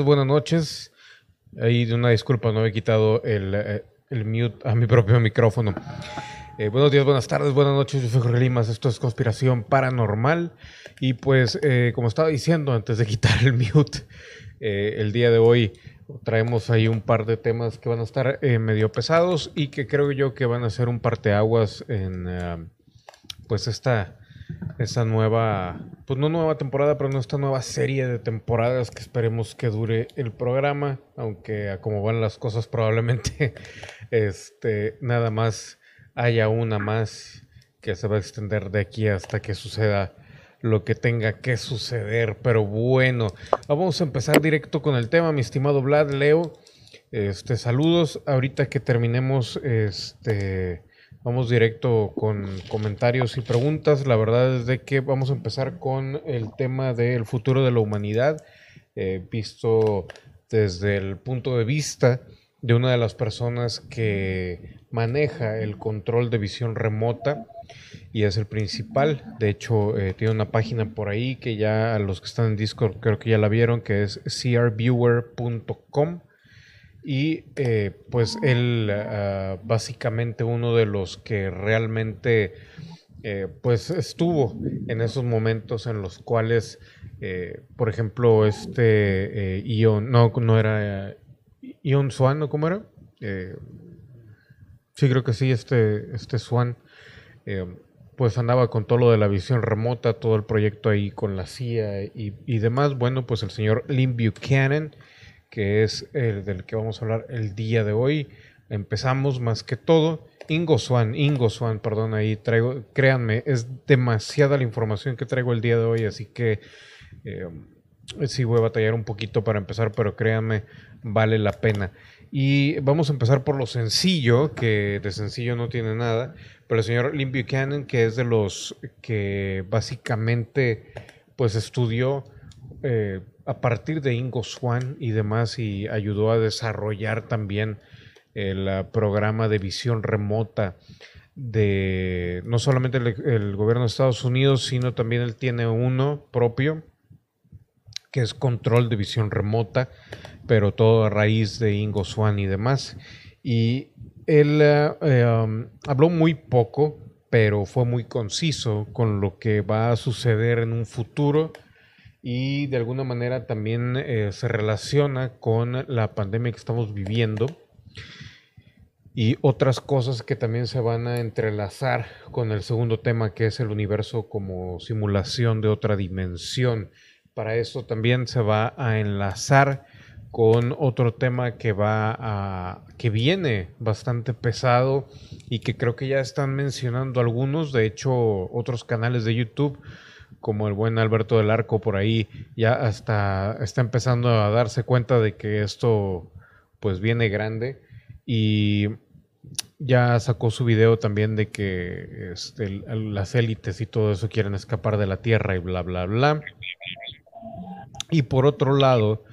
buenas noches. Ahí de una disculpa, no he quitado el, eh, el mute a mi propio micrófono. Eh, buenos días, buenas tardes, buenas noches. Yo soy Jorge Limas. Esto es Conspiración Paranormal. Y pues, eh, como estaba diciendo antes de quitar el mute, eh, el día de hoy traemos ahí un par de temas que van a estar eh, medio pesados y que creo yo que van a ser un parteaguas en eh, pues esta, esta nueva, pues no nueva temporada, pero no esta nueva serie de temporadas que esperemos que dure el programa, aunque a como van las cosas probablemente este, nada más haya una más que se va a extender de aquí hasta que suceda lo que tenga que suceder. Pero bueno, vamos a empezar directo con el tema, mi estimado Vlad, Leo. Este, saludos. Ahorita que terminemos, este, vamos directo con comentarios y preguntas. La verdad es de que vamos a empezar con el tema del futuro de la humanidad, eh, visto desde el punto de vista de una de las personas que maneja el control de visión remota y es el principal. De hecho, eh, tiene una página por ahí que ya a los que están en Discord creo que ya la vieron, que es crviewer.com. Y eh, pues él ah, básicamente uno de los que realmente eh, pues estuvo en esos momentos en los cuales, eh, por ejemplo, este Ion, no, no era Ion Swan, ¿no? ¿Cómo era? Eh, sí, creo que sí, este, este Swan, pues andaba con todo lo de la visión remota, todo el proyecto ahí con la CIA y, y demás. Bueno, pues el señor Lynn Buchanan, que es el del que vamos a hablar el día de hoy. Empezamos más que todo. Ingo Swan, Ingo Swan, perdón, ahí traigo, créanme, es demasiada la información que traigo el día de hoy, así que eh, sí voy a batallar un poquito para empezar, pero créanme, vale la pena. Y vamos a empezar por lo sencillo, que de sencillo no tiene nada, pero el señor Lynn Buchanan, que es de los que básicamente pues estudió eh, a partir de Ingo Swan y demás y ayudó a desarrollar también el uh, programa de visión remota de no solamente el, gobierno de Estados Unidos, sino también él tiene uno propio que es control de visión remota, pero todo a raíz de Ingo Swan y demás. Y él uh, eh, um, habló muy poco, pero fue muy conciso con lo que va a suceder en un futuro y de alguna manera también eh, se relaciona con la pandemia que estamos viviendo y otras cosas que también se van a entrelazar con el segundo tema que es el universo como simulación de otra dimensión. Para eso también se va a enlazar con otro tema que va a que viene bastante pesado y que creo que ya están mencionando algunos, de hecho otros canales de YouTube como el buen Alberto del Arco por ahí ya hasta está empezando a darse cuenta de que esto pues viene grande y ya sacó su video también de que este, las élites y todo eso quieren escapar de la Tierra y bla, bla, bla. Y por otro lado,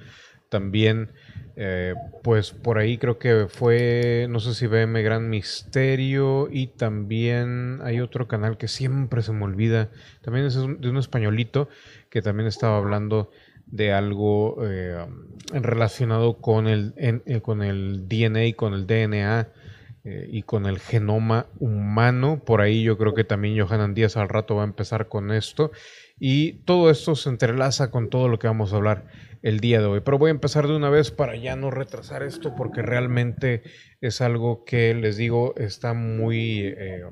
también, eh, pues por ahí creo que fue, no sé si BM Gran Misterio y también hay otro canal que siempre se me olvida, también es de un españolito que también estaba hablando de algo eh, relacionado con el, en, eh, con el DNA con el DNA eh, y con el genoma humano. Por ahí yo creo que también Johanan Díaz al rato va a empezar con esto. Y todo esto se entrelaza con todo lo que vamos a hablar el día de hoy. Pero voy a empezar de una vez para ya no retrasar esto porque realmente es algo que les digo está muy eh,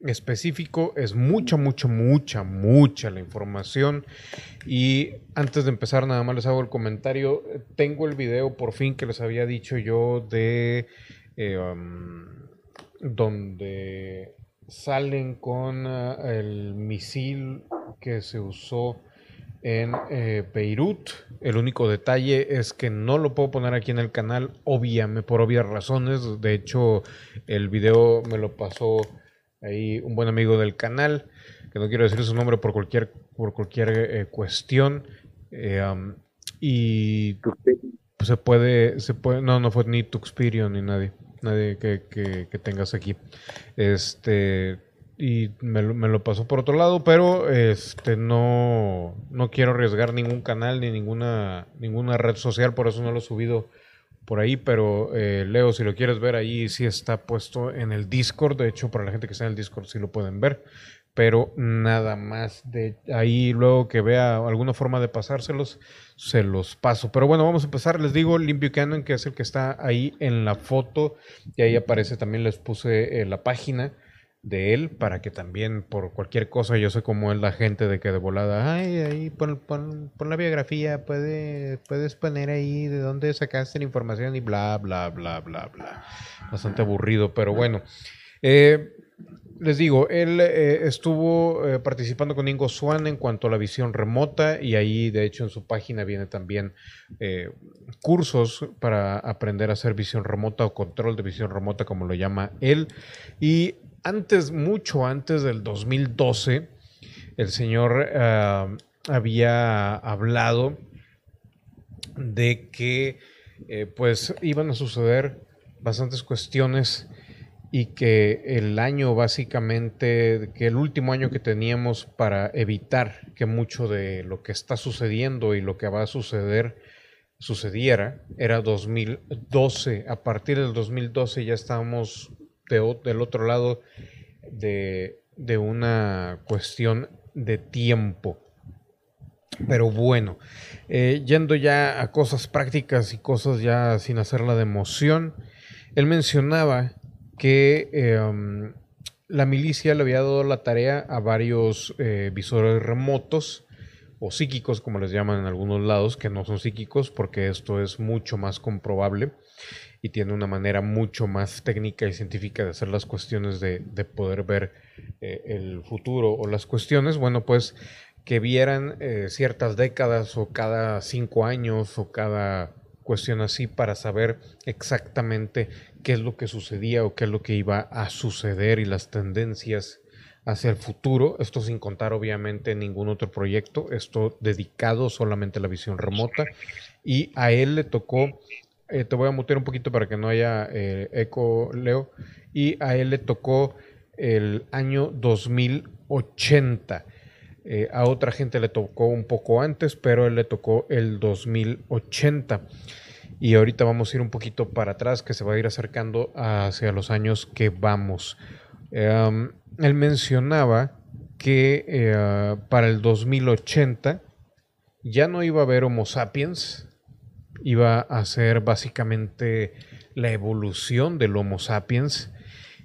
específico. Es mucha, mucha, mucha, mucha la información. Y antes de empezar nada más les hago el comentario. Tengo el video por fin que les había dicho yo de... Eh, um, donde salen con uh, el misil que se usó en eh, Beirut. El único detalle es que no lo puedo poner aquí en el canal, obviamente, por obvias razones. De hecho, el video me lo pasó ahí un buen amigo del canal, que no quiero decir su nombre por cualquier, por cualquier eh, cuestión. Eh, um, y pues, se puede, se puede, no, no fue ni Tuxperio ni nadie nadie que, que, que, tengas aquí. Este, y me, lo, pasó por otro lado, pero este no, no quiero arriesgar ningún canal ni ninguna, ninguna red social, por eso no lo he subido por ahí, pero eh, Leo, si lo quieres ver ahí, sí está puesto en el Discord, de hecho para la gente que está en el Discord sí lo pueden ver, pero nada más de ahí luego que vea alguna forma de pasárselos, se los paso. Pero bueno, vamos a empezar. Les digo, Lim Buchanan, que es el que está ahí en la foto, y ahí aparece también, les puse eh, la página de él para que también por cualquier cosa yo sé cómo es la gente de que de volada ay ahí pon, pon, la biografía puede, puedes poner ahí de dónde sacaste la información y bla bla bla bla bla bastante aburrido pero bueno eh, les digo, él eh, estuvo eh, participando con Ingo Swan en cuanto a la visión remota y ahí de hecho en su página viene también cursos para aprender a hacer visión remota o control de visión remota como lo llama él. Y antes, mucho antes del 2012, el señor había hablado de que pues iban a suceder bastantes cuestiones y que el año básicamente, que el último año que teníamos para evitar que mucho de lo que está sucediendo y lo que va a suceder sucediera, era 2012. A partir del 2012 ya estábamos del otro lado de, de una cuestión de tiempo. Pero bueno, eh, yendo ya a cosas prácticas y cosas ya sin hacerla de emoción, él mencionaba que em, la milicia le había dado la tarea a varios eh, visores remotos o psíquicos, como les llaman en algunos lados, que no son psíquicos porque esto es mucho más comprobable y tiene una manera mucho más técnica y científica de hacer las cuestiones de, poder ver eh, el futuro o las cuestiones. Bueno, pues que vieran eh, ciertas décadas o cada cinco años o cada cuestión así para saber exactamente qué es lo que sucedía o qué es lo que iba a suceder y las tendencias hacia el futuro. Esto sin contar obviamente ningún otro proyecto, esto dedicado solamente a la visión remota. Y a él le tocó, eh, te voy a mutear un poquito para que no haya eh, eco, Leo, y a él le tocó el año 2080. Eh, a otra gente le tocó un poco antes, pero él le tocó el 2080. Y ahorita vamos a ir un poquito para atrás, que se va a ir acercando hacia los años que vamos. Em, él mencionaba que para el 2080 ya no iba a haber Homo sapiens, iba a ser básicamente la evolución del Homo sapiens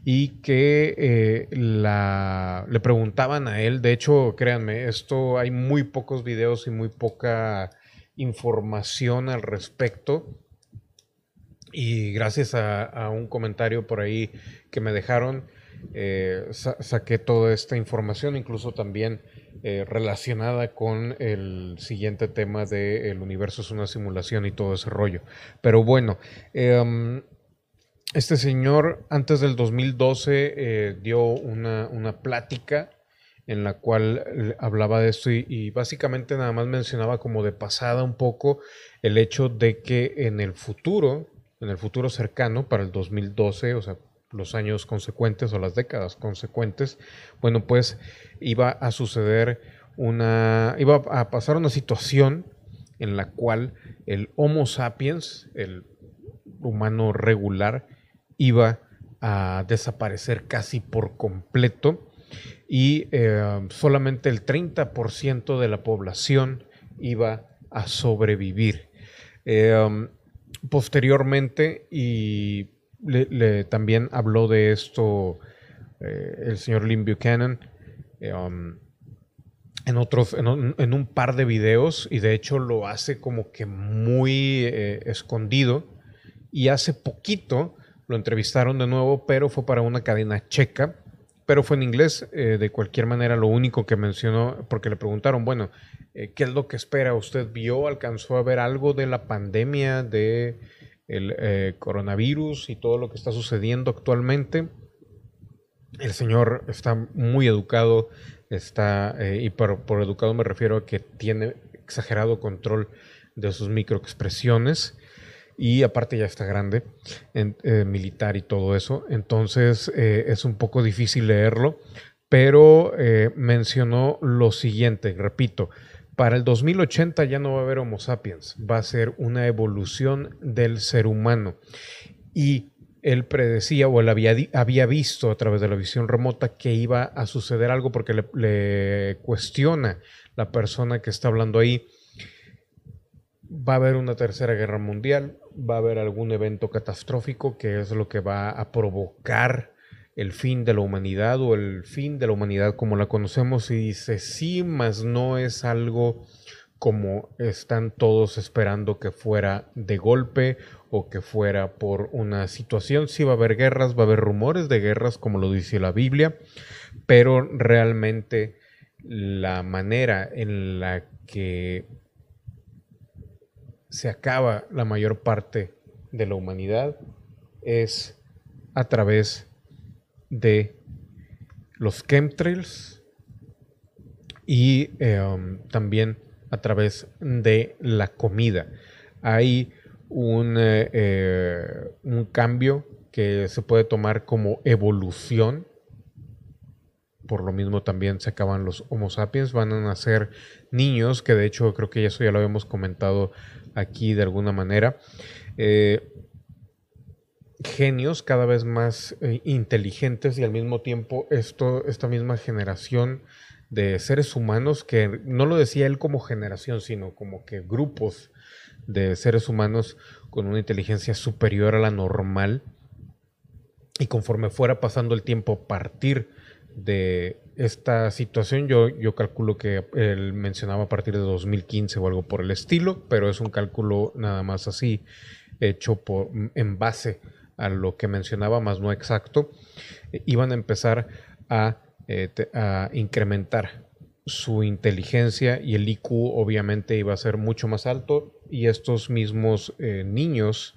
y que eh, le preguntaban a él, de hecho, créanme, esto hay muy pocos videos y muy poca información al respecto. Y gracias a, un comentario por ahí que me dejaron, eh, saqué toda esta información, incluso también eh, relacionada con el siguiente tema de el universo es una simulación y todo ese rollo. Pero bueno, em, este señor antes del 2012 eh, dio una, plática en la cual hablaba de esto y, básicamente nada más mencionaba como de pasada un poco el hecho de que en el futuro, en el futuro cercano, para el 2012, o sea, los años consecuentes o las décadas consecuentes, bueno, pues iba a suceder una, iba a pasar una situación en la cual el Homo sapiens, el humano regular, iba a desaparecer casi por completo y eh, solamente el 30% de la población iba a sobrevivir. Eh, posteriormente, y también habló de esto eh, el señor Lynn Buchanan um, en, otros, en, un par de videos, y de hecho lo hace como que muy escondido, y hace poquito lo entrevistaron de nuevo, pero fue para una cadena checa, pero fue en inglés. Eh, de cualquier manera, lo único que mencionó, porque le preguntaron, bueno, eh, ¿qué es lo que espera? ¿Usted vio, alcanzó a ver algo de la pandemia, de el eh, coronavirus y todo lo que está sucediendo actualmente? El señor está muy educado, está, y por, por educado me refiero a que tiene exagerado control de sus microexpresiones y aparte ya está grande, eh, militar y todo eso, entonces eh, es un poco difícil leerlo, pero eh, mencionó lo siguiente, repito, para el 2080 ya no va a haber Homo sapiens, va a ser una evolución del ser humano. Y él predecía o él había, había visto a través de la visión remota que iba a suceder algo porque le, le cuestiona la persona que está hablando ahí. Va a haber una tercera guerra mundial, va a haber algún evento catastrófico que es lo que va a provocar el fin de la humanidad o el fin de la humanidad como la conocemos y dice sí, mas no es algo como están todos esperando que fuera de golpe o que fuera por una situación. Sí va a haber guerras, va a haber rumores de guerras como lo dice la Biblia, pero realmente la manera en la que se acaba la mayor parte de la humanidad es a través de los chemtrails y em, también a través de la comida. Hay un, eh, eh, un cambio que se puede tomar como evolución. Por lo mismo también se acaban los Homo sapiens. Van a nacer niños, que de hecho creo que eso ya lo habíamos comentado aquí de alguna manera. Eh, genios cada vez más eh, inteligentes y al mismo tiempo esto, esta misma generación de seres humanos que no lo decía él como generación, sino como que grupos de seres humanos con una inteligencia superior a la normal. Y conforme fuera pasando el tiempo a partir de esta situación, yo, yo calculo que él mencionaba a partir de 2015 o algo por el estilo, pero es un cálculo nada más así hecho por, en base a lo que mencionaba, más no exacto, eh, iban a empezar a, eh, a, incrementar su inteligencia y el IQ obviamente iba a ser mucho más alto y estos mismos eh, niños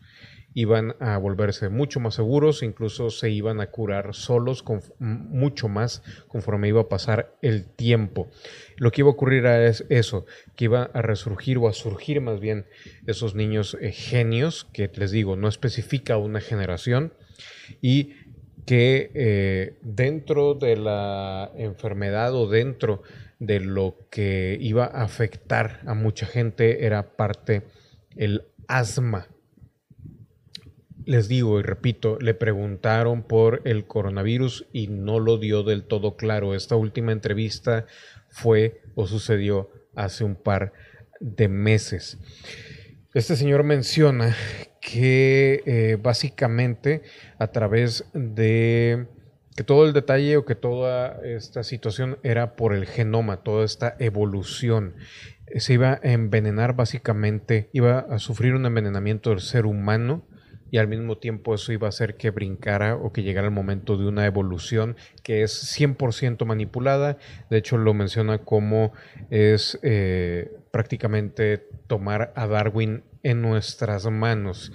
iban a volverse mucho más seguros, incluso se iban a curar solos con, mucho más conforme iba a pasar el tiempo. Lo que iba a ocurrir es eso, que iba a resurgir o a surgir más bien esos niños eh, genios, que les digo, no especifica una generación, y que eh, dentro de la enfermedad o dentro de lo que iba a afectar a mucha gente era parte el asma les digo y repito, le preguntaron por el coronavirus y no lo dio del todo claro. Esta última entrevista fue o sucedió hace un par de meses. Este señor menciona que eh, básicamente a través de que todo el detalle o que toda esta situación era por el genoma, toda esta evolución. Se iba a envenenar básicamente, iba a sufrir un envenenamiento del ser humano y al mismo tiempo eso iba a hacer que brincara o que llegara el momento de una evolución que es 100% manipulada. De hecho, lo menciona como es eh, prácticamente tomar a Darwin en nuestras manos.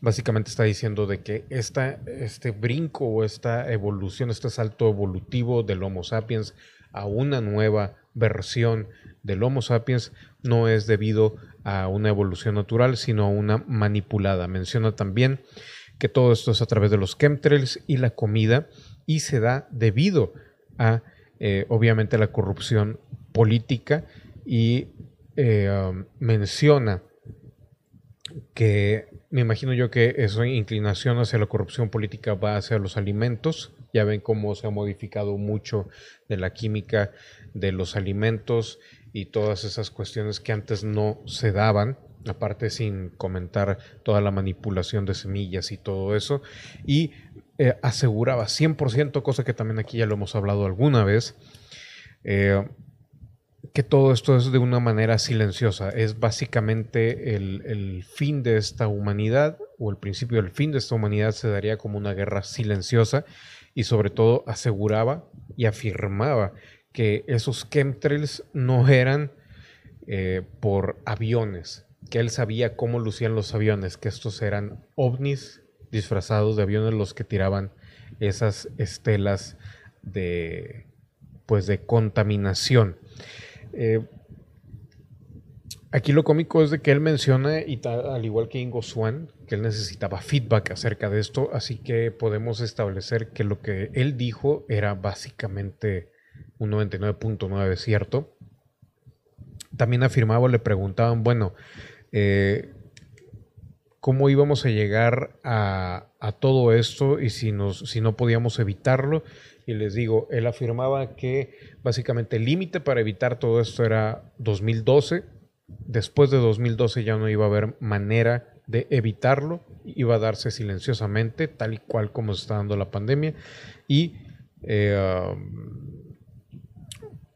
Básicamente está diciendo de que esta, este brinco o esta evolución, este salto evolutivo del Homo sapiens a una nueva versión del Homo sapiens no es debido a una evolución natural, sino a una manipulada. Menciona también que todo esto es a través de los chemtrails y la comida y se da debido a, eh, obviamente, la corrupción política y eh, um, menciona que me imagino yo que esa inclinación hacia la corrupción política va hacia los alimentos. Ya ven cómo se ha modificado mucho de la química de los alimentos y todas esas cuestiones que antes no se daban, aparte sin comentar toda la manipulación de semillas y todo eso, y eh, aseguraba 100%, cosa que también aquí ya lo hemos hablado alguna vez, eh, que todo esto es de una manera silenciosa, es básicamente el, el fin de esta humanidad, o el principio del fin de esta humanidad se daría como una guerra silenciosa, y sobre todo aseguraba y afirmaba que esos chemtrails no eran eh, por aviones, que él sabía cómo lucían los aviones, que estos eran ovnis disfrazados de aviones los que tiraban esas estelas de pues de contaminación. Eh, aquí lo cómico es de que él menciona, y al igual que Ingo Swan, que él necesitaba feedback acerca de esto, así que podemos establecer que lo que él dijo era básicamente un 99.9 cierto. También afirmaba, le preguntaban, bueno, eh, ¿cómo íbamos a llegar a, todo esto y si, nos, si no podíamos evitarlo? Y les digo, él afirmaba que básicamente el límite para evitar todo esto era 2012. Después de 2012 ya no iba a haber manera de evitarlo, iba a darse silenciosamente, tal y cual como se está dando la pandemia. Y eh,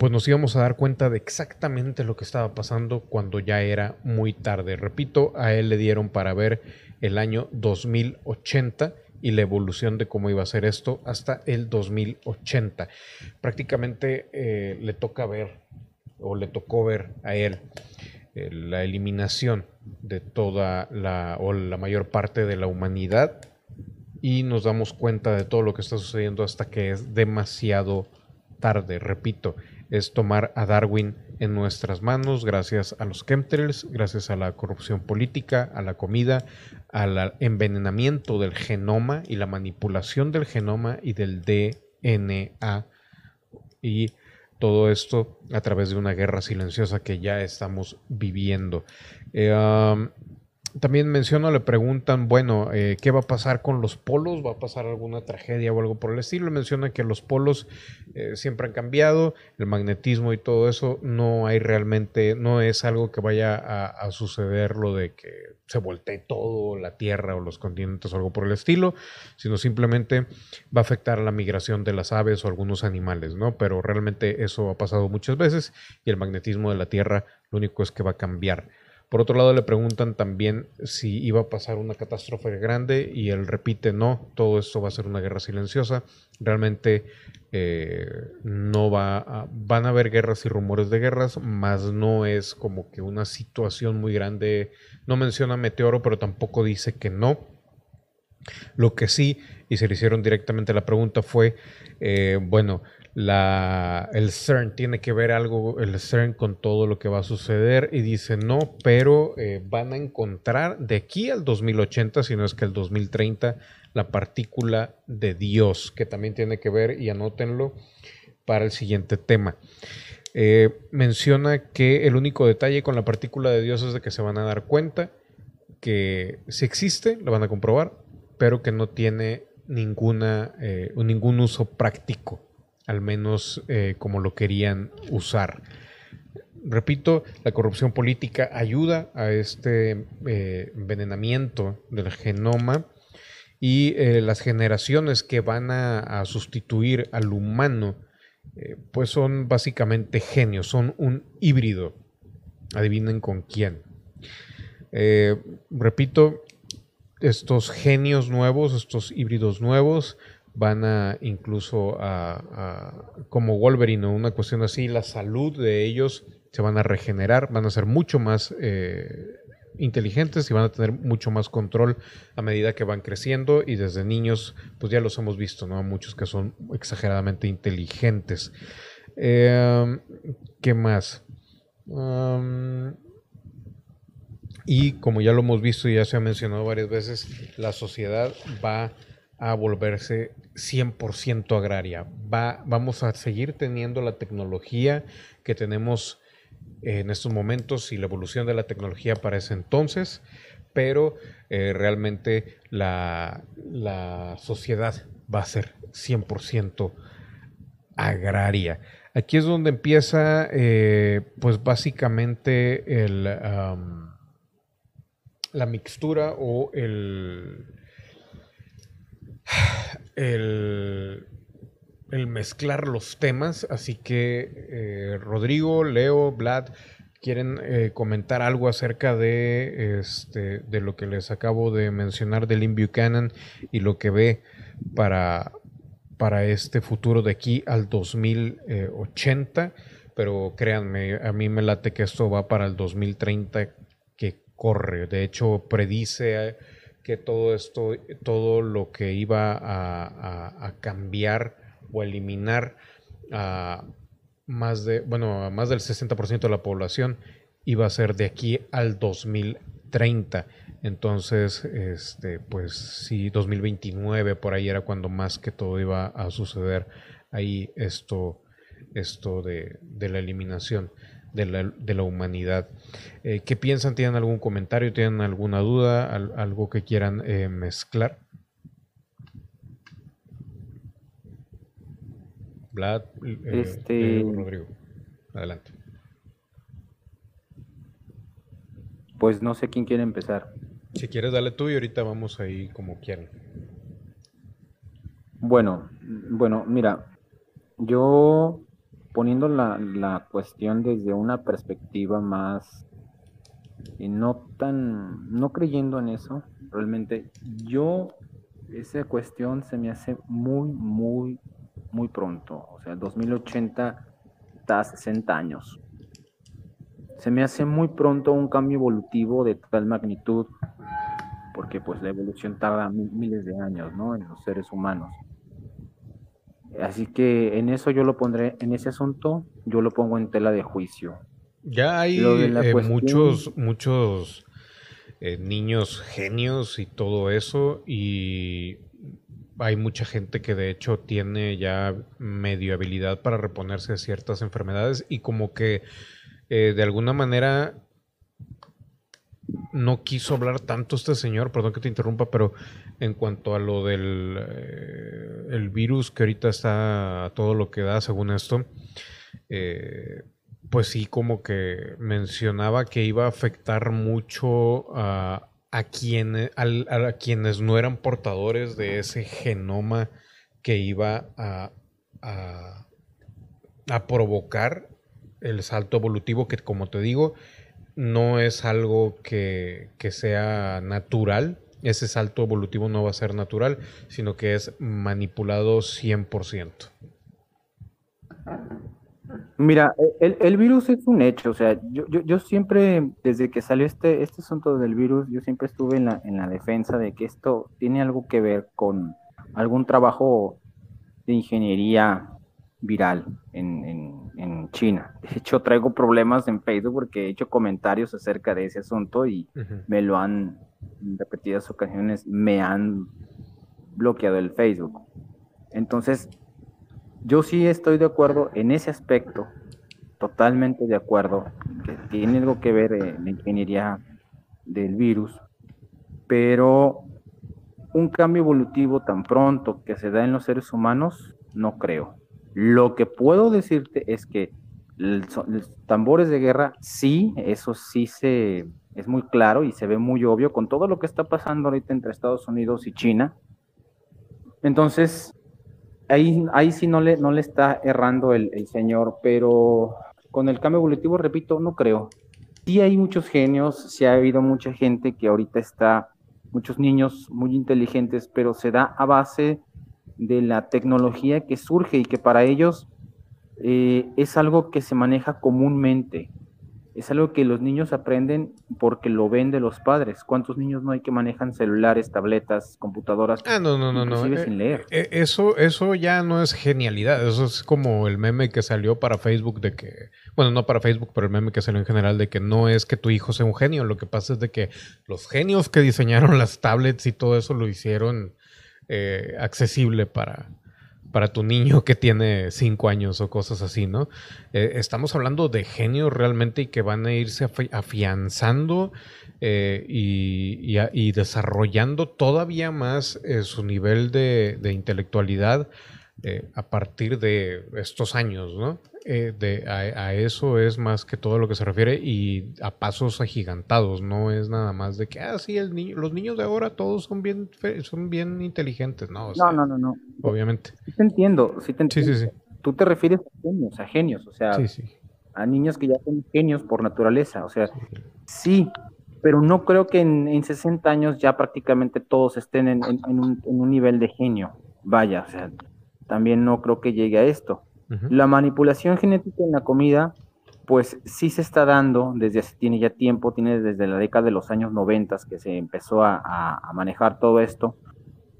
pues nos íbamos a dar cuenta de exactamente lo que estaba pasando cuando ya era muy tarde. Repito, a él le dieron para ver el año 2080 y la evolución de cómo iba a ser esto hasta el 2080. Prácticamente eh, le toca ver, o le tocó ver a él, eh, la eliminación de toda la, o la mayor parte de la humanidad y nos damos cuenta de todo lo que está sucediendo hasta que es demasiado tarde. Repito, es tomar a Darwin en nuestras manos gracias a los chemtrails, gracias a la corrupción política, a la comida, al envenenamiento del genoma y la manipulación del genoma y del DNA y todo esto a través de una guerra silenciosa que ya estamos viviendo. Eh, también menciono, le preguntan, bueno, eh, ¿qué va a pasar con los polos? ¿Va a pasar alguna tragedia o algo por el estilo? Menciona que los polos eh, siempre han cambiado, el magnetismo y todo eso, no hay realmente, no es algo que vaya a, suceder lo de que se voltee todo, la Tierra o los continentes o algo por el estilo, sino simplemente va a afectar a la migración de las aves o algunos animales, ¿no? Pero realmente eso ha pasado muchas veces y el magnetismo de la Tierra lo único es que va a cambiar. Por otro lado, le preguntan también si iba a pasar una catástrofe grande y él repite, no, todo esto va a ser una guerra silenciosa. Realmente eh, no va a, van a haber guerras y rumores de guerras, más no es como que una situación muy grande. No menciona meteoro, pero tampoco dice que no. Lo que sí, y se le hicieron directamente la pregunta fue, eh, bueno, la, el CERN tiene que ver algo, el CERN con todo lo que va a suceder y dice no, pero eh, van a encontrar de aquí al 2080, si no es que el 2030, la partícula de Dios, que también tiene que ver, y anótenlo para el siguiente tema. Eh, menciona que el único detalle con la partícula de Dios es de que se van a dar cuenta que si existe, lo van a comprobar, pero que no tiene ninguna, eh, ningún uso práctico al menos eh, como lo querían usar. Repito, la corrupción política ayuda a este eh, envenenamiento del genoma y eh, las generaciones que van a, sustituir al humano, pues son básicamente genios, son un híbrido. Adivinen con quién. repito, estos genios nuevos, estos híbridos nuevos, van a incluso a, como Wolverine o una cuestión así, la salud de ellos se van a regenerar, van a ser mucho más eh, inteligentes y van a tener mucho más control a medida que van creciendo y desde niños pues ya los hemos visto, ¿no? Muchos que son exageradamente inteligentes. Em, ¿Qué más? y como ya lo hemos visto y ya se ha mencionado varias veces, la sociedad va a volverse 100% agraria. Va, vamos a seguir teniendo la tecnología que tenemos en estos momentos y la evolución de la tecnología para ese entonces, pero eh, realmente la, sociedad va a ser 100% agraria. Aquí es donde empieza, eh, pues básicamente el, la mixtura o el, el, mezclar los temas. Así que eh, Rodrigo, Leo, Vlad, ¿quieren eh, comentar algo acerca de, este, de lo que les acabo de mencionar de Lynn Buchanan y lo que ve para, para este futuro de aquí al 2080? Pero créanme, a mí me late que esto va para el 2030 que corre. De hecho, predice que todo esto, todo lo que iba a, cambiar o eliminar a más de, bueno, a más del 60% de la población iba a ser de aquí al 2030. Entonces, este, pues sí, 2029 por ahí era cuando más que todo iba a suceder. Ahí esto esto de, la eliminación de la, humanidad. Eh, ¿Qué piensan? ¿Tienen algún comentario? ¿Tienen alguna duda? ¿Algo que quieran eh, mezclar? Vlad, eh, este... Rodrigo, adelante. Pues no sé quién quiere empezar. Si quieres, dale tú y ahorita vamos ahí como quieran. Bueno, bueno, mira, yo poniendo la, cuestión desde una perspectiva más y no tan, no creyendo en eso, realmente yo, esa cuestión se me hace muy, muy, muy pronto. O sea, 2080 está a 60 años. Se me hace muy pronto un cambio evolutivo de tal magnitud, porque pues la evolución tarda miles de años, ¿no? En los seres humanos. Así que en eso yo lo pondré, en ese asunto, yo lo pongo en tela de juicio. Ya hay eh, muchos, muchos eh, niños genios y todo eso, y hay mucha gente que de hecho tiene ya medio habilidad para reponerse de ciertas enfermedades y como que eh, de alguna manera no quiso hablar tanto este señor, perdón que te interrumpa, pero en cuanto a lo del eh, el virus que ahorita está todo lo que da según esto, eh, pues sí como que mencionaba que iba a afectar mucho a, a, quienes, a, quienes no eran portadores de ese genoma que iba a, a, a provocar el salto evolutivo que como te digo, no es algo que, sea natural, ese salto evolutivo no va a ser natural, sino que es manipulado 100%. Mira, el, virus es un hecho, o sea, yo, siempre, desde que salió este, este asunto del virus, yo siempre estuve en la, en la defensa de que esto tiene algo que ver con algún trabajo de ingeniería viral en, China. De hecho, traigo problemas en Facebook porque he hecho comentarios acerca de ese asunto y me lo han, en repetidas ocasiones, me han bloqueado el Facebook. Entonces, yo sí estoy de acuerdo en ese aspecto, totalmente de acuerdo, que tiene algo que ver en la ingeniería del virus, pero un cambio evolutivo tan pronto que se da en los seres humanos, no creo. Lo que puedo decirte es que los tambores de guerra, sí, eso sí se es muy claro y se ve muy obvio con todo lo que está pasando ahorita entre Estados Unidos y China. Entonces, ahí, ahí sí no le, no le está errando el, el señor, pero con el cambio evolutivo, repito, no creo. Sí hay muchos genios, sí ha habido mucha gente que ahorita está, muchos niños muy inteligentes, pero se da a base de la tecnología que surge y que para ellos eh, es algo que se maneja comúnmente. Es algo que los niños aprenden porque lo ven de los padres. ¿Cuántos niños no hay que manejan celulares, tabletas, computadoras? Ah, no, no, no, no. Eh, sin leer. Eh, eso, eso ya no es genialidad. Eso es como el meme que salió para Facebook de que, bueno, no para Facebook, pero el meme que salió en general de que no es que tu hijo sea un genio. Lo que pasa es de que los genios que diseñaron las tablets y todo eso lo hicieron eh, accesible para, para tu niño que tiene cinco años o cosas así, ¿no? Eh, estamos hablando de genios realmente y que van a irse afianzando eh, y, desarrollando todavía más su nivel de, de intelectualidad a partir de estos años, ¿no? Eh, de, a, eso es más que todo lo que se refiere y a pasos agigantados, no es nada más de que, ah, sí, el niño, los niños de ahora todos son bien, son bien inteligentes, ¿no? no, no, no, no. Obviamente. Sí te entiendo, sí te entiendo. Sí, sí, sí. Tú te refieres a genios, a genios, o sea, a niños que ya son genios por naturaleza, o sea, sí, pero no creo que en, 60 años ya prácticamente todos estén en, un, en un nivel de genio. Vaya, o sea, también no creo que llegue a esto la manipulación genética en la comida, pues sí se está dando desde hace, tiene ya tiempo, tiene desde la década de los años 90 que se empezó a, manejar todo esto.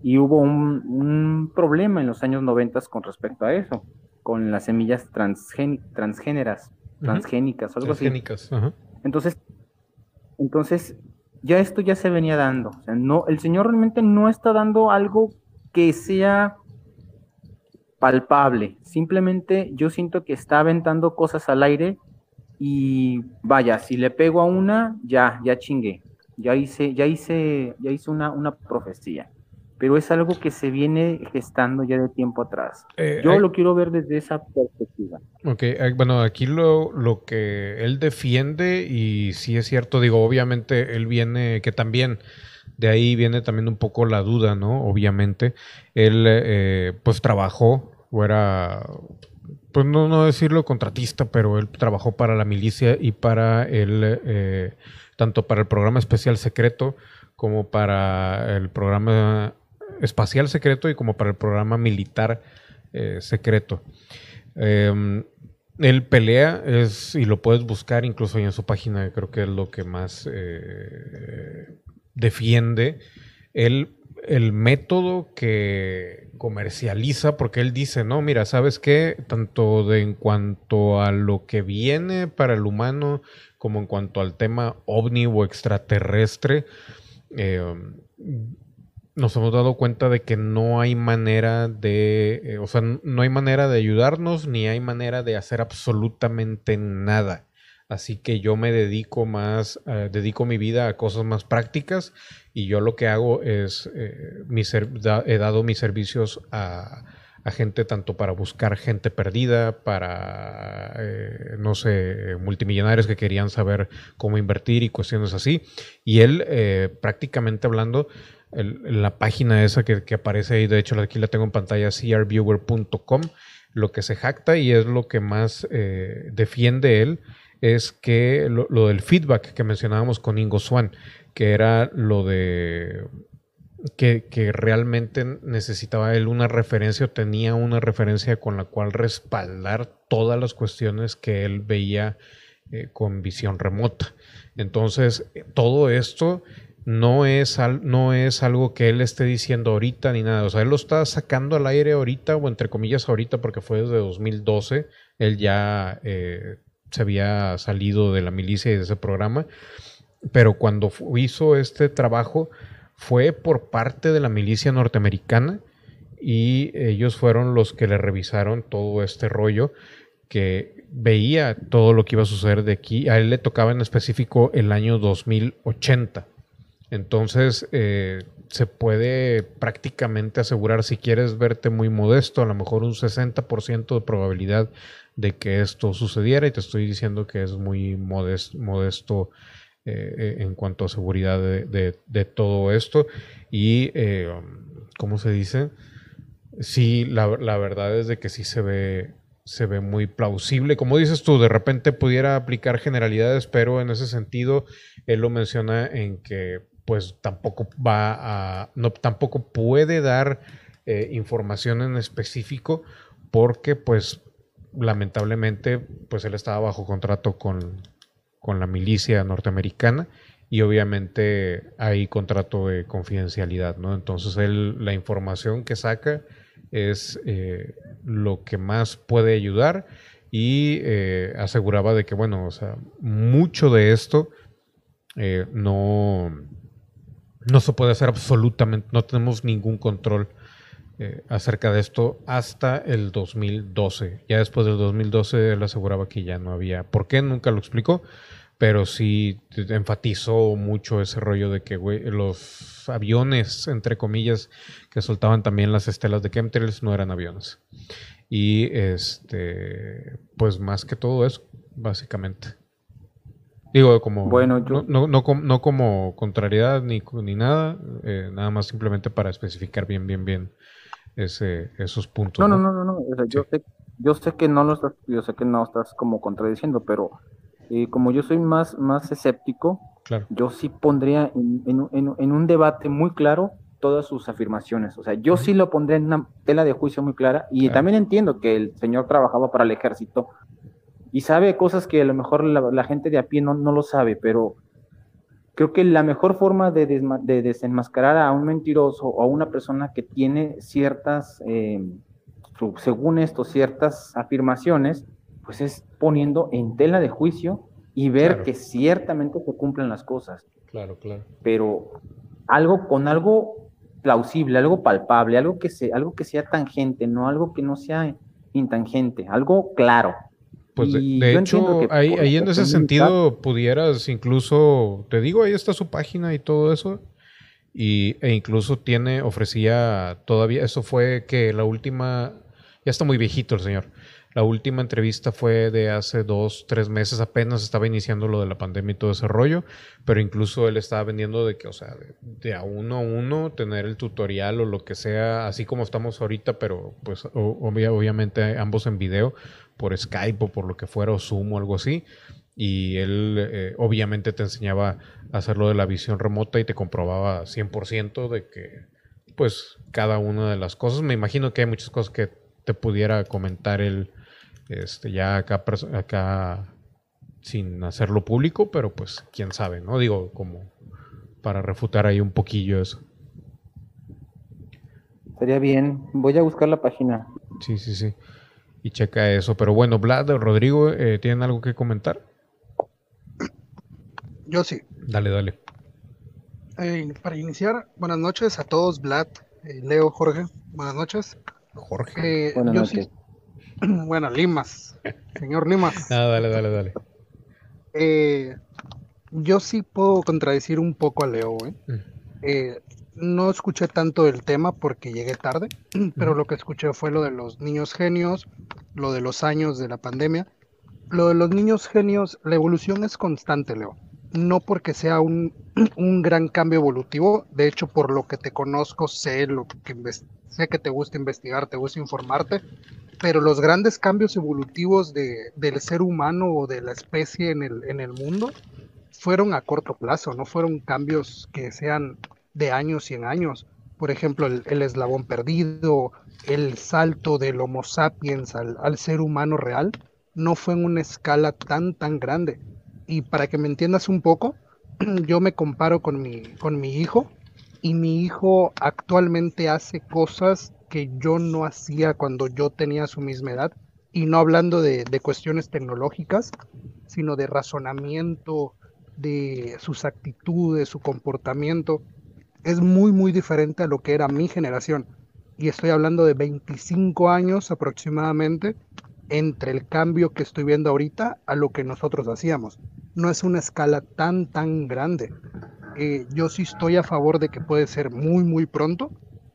Y hubo un, problema en los años 90 con respecto a eso, con las semillas transgéneras, transgénicas, algo así. Entonces, entonces, ya esto ya se venía dando. no, el Señor realmente no está dando algo que sea palpable. Simplemente yo siento que está aventando cosas al aire y vaya, si le pego a una, ya, ya chingué. Ya hice, ya hice, ya hice una, una profecía. Pero es algo que se viene gestando ya de tiempo atrás. Eh, yo hay- lo quiero ver desde esa perspectiva. Ok, eh, bueno, aquí lo, lo que él defiende, y sí es cierto, digo, obviamente él viene, que también de ahí viene también un poco la duda, ¿no? Obviamente, él eh, pues trabajó, o era, pues no, no decirlo contratista, pero él trabajó para la milicia y para el, eh, tanto para el programa especial secreto como para el programa espacial secreto y como para el programa militar eh, secreto. Eh, él pelea, es, y lo puedes buscar incluso ahí en su página, creo que es lo que más eh, defiende. Él, el método que comercializa, porque él dice, no, mira, ¿sabes qué? Tanto de, en cuanto a lo que viene para el humano, como en cuanto al tema ovni o extraterrestre, eh, nos hemos dado cuenta de que no hay manera de, eh, o sea, no hay manera de ayudarnos ni hay manera de hacer absolutamente nada. Así que yo me dedico más, eh, dedico mi vida a cosas más prácticas y yo lo que hago es, eh, he dado mis servicios a, gente tanto para buscar gente perdida, para, eh, no sé, multimillonarios que querían saber cómo invertir y cuestiones así. Y él, eh, prácticamente hablando, el- la página esa que, aparece ahí, de hecho aquí la tengo en pantalla, crviewer.com, lo que se jacta y es lo que más defiende él es que lo del feedback que mencionábamos con Ingo Swan, que era lo de que, que realmente necesitaba él una referencia o tenía una referencia con la cual respaldar todas las cuestiones que él veía eh, con visión remota. Entonces, eh, todo esto no es, al- no es algo que él esté diciendo ahorita ni nada. O sea, él lo está sacando al aire ahorita, o entre comillas ahorita, porque fue desde 2012. Él ya eh, se había salido de la milicia y de ese programa. Pero cuando hizo este trabajo fue por parte de la milicia norteamericana y ellos fueron los que le revisaron todo este rollo que veía todo lo que iba a suceder de aquí. A él le tocaba en específico el año 2080. Entonces, eh, se puede prácticamente asegurar, si quieres verte muy modesto, a lo mejor un 60% de probabilidad de que esto sucediera. Y te estoy diciendo que es muy modes- modesto eh, eh, en cuanto a seguridad de, todo esto. Y, eh, ¿cómo se dice? Sí, la, la verdad es de que sí se ve, se ve muy plausible. Como dices tú, de repente pudiera aplicar generalidades, pero en ese sentido, él lo menciona en que pues tampoco va a, no, tampoco puede dar eh, información en específico porque pues lamentablemente pues él estaba bajo contrato con, con la milicia norteamericana y obviamente hay contrato de confidencialidad, ¿no? Entonces la información que saca es eh, lo que más puede ayudar y eh, aseguraba de que, bueno, o sea, mucho de esto eh, no, no se puede hacer absolutamente, no tenemos ningún control eh, acerca de esto hasta el 2012. Ya después del 2012 él aseguraba que ya no había. ¿Por qué? Nunca lo explicó, pero sí enfatizó mucho ese rollo de que los aviones, entre comillas, que soltaban también las estelas de chemtrails no eran aviones. Y este, pues más que todo eso, básicamente. Digo, como. Bueno, yo- no, no, no como contrariedad ni, ni nada, eh, nada más simplemente para especificar bien, bien, bien ese, esos puntos. No, no, no, no, no. o sea, yo, sé, yo sé que no lo estás, yo sé que no estás como contradiciendo, pero eh, como yo soy más, más escéptico, Claro. yo sí pondría en, en un- en un- en un debate muy claro todas sus afirmaciones. O sea, yo sí lo pondría en una tela de juicio muy clara y Claro. también entiendo que el señor trabajaba para el ejército y sabe cosas que a lo mejor la, la gente de a pie no, no lo sabe, pero creo que la mejor forma de, desenmascarar a un mentiroso o a una persona que tiene ciertas, eh, su- según esto, ciertas afirmaciones, pues es poniendo en tela de juicio y ver Claro. que ciertamente se cumplen las cosas. Claro, claro. Pero algo con algo plausible, algo palpable, algo que, sea, algo que sea tangente, no algo que no sea intangente, algo claro. Pues de, hecho, ahí, en ese sentido pudieras incluso, te digo, ahí está su página y todo eso. Y, e incluso tiene, ofrecía todavía, eso fue que la última, ya está muy viejito el señor, la última entrevista fue de hace dos, tres meses, apenas estaba iniciando lo de la pandemia y todo ese rollo, pero incluso él estaba vendiendo de que, o sea, de, a uno a uno, tener el tutorial o lo que sea, así como estamos ahorita, pero pues obviamente ambos en video, por Skype o por lo que fuera, o Zoom o algo así. Y él eh, obviamente te enseñaba a hacerlo de la visión remota y te comprobaba 100% de que, pues, cada una de las cosas. Me imagino que hay muchas cosas que te pudiera comentar él este, ya acá, acá sin hacerlo público, pero pues quién sabe, ¿no? Digo, como para refutar ahí un poquillo eso. Estaría bien, voy a buscar la página. Sí, sí, sí. Y checa eso. Pero bueno, Vlad, Rodrigo, eh, ¿tienen algo que comentar? Yo sí. Dale, dale. Eh, para iniciar, buenas noches a todos, Vlad, eh, Leo, Jorge, buenas noches. Jorge. buenas noches. Bueno, Limas, señor Limas. Ah, dale, dale, dale. Eh, yo sí puedo contradecir un poco a Leo, ¿eh? Mm. ¿eh? No escuché tanto el tema porque llegué tarde, pero lo que escuché fue lo de los niños genios, lo de los años de la pandemia. Lo de los niños genios, la evolución es constante, Leo. No porque sea un, un gran cambio evolutivo, de hecho, por lo que te conozco, sé lo que sé que te gusta investigar, te gusta informarte, pero los grandes cambios evolutivos de, del ser humano o de la especie en el, en el mundo fueron a corto plazo, no fueron cambios que sean de años y en años. Por ejemplo, el, eslabón perdido, el salto del Homo sapiens al, al, ser humano real, no fue en una escala tan, tan grande. Y para que me entiendas un poco, yo me comparo con mi, con mi hijo y mi hijo actualmente hace cosas que yo no hacía cuando yo tenía su misma edad, y no hablando de, cuestiones tecnológicas, sino de razonamiento, de sus actitudes, su comportamiento, es muy, muy diferente a lo que era mi generación. Y estoy hablando de 25 años aproximadamente entre el cambio que estoy viendo ahorita a lo que nosotros hacíamos. No es una escala tan, tan grande. Eh, yo sí estoy a favor de que puede ser muy, muy pronto,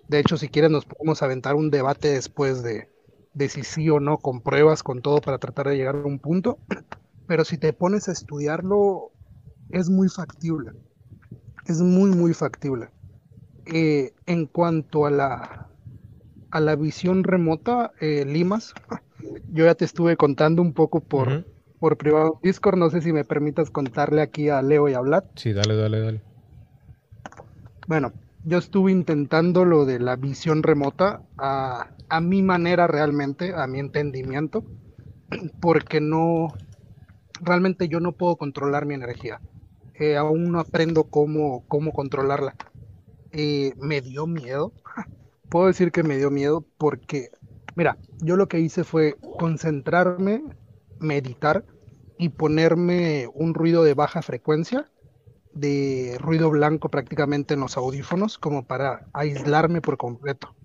de hecho, si quieren nos podemos aventar un debate después de, de si sí o no, con pruebas, con todo, para tratar de llegar a un punto. Pero si te pones a estudiarlo, es muy factible. Es muy, muy factible. Eh, en cuanto a la, a la visión remota, eh, Limas, yo ya te estuve contando un poco por, por privado Discord. No sé si me permitas contarle aquí a Leo y a Vlad. Sí, dale, dale, dale. Bueno, yo estuve intentando lo de la visión remota a, mi manera realmente, a mi entendimiento, porque no, realmente yo no puedo controlar mi energía. Eh, aún no aprendo cómo, cómo controlarla. Eh, me dio miedo, puedo decir que me dio miedo porque, mira, yo lo que hice fue concentrarme, meditar y ponerme un ruido de baja frecuencia de ruido blanco prácticamente en los audífonos como para aislarme por completo.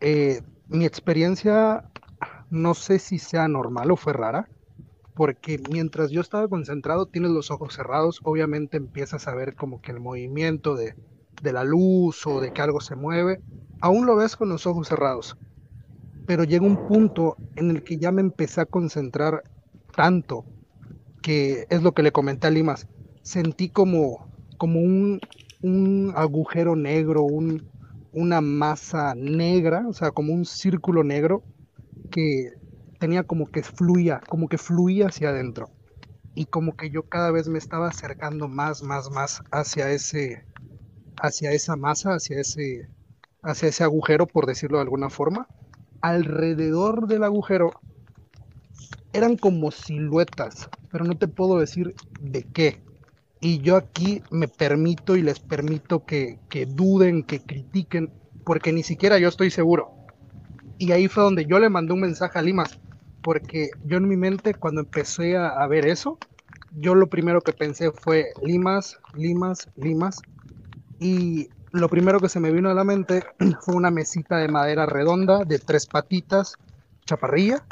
Eh, mi experiencia no sé si sea normal o fue rara, porque mientras yo estaba concentrado, tienes los ojos cerrados, obviamente empiezas a ver como que el movimiento de, de la luz o de que algo se mueve, aún lo ves con los ojos cerrados, pero llega un punto en el que ya me empecé a concentrar tanto, que es lo que le comenté a Limas, sentí como, como un, agujero negro, un, una masa negra, o sea, como un círculo negro que tenía como que fluía, como que fluía hacia adentro. Y como que yo cada vez me estaba acercando más, más, más hacia ese, hacia esa masa, hacia ese, hacia ese agujero, por decirlo de alguna forma. Alrededor del agujero eran como siluetas, pero no te puedo decir de qué y yo aquí me permito y les permito que, duden, que critiquen, porque ni siquiera yo estoy seguro. Y ahí fue donde yo le mandé un mensaje a Limas, porque yo en mi mente cuando empecé a, ver eso, yo lo primero que pensé fue Limas, Limas, Limas, y lo primero que se me vino a la mente fue una mesita de madera redonda de tres patitas, chaparrilla,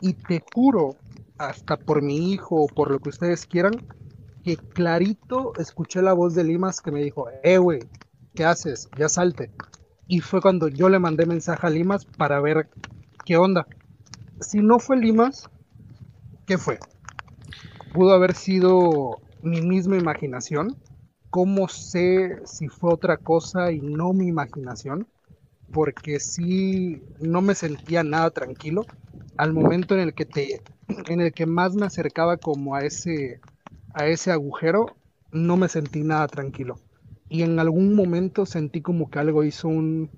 y te juro, hasta por mi hijo o por lo que ustedes quieran, que clarito escuché la voz de Limas que me dijo, eh, güey, ¿qué haces? Ya salte. Y fue cuando yo le mandé mensaje a Limas para ver qué onda. Si no fue Limas, ¿qué fue? Pudo haber sido mi misma imaginación. ¿Cómo sé si fue otra cosa y no mi imaginación? Porque sí, no me sentía nada tranquilo al momento en el que te, en el que más me acercaba como a ese, a ese agujero, no me sentí nada tranquilo. Y en algún momento sentí como que algo hizo un,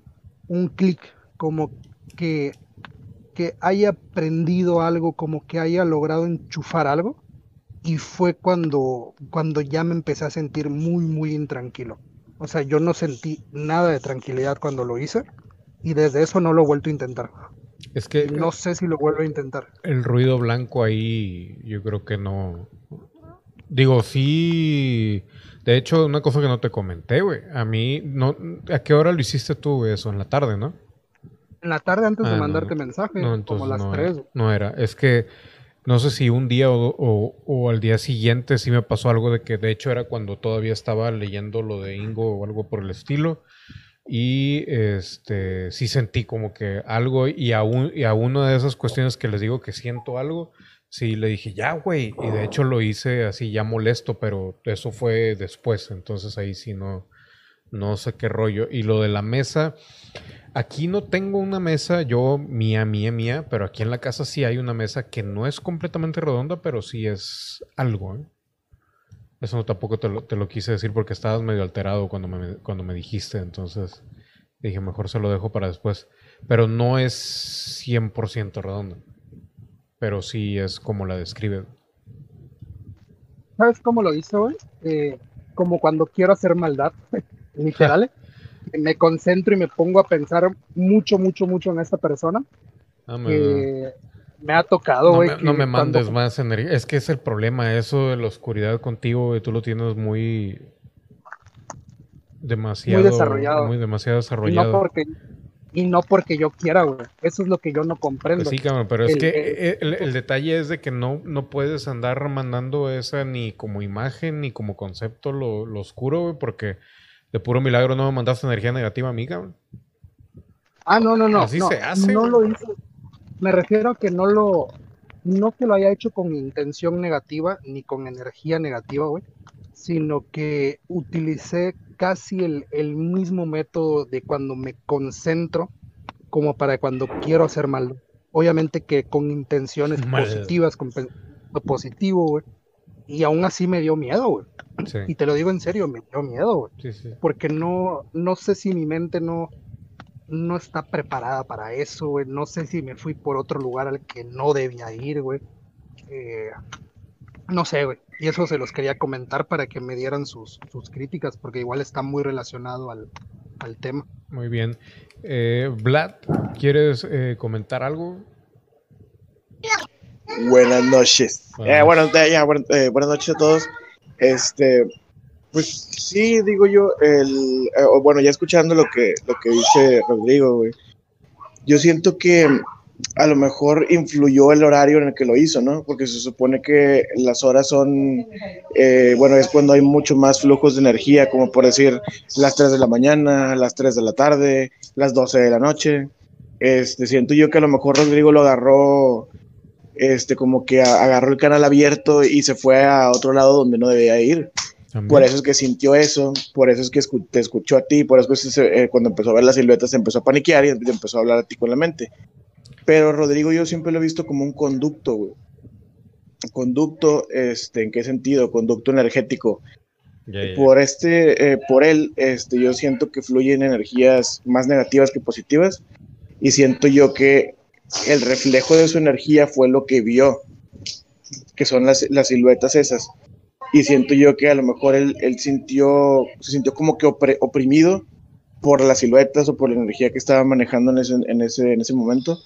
un clic, como que, que haya aprendido algo, como que haya logrado enchufar algo. Y fue cuando, cuando ya me empecé a sentir muy, muy intranquilo. O sea, yo no sentí nada de tranquilidad cuando lo hice y desde eso no lo he vuelto a intentar. Es que no sé si lo vuelvo a intentar. El ruido blanco ahí, yo creo que no. Digo, sí. De hecho, una cosa que no te comenté, güey. A mí, no, ¿a qué hora lo hiciste tú eso? En la tarde, ¿no? En la tarde antes de ah, mandarte mensaje, como las no 3. no era. Es que no sé si un día o, o, al día siguiente sí me pasó algo de que de hecho era cuando todavía estaba leyendo lo de Ingo o algo por el estilo. Y este sí sentí como que algo, y a, y a una de esas cuestiones que les digo que siento algo, sí le dije, ya, güey. Y de hecho lo hice así ya molesto, pero eso fue después. Entonces ahí sí no, no sé qué rollo. Y lo de la mesa, aquí no tengo una mesa yo mía, mía, mía, pero aquí en la casa sí hay una mesa que no es completamente redonda, pero sí es algo. ¿eh? Eso no, tampoco te lo, te lo, quise decir porque estabas medio alterado cuando me, cuando me dijiste, entonces dije, mejor se lo dejo para después. Pero no es 100% redondo, pero sí es como la describe. ¿Sabes cómo lo hice hoy? Eh, como cuando quiero hacer maldad, literal. Me concentro y me pongo a pensar mucho, mucho, mucho en esta persona. Ah, me ha tocado, güey. No, me, mandes más energía. Es que es el problema, eso de la oscuridad contigo, tú lo tienes muy demasiado muy desarrollado. Muy demasiado desarrollado. Y no porque, y no porque yo quiera, güey. Eso es lo que yo no comprendo. sí, cabrón, pero es que el, detalle es de que no, no puedes andar mandando esa ni como imagen ni como concepto lo, oscuro, güey, porque de puro milagro no me mandaste energía negativa a mí, cabrón. Ah, no, no, no. Así se hace. No lo hice me refiero a que no lo, no que lo haya hecho con intención negativa ni con energía negativa, güey, sino que utilicé casi el, el, mismo método de cuando me concentro como para cuando quiero hacer mal. Obviamente que con intenciones positivas, con lo positivo, güey. Y aún así me dio miedo, güey. Y te lo digo en serio, me dio miedo, güey. Porque no, no sé si mi mente no, no está preparada para eso, güey. No sé si me fui por otro lugar al que no debía ir, güey. Eh, no sé, güey. Y eso se los quería comentar para que me dieran sus, sus críticas, porque igual está muy relacionado al, tema. Muy bien. Eh, Vlad, ¿quieres eh, comentar algo? Buenas noches. Buenas, buenas noches a todos. Este, pues sí, digo yo, el, eh, bueno, ya escuchando lo que, lo que dice Rodrigo, güey, yo siento que a lo mejor influyó el horario en el que lo hizo, ¿no? Porque se supone que las horas son, eh, bueno, es cuando hay mucho más flujos de energía, como por decir las 3 de la mañana, las 3 de la tarde, las 12 de la noche. Este, siento yo que a lo mejor Rodrigo lo agarró, este, como que agarró el canal abierto y se fue a otro lado donde no debía ir. Por eso es que sintió eso, por eso es que te escuchó a ti, por eso es que eh, cuando empezó a ver las siluetas se empezó a paniquear y empezó a hablar a ti con la mente. Pero Rodrigo yo siempre lo he visto como un conducto, güey. Conducto, este, ¿en qué sentido? Conducto energético. Por este, eh, por él, este, yo siento que fluyen energías más negativas que positivas y siento yo que el reflejo de su energía fue lo que vio, que son las, las siluetas esas y siento yo que a lo mejor él, él sintió, se sintió como que oprimido por las siluetas o por la energía que estaba manejando en ese, en ese, en ese momento.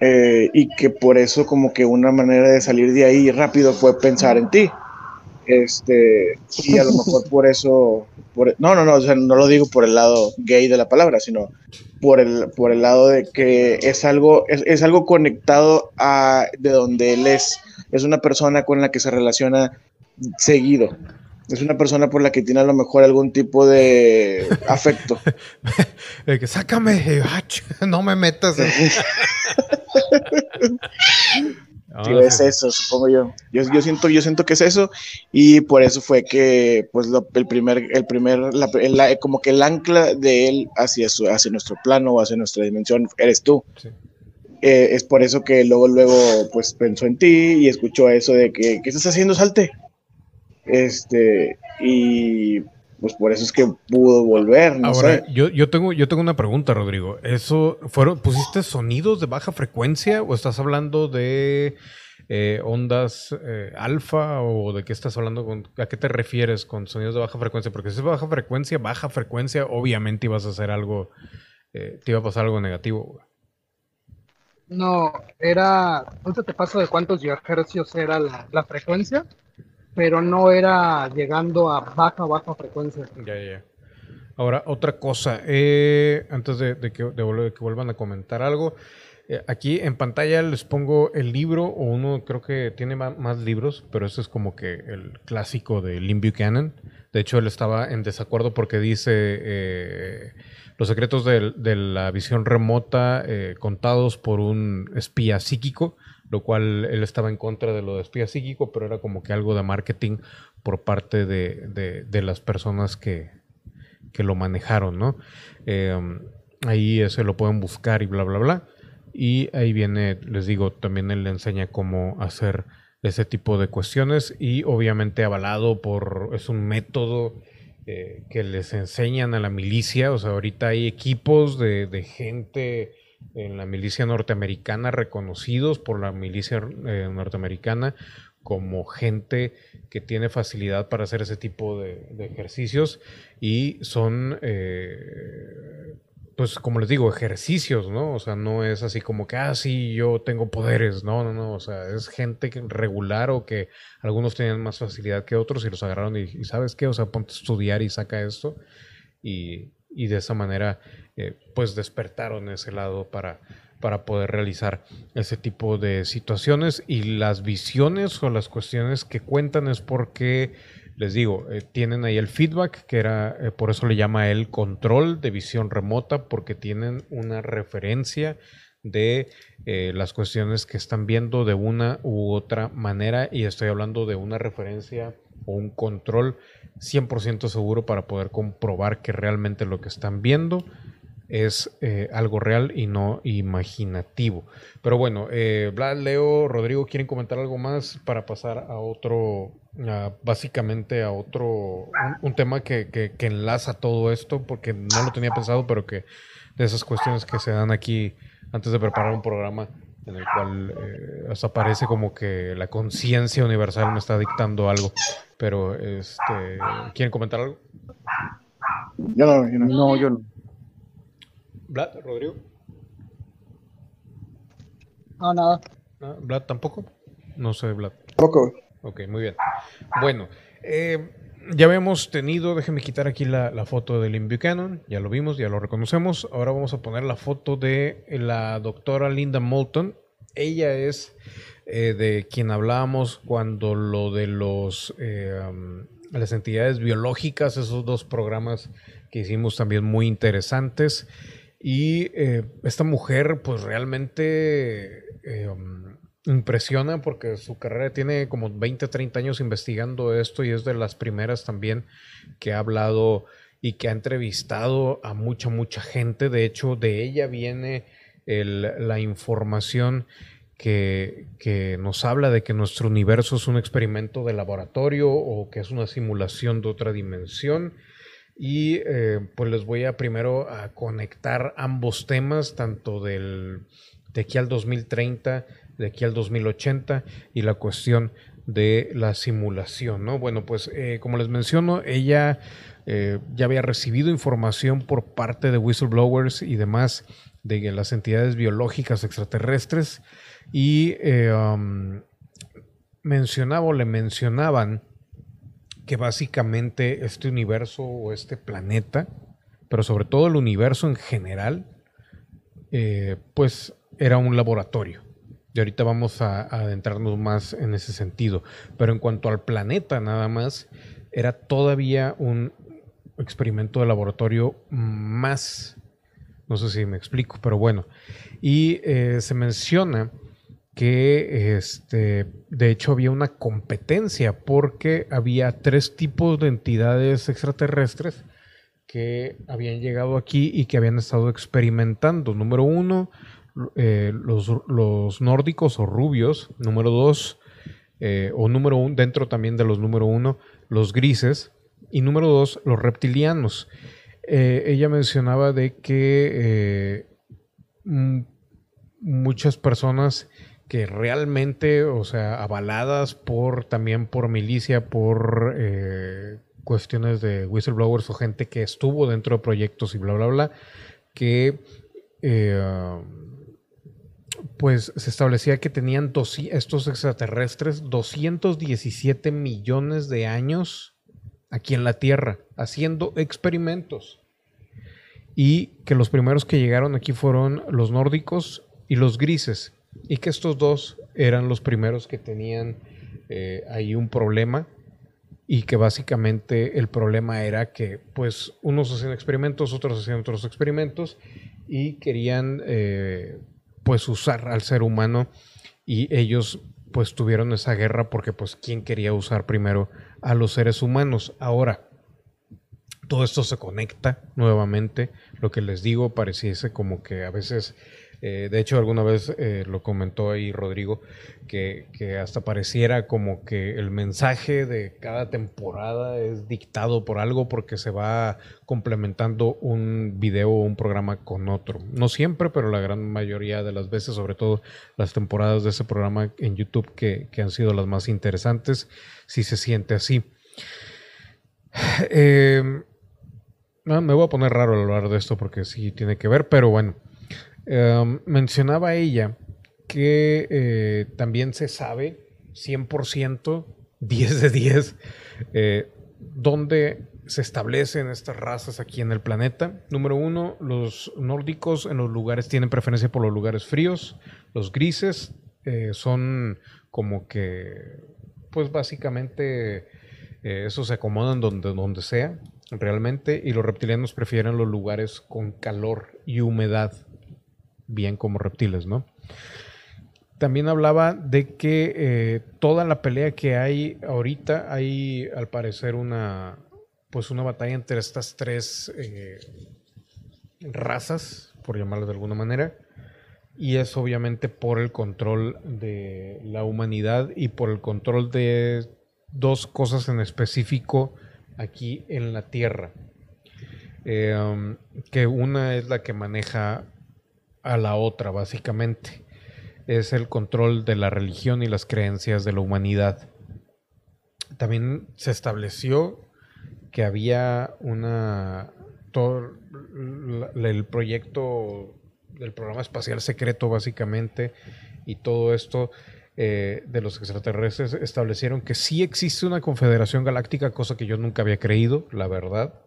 Eh, y que por eso como que una manera de salir de ahí rápido fue pensar en ti. Este, y a lo mejor por eso, no, no, no, o sea, no lo digo por el lado gay de la palabra, sino por el, por el lado de que es algo, es, es algo conectado a de donde él es, es una persona con la que se relaciona seguido. Es una persona por la que tiene a lo mejor algún tipo de afecto. que sácame, no me metas. es eso, supongo yo. yo. Yo, siento, yo siento que es eso y por eso fue que, pues, el primer, el primer, la, como que el ancla de él hacia, su, hacia nuestro plano o hacia nuestra dimensión eres tú. Eh, es por eso que luego, luego, pues, pensó en ti y escuchó eso de que, ¿qué estás haciendo, salte? Este, y pues por eso es que pudo volver, no Ahora, Yo, yo, tengo, yo tengo una pregunta, Rodrigo. ¿Eso fueron, pusiste sonidos de baja frecuencia o estás hablando de eh, ondas eh, alfa o de qué estás hablando? Con, ¿A qué te refieres con sonidos de baja frecuencia? Porque si es baja frecuencia, baja frecuencia, obviamente ibas a hacer algo, eh, te iba a pasar algo negativo. No, era, ahorita te paso de cuántos gigahercios era la, la frecuencia pero no era llegando a baja, baja frecuencia. Ya, ya. Ahora, otra cosa, eh, antes de, que, de, que, vuelvan a comentar algo, eh, aquí en pantalla les pongo el libro, o uno creo que tiene más, libros, pero este es como que el clásico de Lynn Buchanan. De hecho, él estaba en desacuerdo porque dice eh, los secretos de, de, la visión remota contados por un espía psíquico lo cual él estaba en contra de lo de espía psíquico, pero era como que algo de marketing por parte de, las personas que, lo manejaron, ¿no? Em, ahí se lo pueden buscar y bla, bla, bla. Y ahí viene, les digo, también él le enseña cómo hacer ese tipo de cuestiones y obviamente avalado por, es un método eh, que les enseñan a la milicia, o sea, ahorita hay equipos de, de gente en la milicia norteamericana, reconocidos por la milicia eh, norteamericana como gente que tiene facilidad para hacer ese tipo de, ejercicios y son, eh, pues como les digo, ejercicios, ¿no? O sea, no es así como que, ah, sí, yo tengo poderes, no, no, no, o sea, es gente regular o que algunos tenían más facilidad que otros y los agarraron y ¿sabes qué? O sea, ponte a estudiar y saca esto y, y de esa manera eh, pues despertaron ese lado para, para poder realizar ese tipo de situaciones. Y las visiones o las cuestiones que cuentan es porque les digo, eh, tienen ahí el feedback, que era, eh, por eso le llama el control de visión remota, porque tienen una referencia de las cuestiones que están viendo de una u otra manera. Y estoy hablando de una referencia o un control 100% seguro para poder comprobar que realmente lo que están viendo es eh, algo real y no imaginativo. Pero bueno, eh, Vlad, Leo, Rodrigo, ¿quieren comentar algo más para pasar a otro, básicamente a otro, un, tema que, enlaza todo esto, porque no lo tenía pensado, pero que de esas cuestiones que se dan aquí antes de preparar un programa en el cual eh, hasta parece como que la conciencia universal me está dictando algo. Pero, este, ¿quieren comentar algo? Yo no, yo no. no yo no. ¿Vlad, Rodrigo? No, nada. ¿Vlad tampoco? No sé, Vlad. Tampoco. Ok, muy bien. Bueno, eh, ya habíamos tenido, déjenme quitar aquí la, foto de Lynn Buchanan, ya lo vimos, ya lo reconocemos. Ahora vamos a poner la foto de la doctora Linda Moulton. Ella es eh, de quien hablábamos cuando lo de los eh, las entidades biológicas, esos dos programas que hicimos también muy interesantes. Y eh, esta mujer, pues realmente eh, um, impresiona porque su carrera tiene como 20, 30 años investigando esto y es de las primeras también que ha hablado y que ha entrevistado a mucha, mucha gente. De hecho, de ella viene la información que, que, nos habla de que nuestro universo es un experimento de laboratorio o que es una simulación de otra dimensión y eh, pues les voy a primero a conectar ambos temas, tanto del, de aquí al 2030, de aquí al 2080 y la cuestión de la simulación, ¿no? Bueno, pues eh, como les menciono, ella eh, ya había recibido información por parte de whistleblowers y demás de las entidades biológicas extraterrestres y um, mencionaba o le mencionaban que básicamente este universo o este planeta, pero sobre todo el universo en general, eh, pues era un laboratorio. Y ahorita vamos a, adentrarnos más en ese sentido. Pero en cuanto al planeta nada más, era todavía un experimento de laboratorio más, no sé si me explico, pero bueno. Y eh, se menciona que este, de hecho había una competencia porque había tres tipos de entidades extraterrestres que habían llegado aquí y que habían estado experimentando. Número uno, eh, los, nórdicos o rubios. Número dos, eh, o número uno, dentro también de los número uno, los grises. Y número dos, los reptilianos. Eh, ella mencionaba de que muchas personas que realmente, o sea, avaladas por también por milicia, por cuestiones de whistleblowers o gente que estuvo dentro de proyectos y bla, bla, bla, que pues se establecía que tenían estos extraterrestres 217 millones de años aquí en la Tierra, haciendo experimentos. Y que los primeros que llegaron aquí fueron los nórdicos y los grises. Y que estos dos eran los primeros que tenían eh, ahí un problema. Y que básicamente el problema era que pues unos hacían experimentos, otros hacían otros experimentos y querían eh, pues usar al ser humano y ellos pues tuvieron esa guerra porque pues quién quería usar primero a los seres humanos. Ahora, todo esto se conecta nuevamente, lo que les digo pareciese como que a veces eh, de hecho, alguna vez eh, lo comentó ahí Rodrigo, que, hasta pareciera como que el mensaje de cada temporada es dictado por algo porque se va complementando un video o un programa con otro. No siempre, pero la gran mayoría de las veces, sobre todo las temporadas de ese programa en YouTube que, han sido las más interesantes, si se siente así. Em, me voy a poner raro al hablar de esto porque sí tiene que ver, pero bueno. Em, mencionaba ella que eh, también se sabe 100%, 10 de 10, eh, dónde se establecen estas razas aquí en el planeta. Número uno, los nórdicos en los lugares tienen preferencia por los lugares fríos. Los grises eh, son como que, pues básicamente, eso se acomodan donde, donde sea realmente. Y los reptilianos prefieren los lugares con calor y humedad bien como reptiles, ¿no? También hablaba de que eh, toda la pelea que hay ahorita, hay al parecer una, pues una batalla entre estas tres eh, razas, por llamarlo de alguna manera, y es obviamente por el control de la humanidad y por el control de dos cosas en específico aquí en la Tierra. Eh, um, que una es la que maneja a la otra, básicamente. Es el control de la religión y las creencias de la humanidad. También se estableció que había una... Todo el proyecto del programa espacial secreto, básicamente, y todo esto eh, de los extraterrestres establecieron que sí existe una confederación galáctica, cosa que yo nunca había creído, la verdad,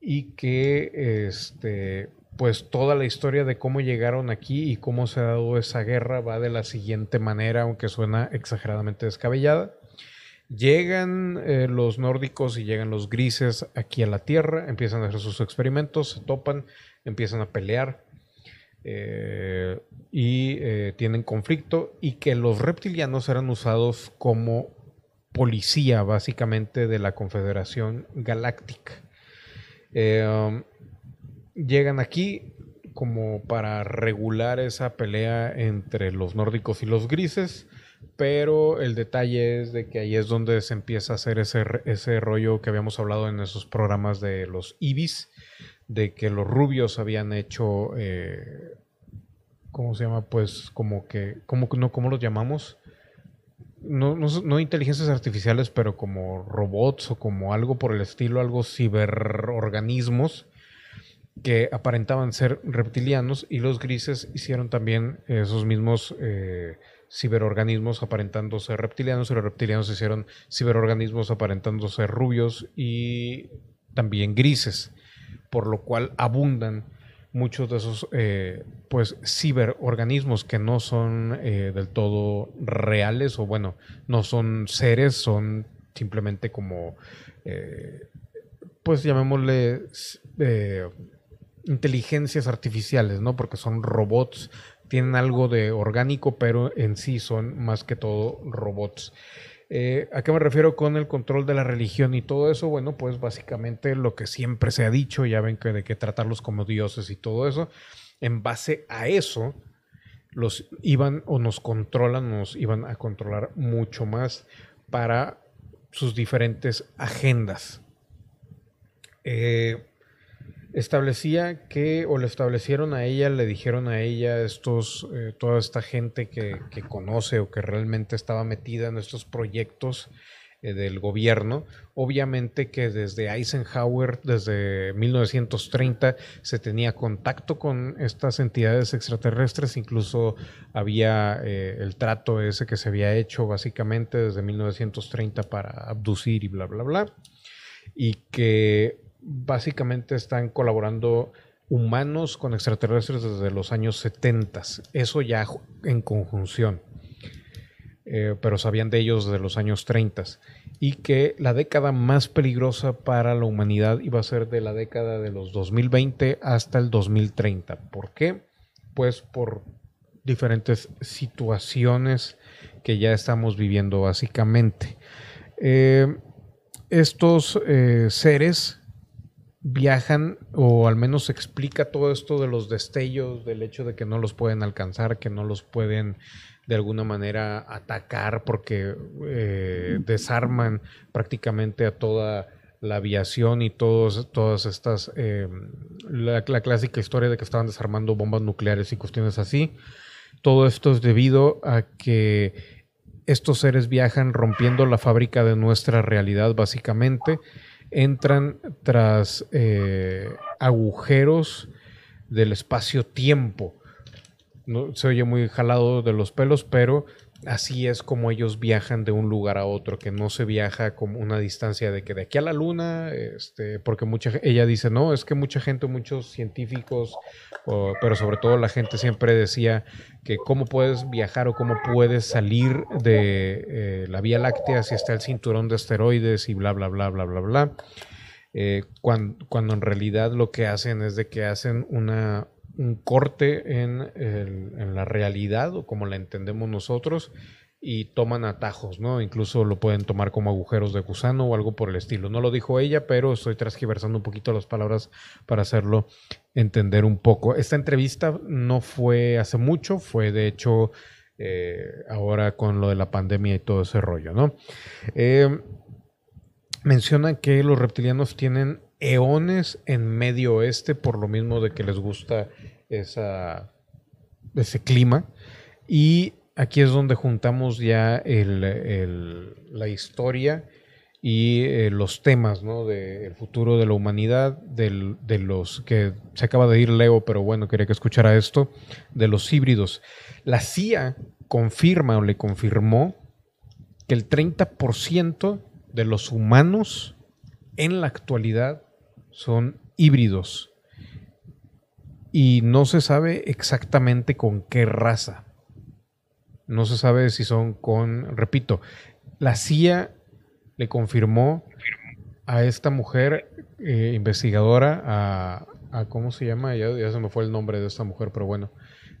y que este, pues toda la historia de cómo llegaron aquí y cómo se ha dado esa guerra va de la siguiente manera, aunque suena exageradamente descabellada. Llegan eh, los nórdicos y llegan los grises aquí a la Tierra, empiezan a hacer sus experimentos, se topan, empiezan a pelear eh, y eh, tienen conflicto y que los reptilianos eran usados como policía básicamente de la Confederación Galáctica. Llegan aquí como para regular esa pelea entre los nórdicos y los grises, pero el detalle es de que ahí es donde se empieza a hacer ese, ese rollo que habíamos hablado en esos programas de los ibis, de que los rubios habían hecho, eh, ¿cómo se llama? Pues como que, ¿cómo, no, ¿cómo los llamamos? No, no, no, inteligencias artificiales, pero como robots o como algo por el estilo, algo ciberorganismos que aparentaban ser reptilianos y los grises hicieron también esos mismos eh, ciberorganismos aparentando ser reptilianos y los reptilianos hicieron ciberorganismos aparentando ser rubios y también grises, por lo cual abundan muchos de esos eh, pues ciberorganismos que no son eh, del todo reales o bueno, no son seres, son simplemente como eh, pues llamémosle inteligencias artificiales, ¿no? Porque son robots, tienen algo de orgánico, pero en sí son más que todo robots. Eh, ¿A qué me refiero con el control de la religión y todo eso? Bueno, pues básicamente lo que siempre se ha dicho, ya ven que de que tratarlos como dioses y todo eso, en base a eso, los iban o nos controlan, nos iban a controlar mucho más para sus diferentes agendas. Eh, establecía que, o le establecieron a ella, le dijeron a ella, estos, eh, toda esta gente que, conoce o que realmente estaba metida en estos proyectos eh, del gobierno, obviamente que desde Eisenhower, desde 1930, se tenía contacto con estas entidades extraterrestres, incluso había eh, el trato ese que se había hecho básicamente desde 1930 para abducir y bla, bla, bla, y que básicamente están colaborando humanos con extraterrestres desde los años 70. Eso ya en conjunción. Eh, pero sabían de ellos desde los años 30. Y que la década más peligrosa para la humanidad iba a ser de la década de los 2020 hasta el 2030. ¿Por qué? Pues por diferentes situaciones que ya estamos viviendo básicamente. Eh, estos eh, seres viajan o al menos explica todo esto de los destellos, del hecho de que no los pueden alcanzar, que no los pueden de alguna manera atacar porque eh, desarman prácticamente a toda la aviación y todos, todas estas, eh, la, clásica historia de que estaban desarmando bombas nucleares y cuestiones así. Todo esto es debido a que estos seres viajan rompiendo la fábrica de nuestra realidad básicamente entran tras eh, agujeros del espacio-tiempo. No, se oye muy jalado de los pelos, pero así es como ellos viajan de un lugar a otro, que no se viaja como una distancia de que de aquí a la luna, este, porque mucha ella dice, no, es que mucha gente, muchos científicos, pero sobre todo la gente siempre decía que cómo puedes viajar o cómo puedes salir de eh, la Vía Láctea si está el cinturón de asteroides y bla, bla, bla, bla, bla, bla. Eh, cuando, cuando, en realidad lo que hacen es de que hacen una, un corte en, la realidad o como la entendemos nosotros y toman atajos, ¿no? Incluso lo pueden tomar como agujeros de gusano o algo por el estilo. No lo dijo ella, pero estoy transgiversando un poquito las palabras para hacerlo entender un poco. Esta entrevista no fue hace mucho, fue de hecho eh, ahora con lo de la pandemia y todo ese rollo, ¿no? Eh, mencionan que los reptilianos tienen eones en medio oeste por lo mismo de que les gusta esa, ese clima y aquí es donde juntamos ya la historia y eh, los temas ¿no? del futuro de la humanidad, de los que se acaba de ir Leo, pero bueno, quería que escuchara esto, de los híbridos. La CIA confirma o le confirmó que el 30% de los humanos en la actualidad son híbridos. Y no se sabe exactamente con qué raza. No se sabe si son con, repito, la CIA le confirmó a esta mujer eh, investigadora, a, ¿cómo se llama? Ya, se me fue el nombre de esta mujer, pero bueno,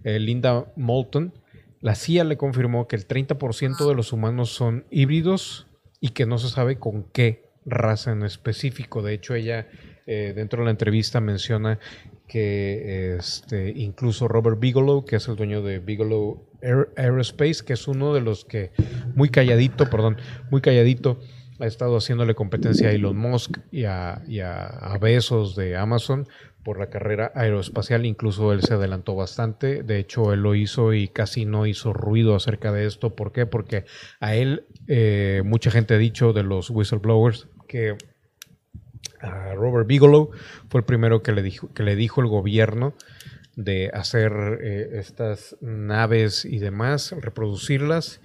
eh, Linda Moulton. La CIA le confirmó que el 30% de los humanos son híbridos y que no se sabe con qué raza en específico. De hecho, ella eh, dentro de la entrevista menciona que este, incluso Robert Bigelow, que es el dueño de Bigelow Aerospace, que es uno de los que muy calladito, perdón, muy calladito, ha estado haciéndole competencia a Elon Musk y a, Besos de Amazon por la carrera aeroespacial. Incluso él se adelantó bastante. De hecho, él lo hizo y casi no hizo ruido acerca de esto. ¿Por qué? Porque a él, eh, mucha gente ha dicho de los whistleblowers que a Robert Bigelow fue el primero que le dijo, que le dijo el gobierno de hacer estas naves y demás, reproducirlas,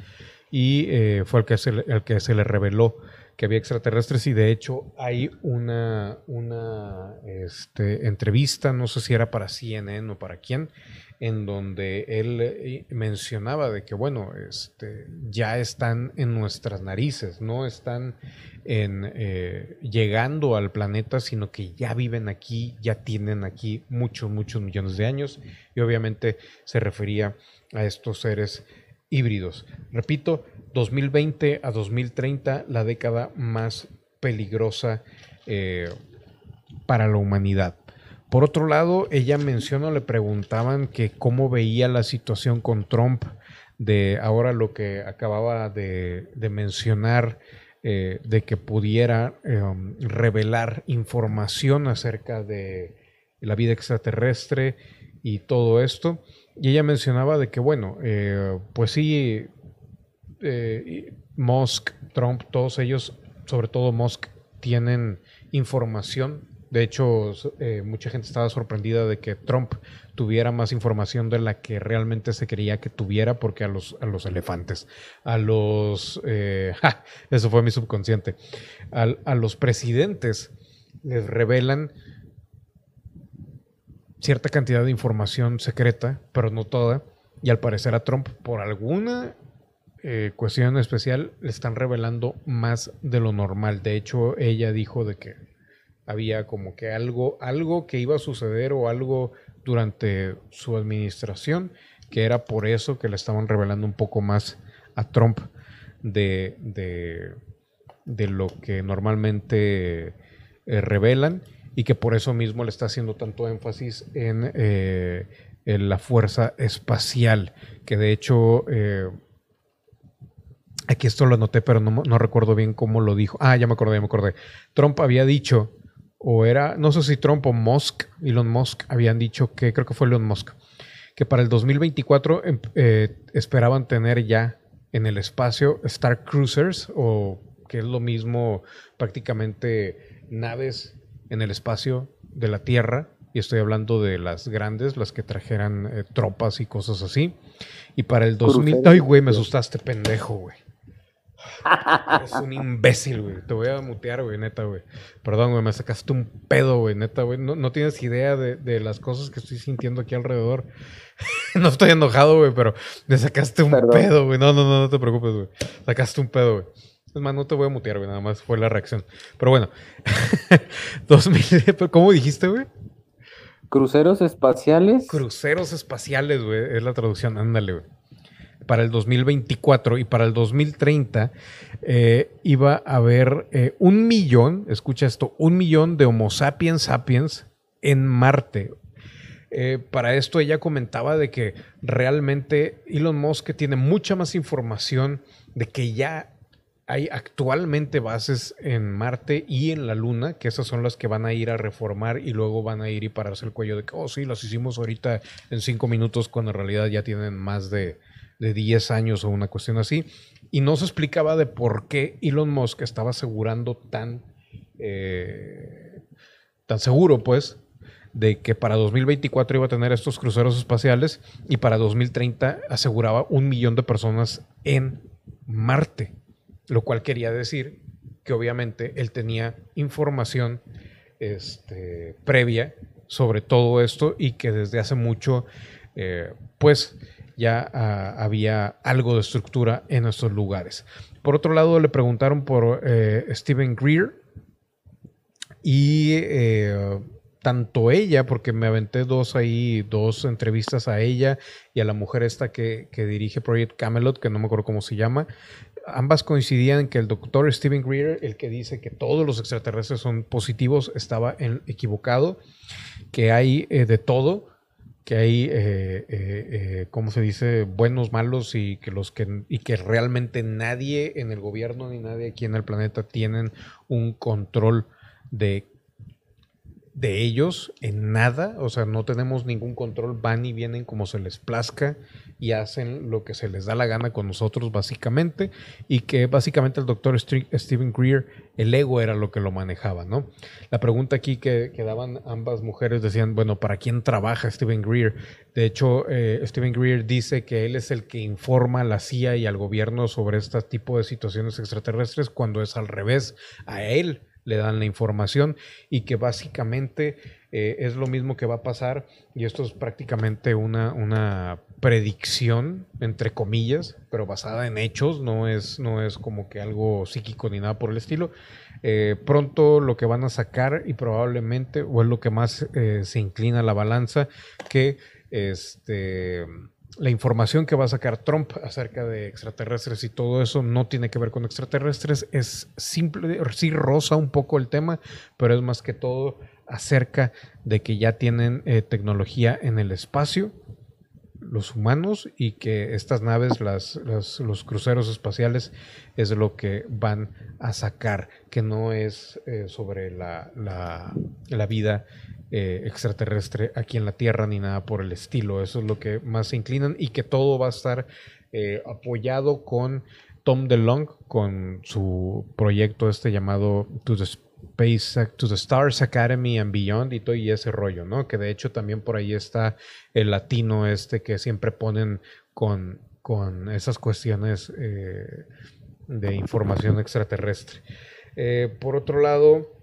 y fue el que, se, el que se le reveló que había extraterrestres y de hecho hay una, una este, entrevista, no sé si era para CNN o para quién, en donde él eh, mencionaba de que, bueno, este, ya están en nuestras narices, no están en, eh, llegando al planeta, sino que ya viven aquí, ya tienen aquí muchos, muchos millones de años y obviamente se refería a estos seres híbridos. Repito, 2020 a 2030, la década más peligrosa eh, para la humanidad. Por otro lado, ella menciona, le preguntaban que cómo veía la situación con Trump de ahora lo que acababa de, mencionar, eh, de que pudiera em, revelar información acerca de la vida extraterrestre y todo esto. Y ella mencionaba de que, bueno, eh, pues sí, eh, Musk, Trump, todos ellos, sobre todo Musk, tienen información. De hecho, eh, mucha gente estaba sorprendida de que Trump tuviera más información de la que realmente se quería que tuviera, porque a los, a los elefantes, a los... eso fue mi subconsciente. a los presidentes les revelan cierta cantidad de información secreta, pero no toda. Y al parecer a Trump, por alguna eh, cuestión especial, le están revelando más de lo normal. De hecho, ella dijo de que había como que algo, algo que iba a suceder o algo durante su administración, que era por eso que le estaban revelando un poco más a Trump de, de, lo que normalmente eh, revelan y que por eso mismo le está haciendo tanto énfasis en, eh, la fuerza espacial, que de hecho, eh, aquí esto lo anoté, pero no, no, recuerdo bien cómo lo dijo. Ah, ya me acordé, ya me acordé. Trump había dicho, o era, no sé si Trump o Musk, Elon Musk, habían dicho que, creo que fue Elon Musk, que para el 2024 em, eh, esperaban tener ya en el espacio Star Cruisers, o que es lo mismo prácticamente naves en el espacio de la Tierra, y estoy hablando de las grandes, las que trajeran eh, tropas y cosas así. Y para el 2000... Ay, güey, me asustaste, pendejo, güey. Es un imbécil, güey. Te voy a mutear, güey, neta, güey. Perdón, güey, me sacaste un pedo, güey, neta, güey. No, tienes idea de, de, las cosas que estoy sintiendo aquí alrededor. no estoy enojado, güey, pero me sacaste un pedo, güey. No, no, no, no te preocupes, güey. Sacaste un pedo, güey. Es más, no te voy a mutear, güey, nada más fue la reacción. Pero bueno, 2000, ¿cómo dijiste, güey? Cruceros espaciales. Cruceros espaciales, güey, es la traducción, ándale, güey. Para el 2024 y para el 2030 eh, iba a haber eh, un millón, escucha esto, un millón de Homo sapiens sapiens en Marte. Eh, para esto ella comentaba de que realmente Elon Musk tiene mucha más información de que ya hay actualmente bases en Marte y en la Luna, que esas son las que van a ir a reformar y luego van a ir y pararse el cuello de que, oh, sí, las hicimos ahorita en cinco minutos, cuando en realidad ya tienen más de, de 10 años o una cuestión así. Y no se explicaba de por qué Elon Musk estaba asegurando tan, eh, tan seguro, pues, de que para 2024 iba a tener estos cruceros espaciales y para 2030 aseguraba un millón de personas en Marte lo cual quería decir que obviamente él tenía información este, previa sobre todo esto y que desde hace mucho, eh, pues ya ah, había algo de estructura en estos lugares. Por otro lado, le preguntaron por eh, Stephen Greer y eh, tanto ella, porque me aventé dos ahí, dos entrevistas a ella y a la mujer esta que, que dirige Project Camelot, que no me acuerdo cómo se llama, ambas coincidían que el doctor Steven Greer, el que dice que todos los extraterrestres son positivos, estaba equivocado, que hay eh, de todo, que hay, eh, eh, ¿cómo se dice?, buenos, malos y que, los que, y que realmente nadie en el gobierno ni nadie aquí en el planeta tienen un control de de ellos en nada, o sea, no tenemos ningún control, van y vienen como se les plazca y hacen lo que se les da la gana con nosotros básicamente. Y que básicamente el doctor Stephen Greer, el ego era lo que lo manejaba, ¿no? La pregunta aquí que, daban ambas mujeres decían, bueno, ¿para quién trabaja Stephen Greer? De hecho, eh, Stephen Greer dice que él es el que informa a la CIA y al gobierno sobre este tipo de situaciones extraterrestres cuando es al revés, a él le dan la información y que básicamente eh, es lo mismo que va a pasar y esto es prácticamente una, una predicción, entre comillas, pero basada en hechos, no es, no es como que algo psíquico ni nada por el estilo. Eh, pronto lo que van a sacar y probablemente, o es lo que más eh, se inclina la balanza, que este la información que va a sacar Trump acerca de extraterrestres y todo eso no tiene que ver con extraterrestres, es simple, sí rosa un poco el tema, pero es más que todo acerca de que ya tienen eh, tecnología en el espacio, los humanos, y que estas naves, las, los cruceros espaciales, es lo que van a sacar, que no es eh, sobre la, la, la vida eh, extraterrestre aquí en la Tierra ni nada por el estilo. Eso es lo que más se inclinan y que todo va a estar eh, apoyado con Tom DeLong, con su proyecto este llamado To the Space, To the Stars Academy and Beyond y todo y ese rollo, ¿no? Que de hecho también por ahí está el latino este que siempre ponen con, con esas cuestiones eh, de información extraterrestre. por otro lado,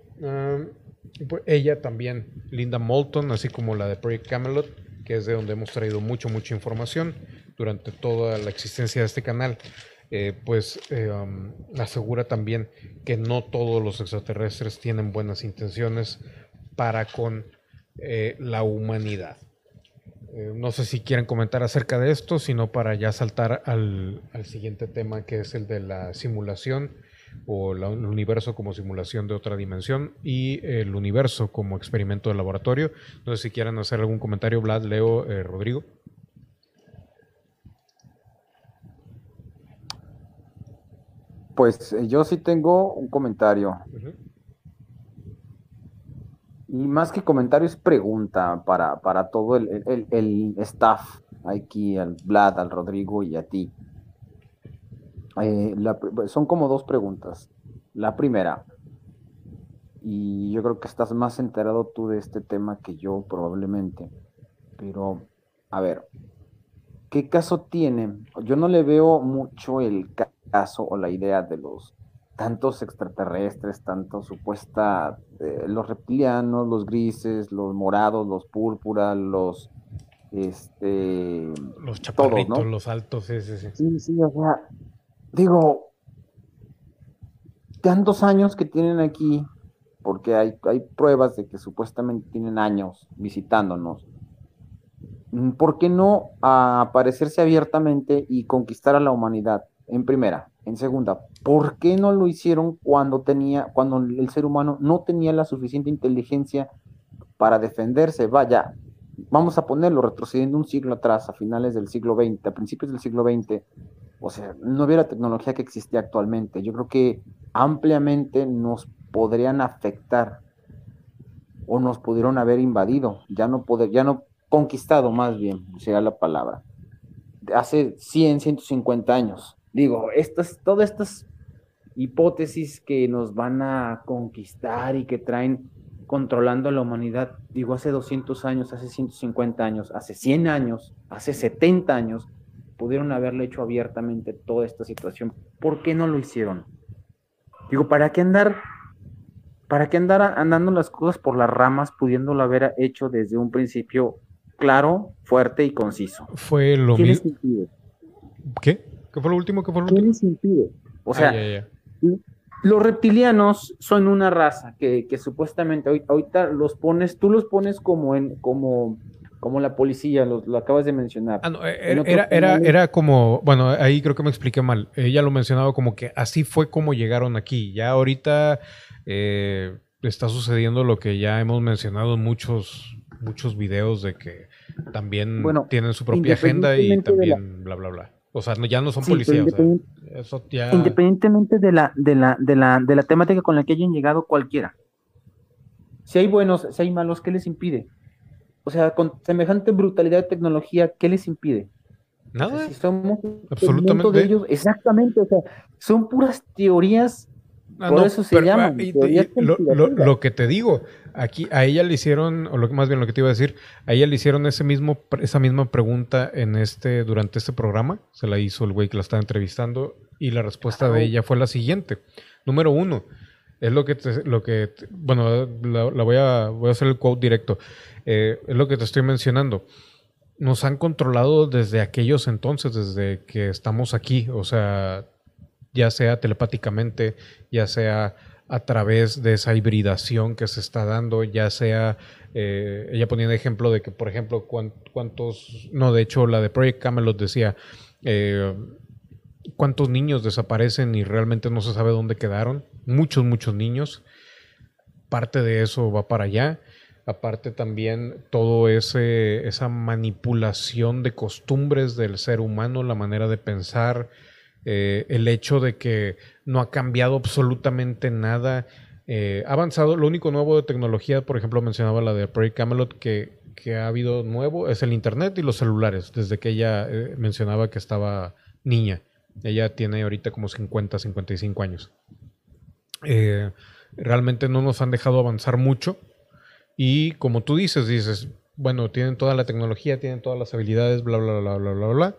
ella también, Linda Moulton, así como la de Project Camelot, que es de donde hemos traído mucho, mucha información durante toda la existencia de este canal, eh, pues eh, um, asegura también que no todos los extraterrestres tienen buenas intenciones para con eh, la humanidad. no sé si quieren comentar acerca de esto, sino para ya saltar al, al siguiente tema que es el de la simulación o el universo como simulación de otra dimensión y el universo como experimento de laboratorio. No sé si quieren hacer algún comentario, Vlad, Leo, eh, Rodrigo. Pues eh, yo sí tengo un comentario. Y más que comentario es pregunta para, todo el, el, el staff, aquí al Vlad, al Rodrigo y a ti. Eh, son como dos preguntas. La primera, y yo creo que estás más enterado tú de este tema que yo probablemente, pero a ver, ¿qué caso tiene? Yo no le veo mucho el caso o la idea de los tantos extraterrestres, tanto supuesta, eh, los reptilianos, los grises, los morados, los púrpuras, los este los chaparritos, los altos, ese, Sí, sí, o sea, digo, tantos años que tienen aquí, porque hay, hay pruebas de que supuestamente tienen años visitándonos, ¿por qué no aparecerse abiertamente y conquistar a la humanidad? En primera. En segunda, ¿por qué no lo hicieron cuando tenía, cuando el ser humano no tenía la suficiente inteligencia para defenderse? Vaya, vamos a ponerlo retrocediendo un siglo atrás, a finales del siglo XX, a principios del siglo XX, o sea, no hubiera tecnología que existía actualmente. Yo creo que ampliamente nos podrían afectar o nos pudieron haber invadido, ya no poder, ya no conquistado más bien, sería la palabra. Hace 100, 150 años. Digo, estas, todas estas hipótesis que nos van a conquistar y que traen controlando a la humanidad, digo, hace 200 años, hace 150 años, hace 100 años, hace 70 años, pudieron haberle hecho abiertamente toda esta situación. ¿Por qué no lo hicieron? Digo, ¿para qué andar, para qué andar andando las cosas por las ramas, pudiéndolo haber hecho desde un principio claro, fuerte y conciso? Fue lo mismo. ¿Qué? ¿Qué fue lo último? ¿Qué fue lo último? Tiene sentido. O sea, los reptilianos son una raza que, que supuestamente ahorita los pones, tú los pones como en, como como la policía, lo, acabas de mencionar. Ah, eh, era, era, era, como, bueno, ahí creo que me expliqué mal. Ella lo mencionaba como que así fue como llegaron aquí. Ya ahorita eh, está sucediendo lo que ya hemos mencionado en muchos, muchos videos de que también tienen su propia agenda y también bla, bla, bla. O sea, ya no son policías. Independientemente de la, de, la, de, la, de la temática con la que hayan llegado cualquiera. Si hay buenos, si hay malos, ¿qué les impide? O sea, con semejante brutalidad de tecnología, ¿qué les impide? Nada. Si somos absolutamente. De ellos, exactamente, o sea, son puras teorías. Ah, por eso se llaman. lo, que te digo, aquí a ella le hicieron, o lo, más bien lo que te iba a decir, a ella le hicieron ese mismo, esa misma pregunta en este, durante este programa. Se la hizo el güey que la estaba entrevistando, y la respuesta de ella fue la siguiente. Número uno, es lo que lo que, bueno, la, voy, a, voy a hacer el quote directo. Eh, es lo que te estoy mencionando nos han controlado desde aquellos entonces, desde que estamos aquí, o sea, ya sea telepáticamente, ya sea a través de esa hibridación que se está dando, ya sea, eh, ella ponía el ejemplo de que, por ejemplo, cuántos, no, de hecho, la de Project Camelot decía, eh, cuántos niños desaparecen y realmente no se sabe dónde quedaron, muchos, muchos niños, parte de eso va para allá. Aparte también todo ese esa manipulación de costumbres del ser humano, la manera de pensar, eh, el hecho de que no ha cambiado absolutamente nada. Eh, ha avanzado, lo único nuevo de tecnología, por ejemplo, mencionaba la de Project Camelot, que, que ha habido nuevo, es el Internet y los celulares, desde que ella eh, mencionaba que estaba niña. Ella tiene ahorita como 50, 55 años. realmente no nos han dejado avanzar mucho y como tú dices, dices, bueno, tienen toda la tecnología, tienen todas las habilidades, bla, bla, bla, bla, bla, bla.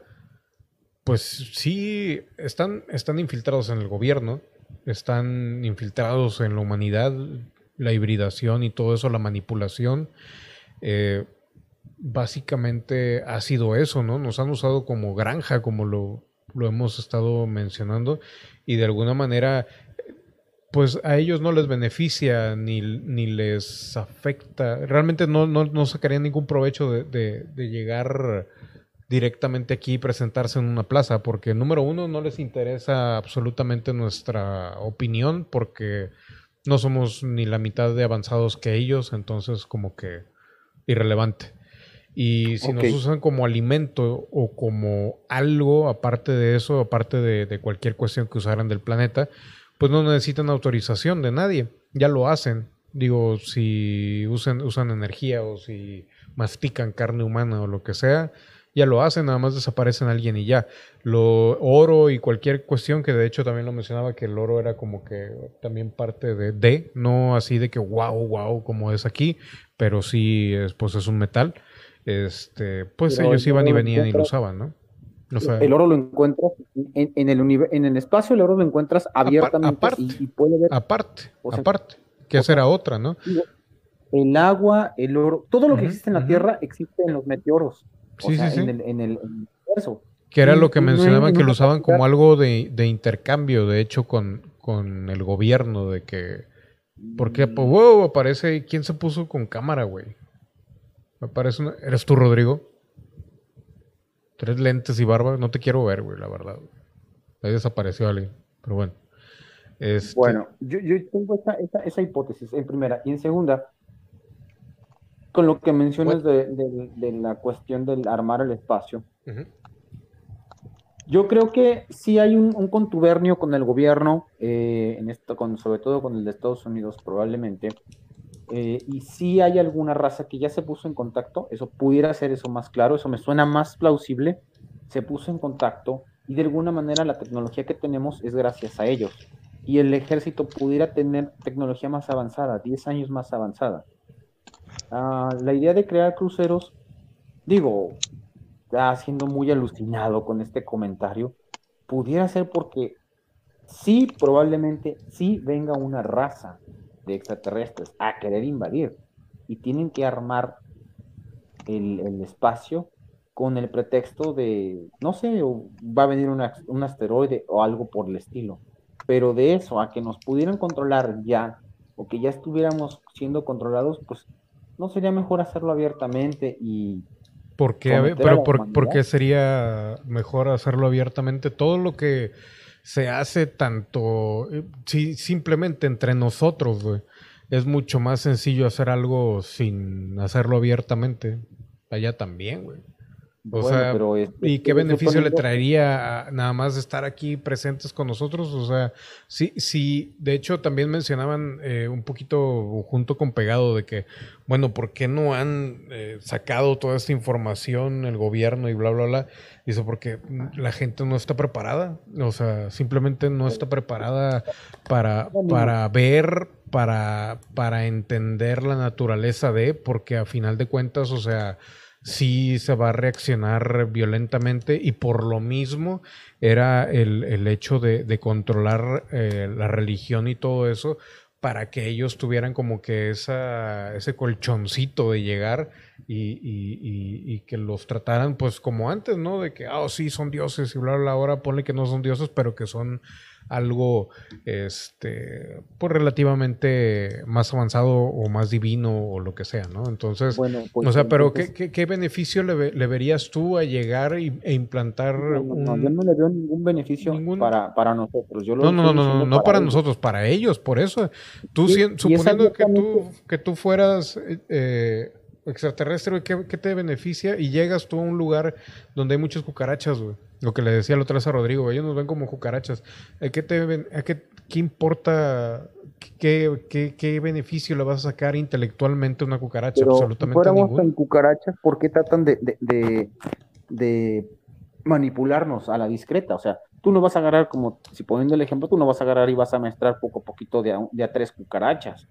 Pues sí, están, están infiltrados en el gobierno, están infiltrados en la humanidad, la hibridación y todo eso, la manipulación. Eh, básicamente ha sido eso, ¿no? Nos han usado como granja, como lo, lo hemos estado mencionando, y de alguna manera pues a ellos no les beneficia ni, ni les afecta. Realmente no, no, sacarían ningún provecho de, llegar directamente aquí y presentarse en una plaza, porque número uno no les interesa absolutamente nuestra opinión, porque no somos ni la mitad de avanzados que ellos, entonces como que irrelevante. Y si nos usan como alimento o como algo, aparte de eso, aparte de, de cualquier cuestión que usaran del planeta, pues no necesitan autorización de nadie, ya lo hacen. Digo, si usan, usan energía o si mastican carne humana o lo que sea, ya lo hacen, nada más desaparecen alguien y ya. Lo oro y cualquier cuestión que de hecho también lo mencionaba que el oro era como que también parte de, de no así de que wow, wow, como es aquí, pero sí es, pues es un metal. Este, pues ellos iban y venían y lo usaban, ¿no? el oro lo encuentras en, el en el espacio, el oro lo encuentras abiertamente aparte, y, puede ver. Aparte, aparte, que esa era otra, ¿no? El agua, el oro, todo lo que existe en la Tierra existe en los meteoros. Sí, sí, sí. En el, en el, universo. Que era lo que mencionaban, que lo usaban como algo de, intercambio, de hecho, con, con el gobierno, de que. Porque, pues, wow, aparece. ¿Quién se puso con cámara, güey? Me parece una... ¿Eres tú, Rodrigo? Tres lentes y barba, no te quiero ver, güey, la verdad. Ahí desapareció alguien, pero bueno. Este bueno, yo, tengo esa, hipótesis en primera. Y en segunda, con lo que mencionas de, la cuestión del armar el espacio, yo creo que sí hay un, contubernio con el gobierno, eh, en esto, con, sobre todo con el de Estados Unidos probablemente, eh, y si hay alguna raza que ya se puso en contacto, eso pudiera ser eso más claro, eso me suena más plausible, se puso en contacto y de alguna manera la tecnología que tenemos es gracias a ellos. Y el ejército pudiera tener tecnología más avanzada, 10 años más avanzada. Ah, la idea de crear cruceros, digo, ya siendo muy alucinado con este comentario, pudiera ser porque sí, probablemente sí venga una raza de extraterrestres a querer invadir y tienen que armar el, espacio con el pretexto de, no sé, va a venir un asteroide o algo por el estilo. Pero de eso a que nos pudieran controlar ya o que ya estuviéramos siendo controlados, pues no sería mejor hacerlo abiertamente y... ¿Por qué? Pero por, ¿por qué sería mejor hacerlo abiertamente? Todo lo que se hace tanto, eh, simplemente entre nosotros, güey. Es mucho más sencillo hacer algo sin hacerlo abiertamente. Allá también, güey. O sea, ¿y qué beneficio le traería nada más estar aquí presentes con nosotros? O sea, sí, sí, de hecho también mencionaban eh, un poquito junto con pegado de que, bueno, ¿por qué no han eh, sacado toda esta información el gobierno y bla, bla, bla? Dice, porque la gente no está preparada, o sea, simplemente no está preparada para, para ver, para, para entender la naturaleza de, porque a final de cuentas, o sea, sí se va a reaccionar violentamente y por lo mismo era el, hecho de, controlar eh, la religión y todo eso para que ellos tuvieran como que esa, ese colchoncito de llegar y, y, que los trataran pues como antes, ¿no? De que, ah, oh, sí, son dioses y bla, bla, ahora ponle que no son dioses, pero que son algo este pues relativamente más avanzado o más divino o lo que sea, ¿no? Entonces, bueno, pues, o sea, pero ¿qué, beneficio le, verías tú a llegar e implantar no, yo no le veo ningún beneficio Para, nosotros. no, no, no, no, no, para, nosotros, para ellos, por eso. Tú, suponiendo que tú, que tú fueras eh, extraterrestre, ¿qué, ¿qué, te beneficia? Y llegas tú a un lugar donde hay muchas cucarachas, güey. Lo que le decía la otra vez a Rodrigo, ellos nos ven como cucarachas. ¿Qué, te, qué, qué importa? Qué, qué, beneficio le vas a sacar intelectualmente a una cucaracha? Absolutamente si fuéramos en cucarachas, ¿por qué tratan de, de, manipularnos a la discreta? O sea, tú no vas a agarrar, como si poniendo el ejemplo, tú no vas a agarrar y vas a mezclar poco a poquito de de a tres cucarachas.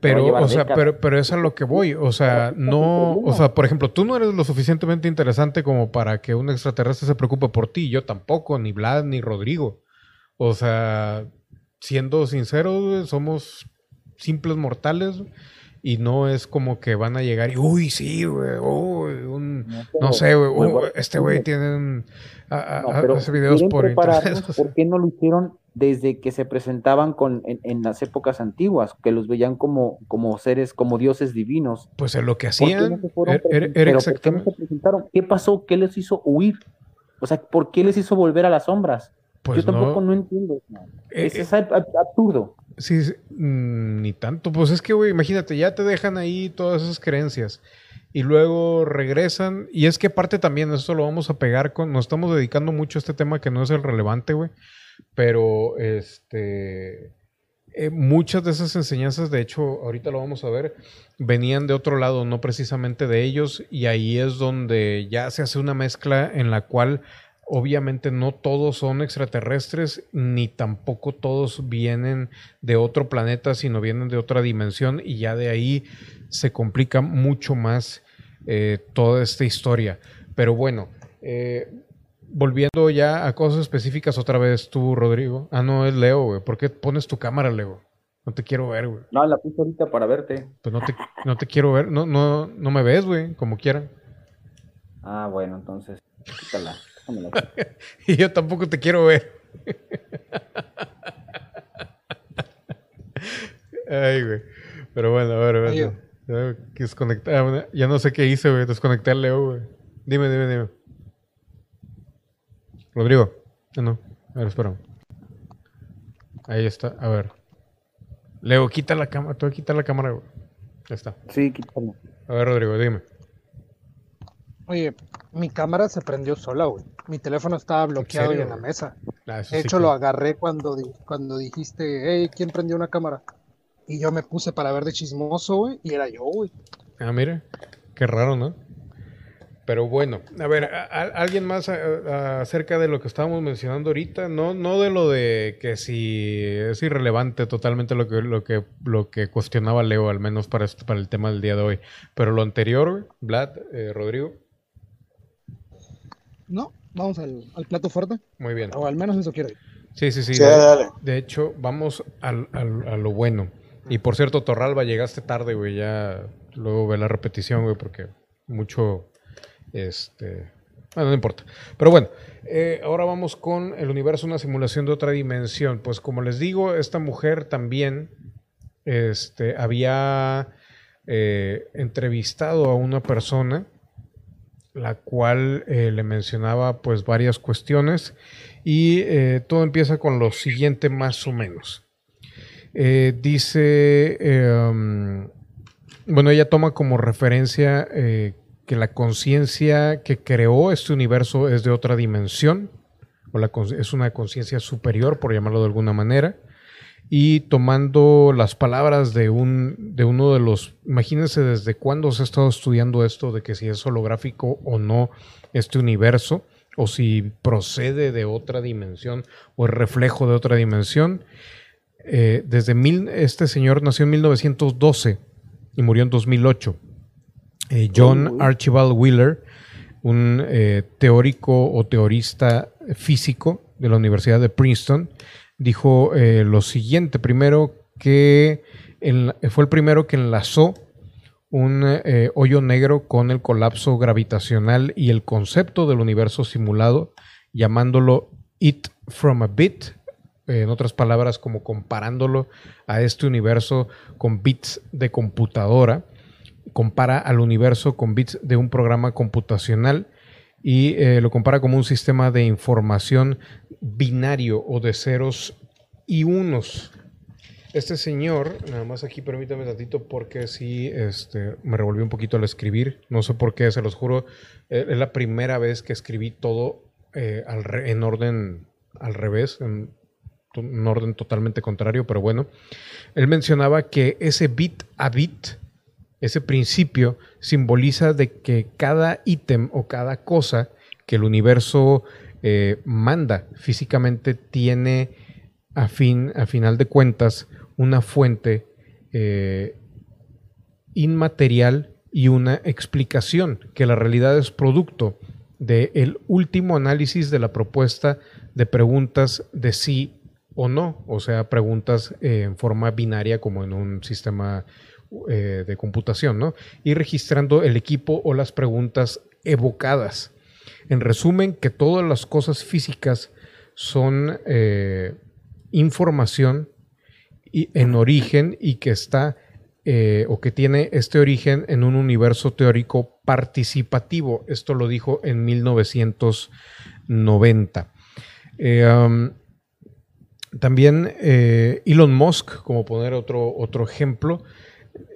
Pero, o sea, pero, pero es a lo que voy. O sea, no, o sea, por ejemplo, tú no eres lo suficientemente interesante como para que un extraterrestre se preocupe por ti. Yo tampoco, ni Vlad, ni Rodrigo. O sea, siendo sinceros, somos simples mortales y no es como que van a llegar y, uy, sí, güey, no, sé, güey, este güey tiene hace videos por internet. ¿Por qué no lo hicieron desde que se presentaban con, en, las épocas antiguas, que los veían como, como seres, como dioses divinos? Pues es lo que hacían. Er, era, exactamente. qué, presentaron? ¿Qué pasó? ¿Qué les hizo huir? O sea, ¿por qué les hizo volver a las sombras? Pues Yo tampoco no, entiendo. Eh, es, eh, absurdo. Sí, mm, ni tanto. Pues es que, güey, imagínate, ya te dejan ahí todas esas creencias y luego regresan. Y es que aparte también, esto lo vamos a pegar con, nos estamos dedicando mucho a este tema que no es el relevante, güey. Pero, este, eh, muchas de esas enseñanzas, de hecho, ahorita lo vamos a ver, venían de otro lado, no precisamente de ellos. Y ahí es donde ya se hace una mezcla en la cual obviamente no todos son extraterrestres, ni tampoco todos vienen de otro planeta, sino vienen de otra dimensión y ya de ahí se complica mucho más eh, toda esta historia. Pero bueno, eh, volviendo ya a cosas específicas otra vez tú, Rodrigo. Ah, no, es Leo, güey. ¿Por qué pones tu cámara, Leo? No te quiero ver, güey. No, la puse ahorita para verte. Pues no te, no te quiero ver. No, no, no me ves, güey, como quieran. Ah, bueno, entonces, quítala. y yo tampoco te quiero ver. Ay, güey. Pero bueno, a ver, a ver. Ya, ya no sé qué hice, güey. Desconecté al Leo, güey. Dime, dime, dime. Rodrigo. No. A ver, espera. Ahí está. A ver. Leo, quita la cámara. Tú quita la cámara, güey. Ya está. Sí, quítala. A ver, Rodrigo, dime. Oye, mi cámara se prendió sola, güey. Mi teléfono estaba bloqueado y en la mesa. Ah, de hecho, lo agarré cuando, cuando dijiste, hey, ¿quién prendió una cámara? Y yo me puse para ver de chismoso, güey, y era yo, güey. Ah, mira, qué raro, ¿no? Pero bueno, a ver, ¿alguien más acerca de lo que estábamos mencionando ahorita? No, no de lo de que si es irrelevante totalmente lo que, lo que, lo que cuestionaba Leo, al menos para, para el tema del día de hoy. Pero lo anterior, Vlad, eh, Rodrigo. No, vamos al, plato fuerte. Muy bien. O al menos eso quiero Sí, sí, sí. de, hecho, vamos al, al, a lo bueno. Y por cierto, Torralba, llegaste tarde, güey. Ya luego ve la repetición, güey, porque mucho. Este. Bueno, no importa. Pero bueno, eh, ahora vamos con el universo, una simulación de otra dimensión. Pues como les digo, esta mujer también este, había eh, entrevistado a una persona la cual eh, le mencionaba pues varias cuestiones y todo empieza con lo siguiente más o menos. Dice, em, bueno, ella toma como referencia que la conciencia que creó este universo es de otra dimensión, o es una conciencia superior, por llamarlo de alguna manera, y tomando las palabras de, un, de uno de los, imagínense desde cuándo se ha estado estudiando esto, de que si es holográfico o no este universo, o si procede de otra dimensión o es reflejo de otra dimensión. Eh, desde mil, este señor nació en 1912 y murió en 2008. Eh, John Archibald Wheeler, un eh, teórico o teorista físico de la Universidad de Princeton, dijo eh, lo siguiente. Primero que fue el primero que enlazó un eh, hoyo negro con el colapso gravitacional y el concepto del universo simulado, llamándolo It from a Bit, en otras palabras, como comparándolo a este universo con bits de computadora, compara al universo con bits de un programa computacional y eh, lo compara como un sistema de información binario o de ceros y unos. Este señor, nada más aquí permítame un ratito porque sí este, me revolvió un poquito al escribir. No sé por qué, se los juro. Eh, es la primera vez que escribí todo eh, en orden al revés, en un orden totalmente contrario, pero bueno. Él mencionaba que ese bit a bit, ese principio, simboliza de que cada ítem o cada cosa que el universo eh, manda físicamente tiene a, fin, a final de cuentas una fuente eh, inmaterial y una explicación, que la realidad es producto del último análisis de la propuesta de preguntas de sí o no, o sea, preguntas eh, en forma binaria como en un sistema de computación, ¿no? Y registrando el equipo o las preguntas evocadas. En resumen, que todas las cosas físicas son eh, información en origen y que está eh, o que tiene este origen en un universo teórico participativo. Esto lo dijo en 1990. Eh, también Elon Musk, como poner otro, otro ejemplo,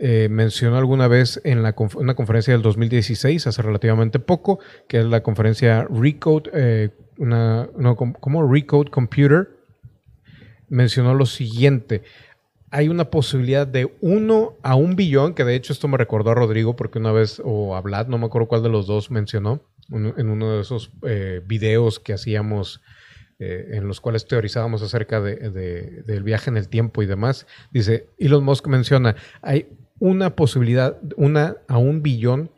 eh, mencionó alguna vez en la una conferencia del 2016, hace relativamente poco, que es la conferencia Recode, eh, una, como Recode Computer, mencionó lo siguiente. Hay una posibilidad de uno a un billón, que de hecho esto me recordó a Rodrigo porque una vez, o a Vlad, no me acuerdo cuál de los dos mencionó, en uno de esos eh, videos que hacíamos en los cuales teorizábamos acerca de, del viaje en el tiempo y demás. Dice, Elon Musk menciona, hay una posibilidad, una a un billón,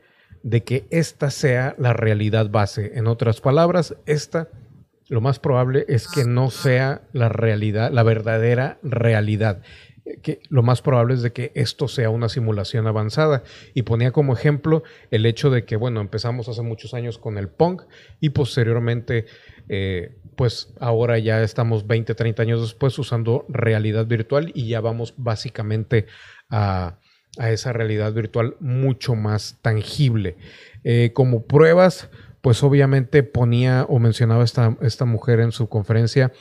de que esta sea la realidad base. En otras palabras, esta, lo más probable es que no sea la realidad, la verdadera realidad. Que lo más probable es de que esto sea una simulación avanzada. Y ponía como ejemplo el hecho de que, bueno, empezamos hace muchos años con el punk y posteriormente, eh, pues ahora ya estamos 20, 30 años después usando realidad virtual y ya vamos básicamente a a esa realidad virtual mucho más tangible. Eh, como pruebas, pues obviamente ponía o mencionaba esta, esta mujer en su conferencia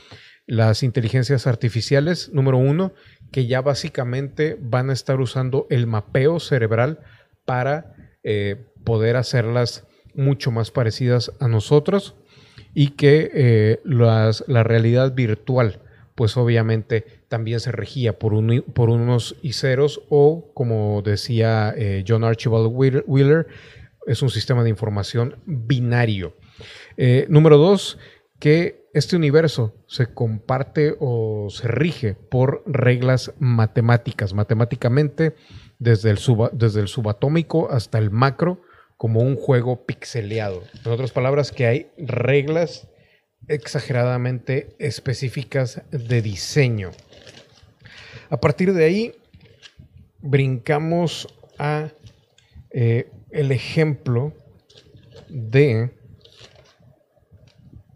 las inteligencias artificiales, número uno, que ya básicamente van a estar usando el mapeo cerebral para eh, poder hacerlas mucho más parecidas a nosotros y que eh, las, la realidad virtual pues obviamente también se regía por, por unos y ceros o, como decía eh, John Archibald Wheeler, es un sistema de información binario. Eh, número dos, que este universo se comparte o se rige por reglas matemáticas, matemáticamente desde el, desde el subatómico hasta el macro, como un juego pixeleado. En otras palabras, que hay reglas exageradamente específicas de diseño. A partir de ahí, brincamos a eh, el ejemplo de,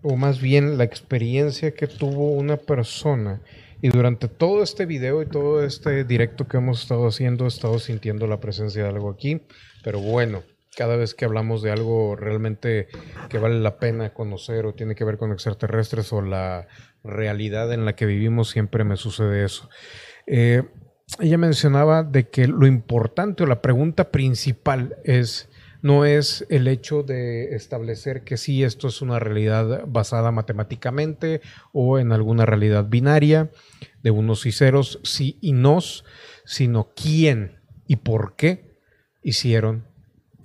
o más bien la experiencia que tuvo una persona. Y durante todo este video y todo este directo que hemos estado haciendo, he estado sintiendo la presencia de algo aquí. Pero bueno, cada vez que hablamos de algo realmente que vale la pena conocer o tiene que ver con extraterrestres o la realidad en la que vivimos, siempre me sucede eso. Eh, ella mencionaba de que lo importante o la pregunta principal es no es el hecho de establecer que sí, esto es una realidad basada matemáticamente o en alguna realidad binaria de unos y ceros, sí y nos, sino quién y por qué hicieron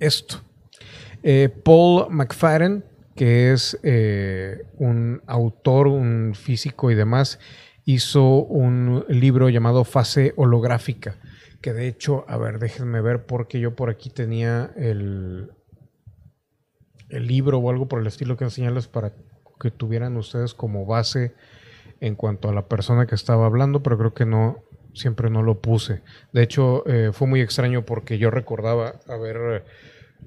esto. Eh, Paul McFadden, que es eh, un autor, un físico y demás, hizo un libro llamado Fase Holográfica, que de hecho, a ver, déjenme ver porque yo por aquí tenía el, el libro o algo por el estilo que enseñarles para que tuvieran ustedes como base en cuanto a la persona que estaba hablando, pero creo que no, siempre no lo puse. De hecho, eh, fue muy extraño porque yo recordaba haber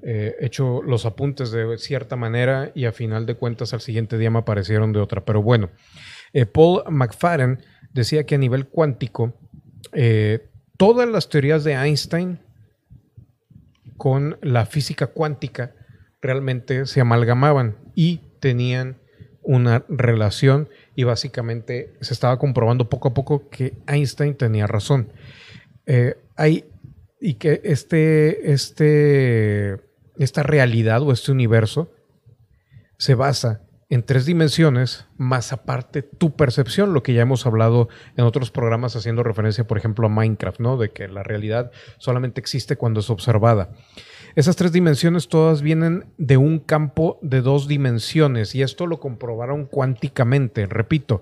hecho los apuntes de cierta manera y a final de cuentas al siguiente día me aparecieron de otra. Pero bueno, eh, Paul McFadden decía que a nivel cuántico, todas las teorías de Einstein con la física cuántica realmente se amalgamaban y tenían una relación y básicamente se estaba comprobando poco a poco que Einstein tenía razón. Eh, hay, y que este, este, esta realidad o este universo se basa en tres dimensiones, más aparte tu percepción, lo que ya hemos hablado en otros programas haciendo referencia, por ejemplo, a Minecraft, ¿no? De que la realidad solamente existe cuando es observada. Esas tres dimensiones todas vienen de un campo de dos dimensiones y esto lo comprobaron cuánticamente. Repito,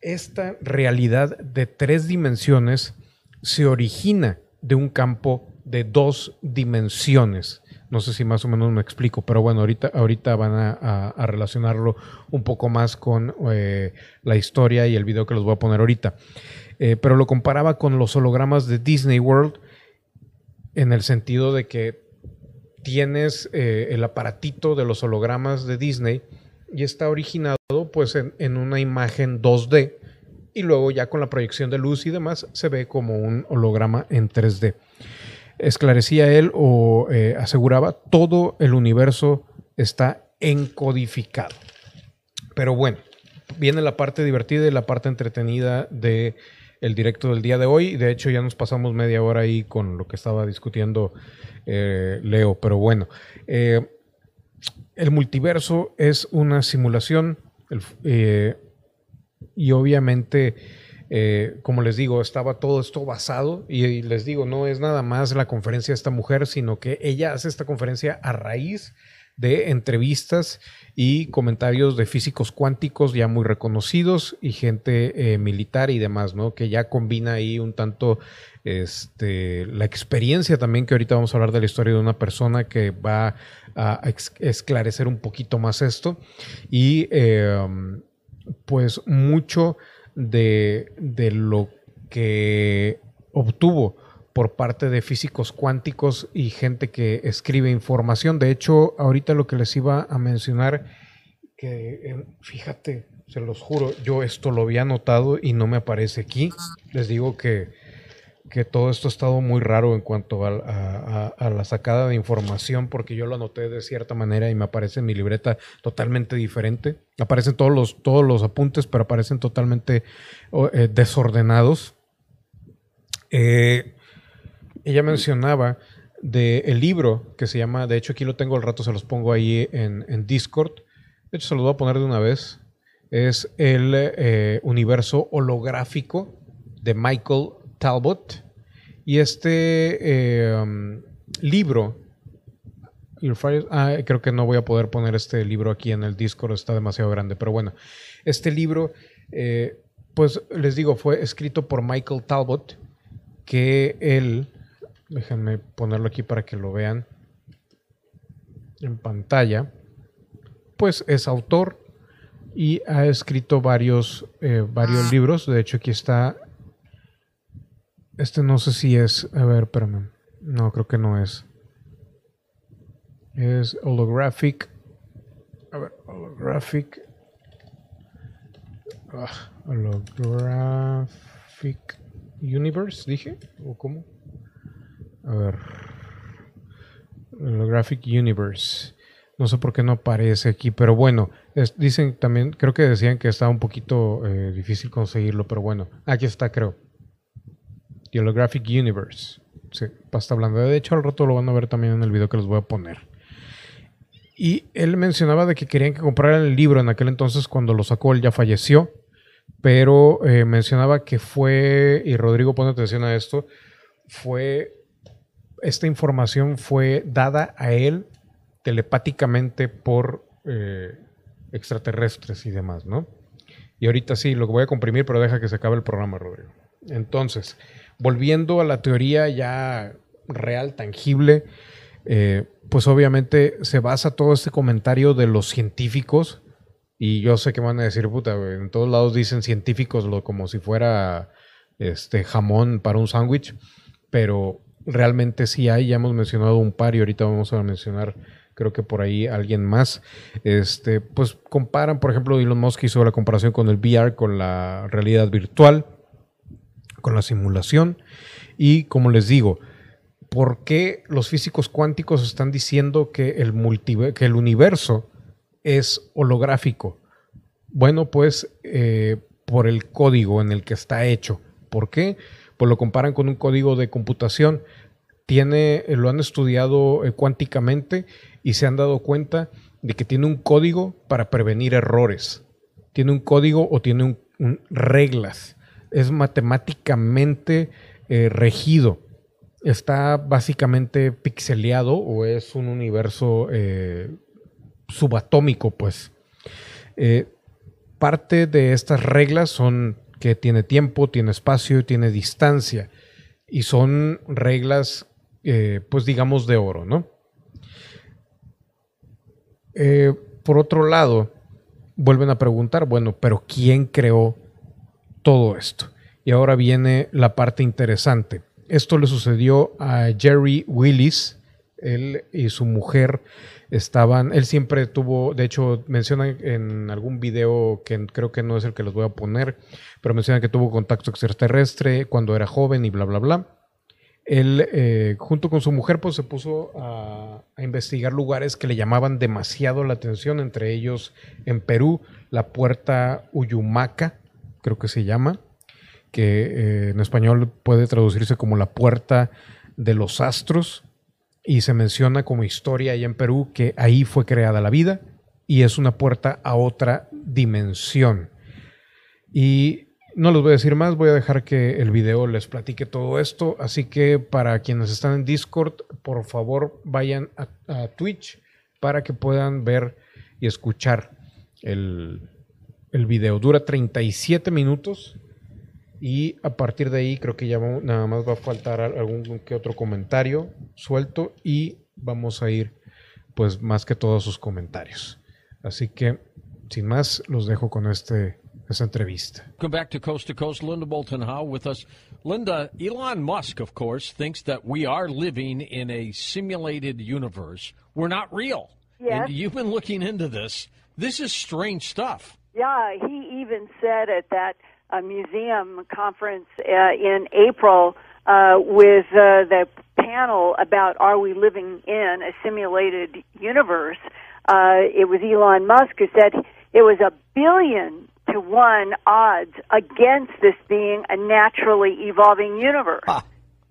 esta realidad de tres dimensiones se origina de un campo de dos dimensiones. No sé si más o menos me explico, pero bueno, ahorita, ahorita van a, relacionarlo un poco más con eh, la historia y el video que les voy a poner ahorita. Eh, pero lo comparaba con los hologramas de Disney World en el sentido de que tienes eh, el aparatito de los hologramas de Disney y está originado pues en, una imagen 2D y luego ya con la proyección de luz y demás se ve como un holograma en 3D. Esclarecía él o eh, aseguraba todo el universo está encodificado. Pero bueno, viene la parte divertida y la parte entretenida de el directo del día de hoy. De hecho, ya nos pasamos media hora ahí con lo que estaba discutiendo eh, Leo, pero bueno. Eh, el multiverso es una simulación y obviamente, como les digo, estaba todo esto basado y, les digo, no es nada más la conferencia de esta mujer, sino que ella hace esta conferencia a raíz de entrevistas y comentarios de físicos cuánticos ya muy reconocidos y gente militar y demás, ¿no? Que ya combina ahí un tanto este, la experiencia también, que ahorita vamos a hablar de la historia de una persona que va a esclarecer un poquito más esto. Y em, pues mucho de, de lo que obtuvo por parte de físicos cuánticos y gente que escribe información. De hecho, ahorita lo que les iba a mencionar, que em, fíjate, se los juro, yo esto lo había notado y no me aparece aquí. Les digo que que todo esto ha estado muy raro en cuanto a, la sacada de información, porque yo lo anoté de cierta manera y me aparece en mi libreta totalmente diferente. Aparecen todos los, todos los apuntes, pero aparecen totalmente eh, desordenados. Eh, ella mencionaba del el libro que se llama, de hecho aquí lo tengo al rato, se los pongo ahí en, Discord. De hecho, se los voy a poner de una vez. Es el eh, universo holográfico de Michael Talbot. Y este eh, um, libro, ah, creo que no voy a poder poner este libro aquí en el Discord, está demasiado grande, pero bueno, este libro, eh, pues les digo, fue escrito por Michael Talbot, que él, déjenme ponerlo aquí para que lo vean en pantalla, pues es autor y ha escrito varios, eh, varios libros, de hecho aquí está este no sé si es. A ver, espérame. No, creo que no es. Es holographic. A ver, holographic. Ah, holographic universe, dije. ¿O cómo? A ver. Holographic universe. No sé por qué no aparece aquí, pero bueno, dicen también, creo que decían que estaba un poquito eh, difícil conseguirlo, pero bueno, aquí está, creo. Holographic Universe. Sí, pasta blanda. De hecho, al rato lo van a ver también en el video que les voy a poner. Y él mencionaba de que querían que compraran el libro en aquel entonces cuando lo sacó, él ya falleció, pero eh, mencionaba que fue, y Rodrigo pone atención a esto, fue, esta información fue dada a él telepáticamente por eh, extraterrestres y demás, ¿no? Y ahorita sí, lo voy a comprimir, pero deja que se acabe el programa, Rodrigo. Entonces, volviendo a la teoría ya real, tangible, eh, pues obviamente se basa todo este comentario de los científicos. Y yo sé que van a decir, puta, en todos lados dicen científicos lo, como si fuera este jamón para un sándwich, pero realmente sí hay, ya hemos mencionado un par y ahorita vamos a mencionar creo que por ahí alguien más, este, pues comparan, por ejemplo, Elon Musk hizo la comparación con el VR, con la realidad virtual, con la simulación, y como les digo, ¿por qué los físicos cuánticos están diciendo que el, que el universo es holográfico? Bueno, pues eh, por el código en el que está hecho. ¿Por qué? Pues lo comparan con un código de computación. Tiene, lo han estudiado eh, cuánticamente y se han dado cuenta de que tiene un código para prevenir errores. Tiene un código o tiene un, reglas. Es matemáticamente eh, regido. Está básicamente pixeleado o es un universo eh, subatómico, pues. Eh, parte de estas reglas son que tiene tiempo, tiene espacio, tiene distancia. Y son reglas, pues digamos, de oro, ¿no? Por otro lado, vuelven a preguntar, bueno, pero ¿quién creó todo esto? Y ahora viene la parte interesante. Esto le sucedió a Jerry Willis. Él y su mujer estaban, él siempre tuvo, de hecho, menciona en algún video que creo que no es el que les voy a poner, pero menciona que tuvo contacto extraterrestre cuando era joven y bla, bla, bla él eh, junto con su mujer pues se puso a, investigar lugares que le llamaban demasiado la atención, entre ellos en Perú, la puerta Uyumaca, creo que se llama, que eh, en español puede traducirse como la puerta de los astros, y se menciona como historia allá en Perú que ahí fue creada la vida y es una puerta a otra dimensión. Y no les voy a decir más, voy a dejar que el video les platique todo esto. Así que para quienes están en Discord, por favor vayan a, Twitch para que puedan ver y escuchar el, el, video. Dura 37 minutos y a partir de ahí creo que ya nada más va a faltar algún que otro comentario suelto y vamos a ir pues más que todos sus comentarios. Así que sin más, los dejo con este esa entrevista. Come back to Coast to Coast. Linda Bolton Howe with us. Linda, Elon Musk, of course, thinks that we are living in a simulated universe. We're not real. Yes. And you've been looking into this. This is strange stuff. Yeah, he even said at that uh, museum conference uh, in April uh, with uh, the panel about are we living in a simulated universe, uh, it was Elon Musk who said it was a billion to one odds against this being a naturally evolving universe. Huh.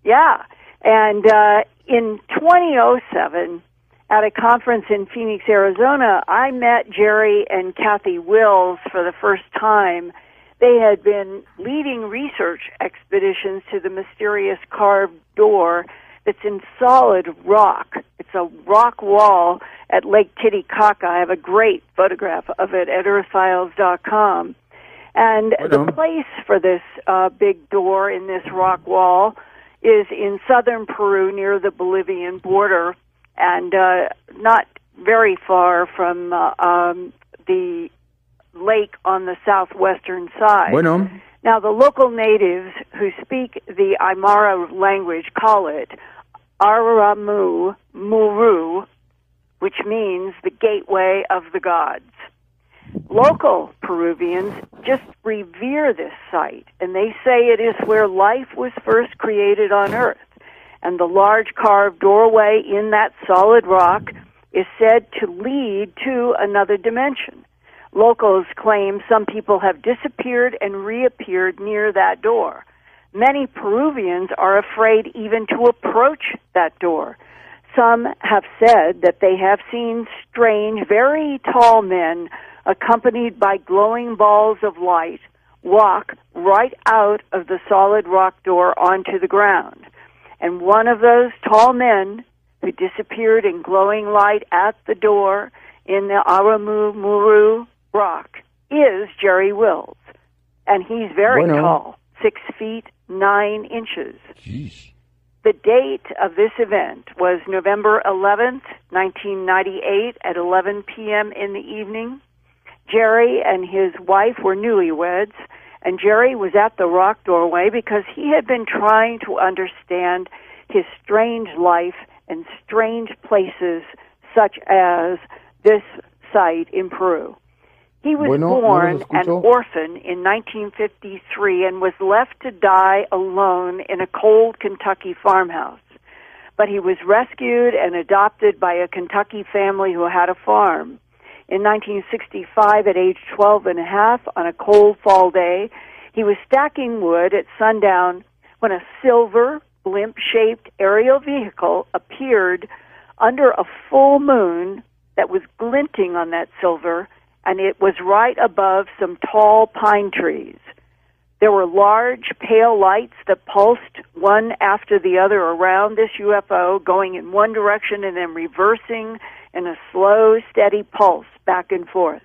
Yeah. And uh, in 2007, at a conference in Phoenix, Arizona, I met Jerry and Kathy Wills for the first time. They had been leading research expeditions to the mysterious carved door that's in solid rock. It's a rock wall at Lake Titicaca. I have a great photograph of it at earthfiles.com. And the place for this uh, big door in this rock wall is in southern Peru near the Bolivian border and uh, not very far from uh, um, the lake on the southwestern side. Bueno. Now, the local natives who speak the Aymara language call it Aramu Muru, which means the gateway of the gods. Local Peruvians just revere this site, and they say it is where life was first created on Earth. And the large carved doorway in that solid rock is said to lead to another dimension. Locals claim some people have disappeared and reappeared near that door. Many Peruvians are afraid even to approach that door. Some have said that they have seen strange, very tall men accompanied by glowing balls of light walk right out of the solid rock door onto the ground. And one of those tall men who disappeared in glowing light at the door in the Aramu Muru rock is Jerry Wills. And he's very Bueno. tall, six feet nine inches. Jeez. The date of this event was November 11th, 1998 at 11 p.m. in the evening. Jerry and his wife were newlyweds, and Jerry was at the rock doorway because he had been trying to understand his strange life and strange places such as this site in Peru. He was Bueno, born los an orphan in 1953 and was left to die alone in a cold Kentucky farmhouse. But he was rescued and adopted by a Kentucky family who had a farm. In 1965, at age 12 and a half, on a cold fall day, he was stacking wood at sundown when a silver, blimp shaped aerial vehicle appeared under a full moon that was glinting on that silver, and it was right above some tall pine trees. There were large, pale lights that pulsed one after the other around this UFO, going in one direction and then reversing in a slow, steady pulse back and forth.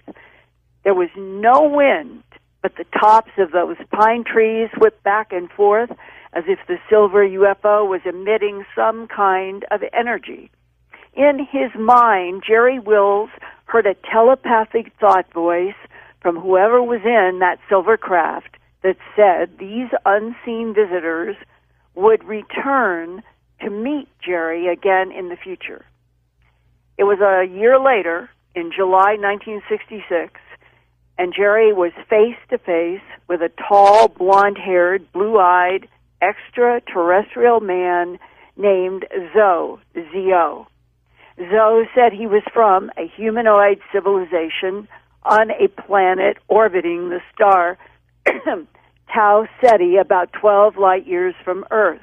There was no wind, but the tops of those pine trees whipped back and forth as if the silver UFO was emitting some kind of energy. In his mind, Jerry Wills heard a telepathic thought voice from whoever was in that silver craft that said these unseen visitors would return to meet Jerry again in the future. It was a year later, in July 1966, and Jerry was face to face with a tall, blonde haired, blue eyed, extraterrestrial man named Zoe, Z-O. Zoe said he was from a humanoid civilization on a planet orbiting the star Tau Ceti about 12 light years from Earth.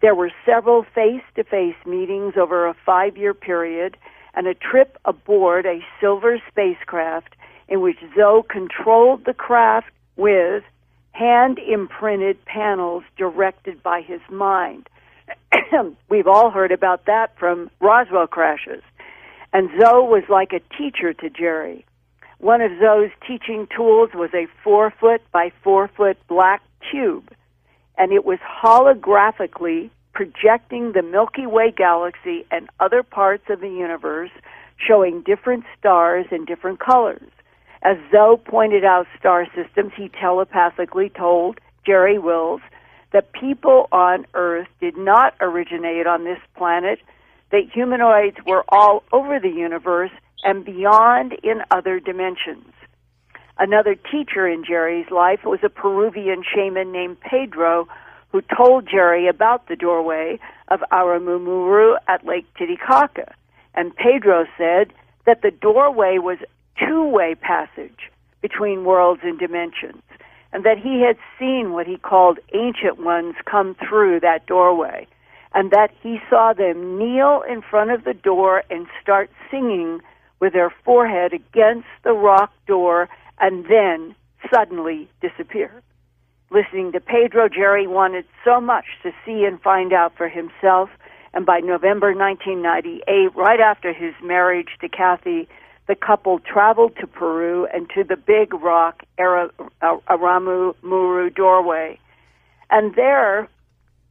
There were several face to face meetings over a five year period and a trip aboard a silver spacecraft in which Zoe controlled the craft with hand imprinted panels directed by his mind. We've all heard about that from Roswell crashes. And Zoe was like a teacher to Jerry. One of Zoe's teaching tools was a four foot by four foot black cube, and it was holographically projecting the Milky Way galaxy and other parts of the universe, showing different stars in different colors. As Zoe pointed out star systems, he telepathically told Jerry Wills that people on Earth did not originate on this planet, that humanoids were all over the universe and beyond in other dimensions. Another teacher in Jerry's life was a Peruvian shaman named Pedro who told Jerry about the doorway of Aramumuru at Lake Titicaca. And Pedro said that the doorway was two-way passage between worlds and dimensions and that he had seen what he called ancient ones come through that doorway, and that he saw them kneel in front of the door and start singing with their forehead against the rock door and then suddenly disappear. Listening to Pedro, Jerry wanted so much to see and find out for himself, and by November 1998, right after his marriage to Kathy, the couple traveled to Peru and to the Big Rock Ara- uh, Aramu Muru doorway. And there,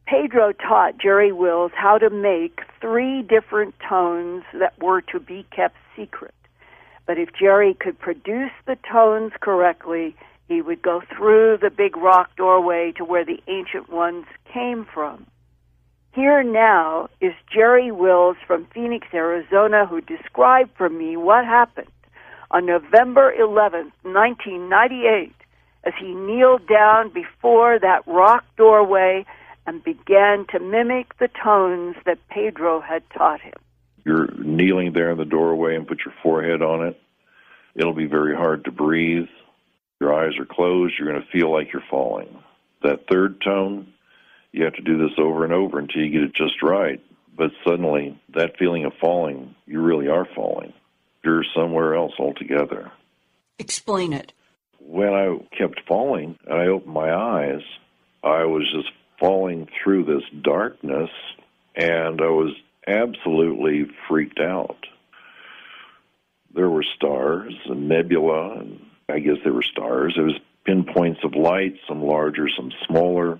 Pedro taught Jerry Wills how to make three different tones that were to be kept secret. But if Jerry could produce the tones correctly, he would go through the big rock doorway to where the ancient ones came from. Here now is Jerry Wills from Phoenix, Arizona, who described for me what happened on November 11th, 1998, as he kneeled down before that rock doorway and began to mimic the tones that Pedro had taught him. You're kneeling there in the doorway and put your forehead on it. It'll be very hard to breathe. Your eyes are closed. You're going to feel like you're falling. That third tone, you have to do this over and over until you get it just right. but suddenly that feeling of falling, you really are falling. You're somewhere else altogether. Explain it. When I kept falling and I opened my eyes, I was just falling through this darkness and I was absolutely freaked out. There were stars and nebula, and I guess they were stars. There was pinpoints of light, some larger, some smaller,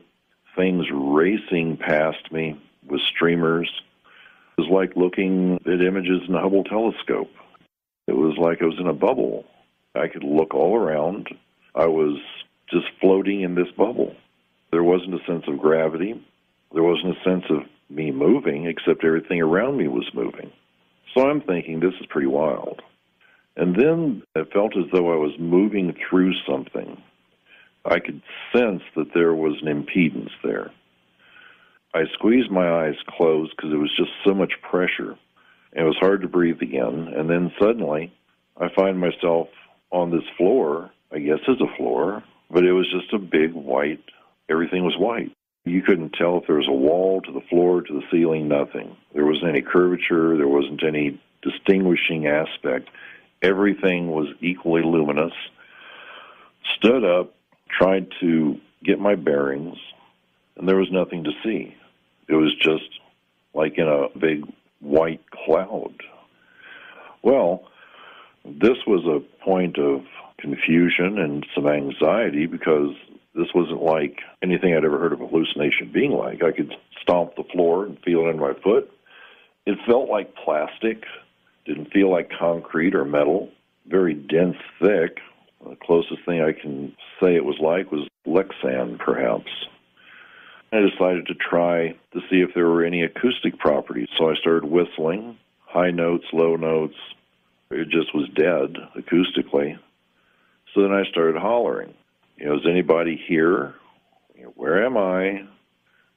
things racing past me with streamers. It was like looking at images in the Hubble telescope. It was like I was in a bubble. I could look all around. I was just floating in this bubble. There wasn't a sense of gravity. There wasn't a sense of me moving, except everything around me was moving. So I'm thinking this is pretty wild. And then it felt as though I was moving through something. I could sense that there was an impedance there. I squeezed my eyes closed because it was just so much pressure. It was hard to breathe again. And then suddenly, I find myself on this floor. I guess it's a floor, but it was just a big white, everything was white. You couldn't tell if there was a wall to the floor, to the ceiling, nothing. There wasn't any curvature, there wasn't any distinguishing aspect. Everything was equally luminous. Stood up, tried to get my bearings, and there was nothing to see. It was just like in a big white cloud. Well, this was a point of confusion and some anxiety because this wasn't like anything I'd ever heard of a hallucination being like. I could stomp the floor and feel it in my foot. It felt like plastic, didn't feel like concrete or metal, very dense, thick. The closest thing I can say it was like was Lexan, perhaps. I decided to try to see if there were any acoustic properties. So I started whistling, high notes, low notes. It just was dead acoustically. So then I started hollering. You know, is anybody here? Where am I?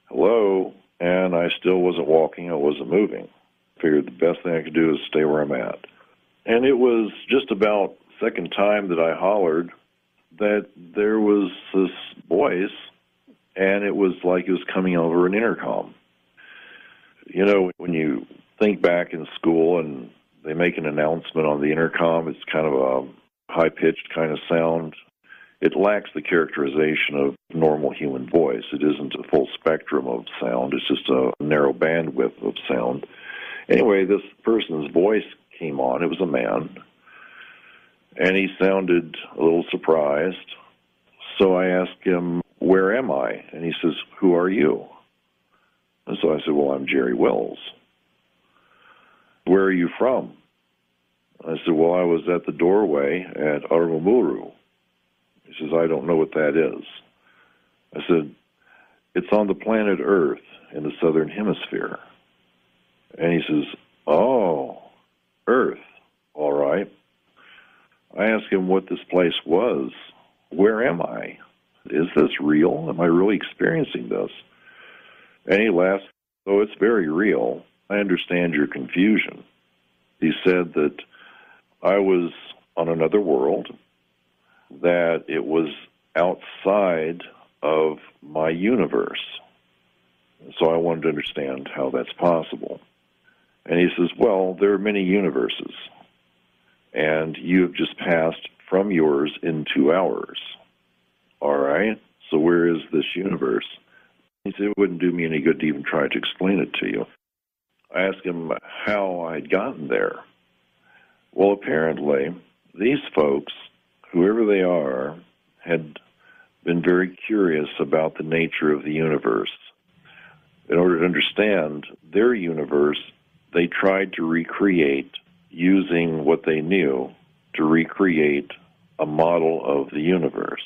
Hello? And I still wasn't walking. I wasn't moving. Figured the best thing I could do is stay where I'm at. And it was just about second time that I hollered that there was this voice and it was like it was coming over an intercom. You know, when you think back in school and they make an announcement on the intercom, it's kind of a high pitched kind of sound. It lacks the characterization of normal human voice. It isn't a full spectrum of sound, it's just a narrow bandwidth of sound. Anyway, this person's voice came on. It was a man. And he sounded a little surprised. So I asked him, Where am I? And he says, Who are you? And so I said, Well, I'm Jerry Wells. Where are you from? I said, Well, I was at the doorway at Arumuru. He says, I don't know what that is. I said, It's on the planet Earth in the southern hemisphere. And he says, Oh, Earth. All right. I asked him what this place was. Where am I? Is this real? Am I really experiencing this? And he laughed. Oh, it's very real. I understand your confusion. He said that I was on another world, that it was outside of my universe. So I wanted to understand how that's possible. And he says, Well, there are many universes, and you have just passed from yours into ours. All right, so where is this universe? He said, It wouldn't do me any good to even try to explain it to you. I asked him how I'd gotten there. Well, apparently, these folks, whoever they are, had been very curious about the nature of the universe. In order to understand their universe, they tried to recreate, using what they knew, to recreate a model of the universe.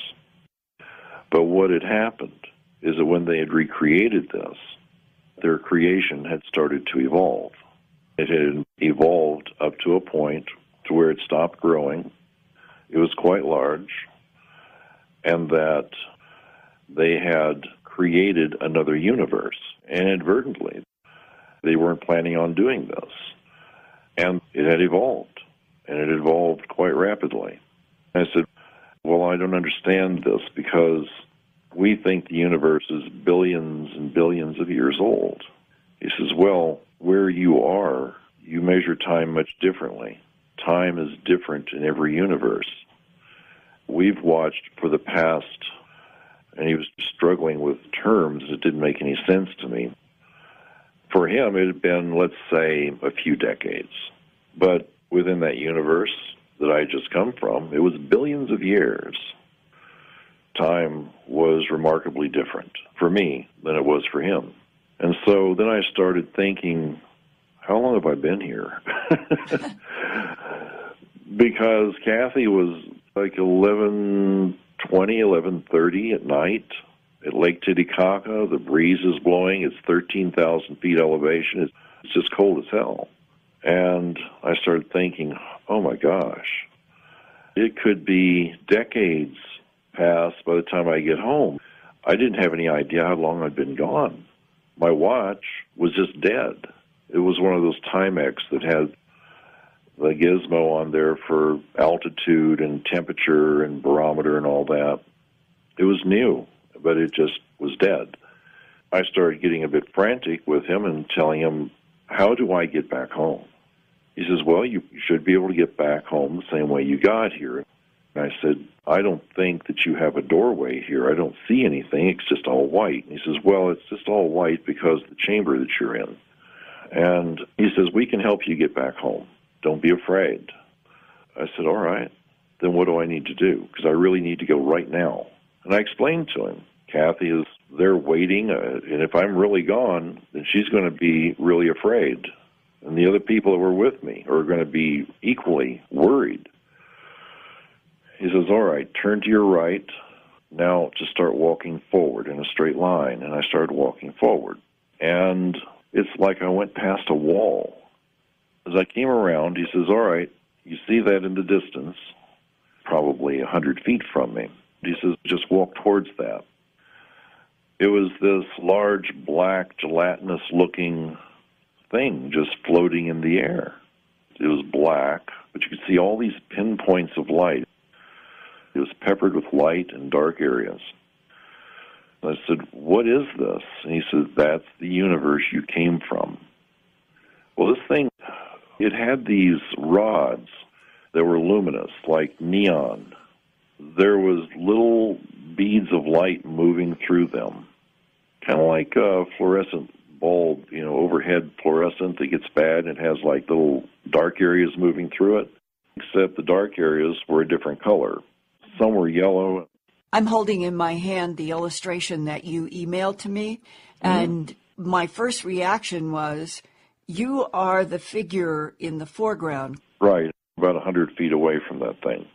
But what had happened is that when they had recreated this, their creation had started to evolve. It had evolved up to a point to where it stopped growing. It was quite large, and that they had created another universe inadvertently. They weren't planning on doing this. And it had evolved, and it evolved quite rapidly. I said, Well, I don't understand this because we think the universe is billions and billions of years old. He says, Well, where you are, you measure time much differently. Time is different in every universe. We've watched for the past, and he was struggling with terms that didn't make any sense to me. For him, it had been, let's say, a few decades. But within that universe that I just come from, it was billions of years. Time was remarkably different for me than it was for him. And so then I started thinking, how long have I been here? because Kathy was like 11, 20, 11.30 at night at Lake Titicaca. The breeze is blowing. It's 13,000 feet elevation. It's, it's just cold as hell. And I started thinking, oh my gosh, it could be decades past by the time I get home. I didn't have any idea how long I'd been gone. My watch was just dead. It was one of those Timex that had the gizmo on there for altitude and temperature and barometer and all that. It was new, but it just was dead. I started getting a bit frantic with him and telling him, How do I get back home? He says, Well, you should be able to get back home the same way you got here. And I said, I don't think that you have a doorway here. I don't see anything. It's just all white. And he says, Well, it's just all white because the chamber that you're in. And he says, We can help you get back home. Don't be afraid. I said, All right. Then what do I need to do? Because I really need to go right now. And I explained to him, Kathy is there waiting, uh, and if I'm really gone, then she's going to be really afraid. And the other people that were with me are going to be equally worried. He says, All right, turn to your right. Now just start walking forward in a straight line. And I started walking forward. And it's like I went past a wall. As I came around, he says, All right, you see that in the distance, probably a 100 feet from me. He says, Just walk towards that. It was this large, black, gelatinous looking thing just floating in the air. It was black, but you could see all these pinpoints of light. It was peppered with light and dark areas. I said, What is this? And he said, That's the universe you came from. Well, this thing, it had these rods that were luminous, like neon. There was little beads of light moving through them, kind of like a fluorescent bulb, you know, overhead fluorescent that gets bad and it has like little dark areas moving through it, except the dark areas were a different color. Some were yellow. I'm holding in my hand the illustration that you emailed to me, mm-hmm. and my first reaction was, You are the figure in the foreground. Right, about a 100 feet away from that thing.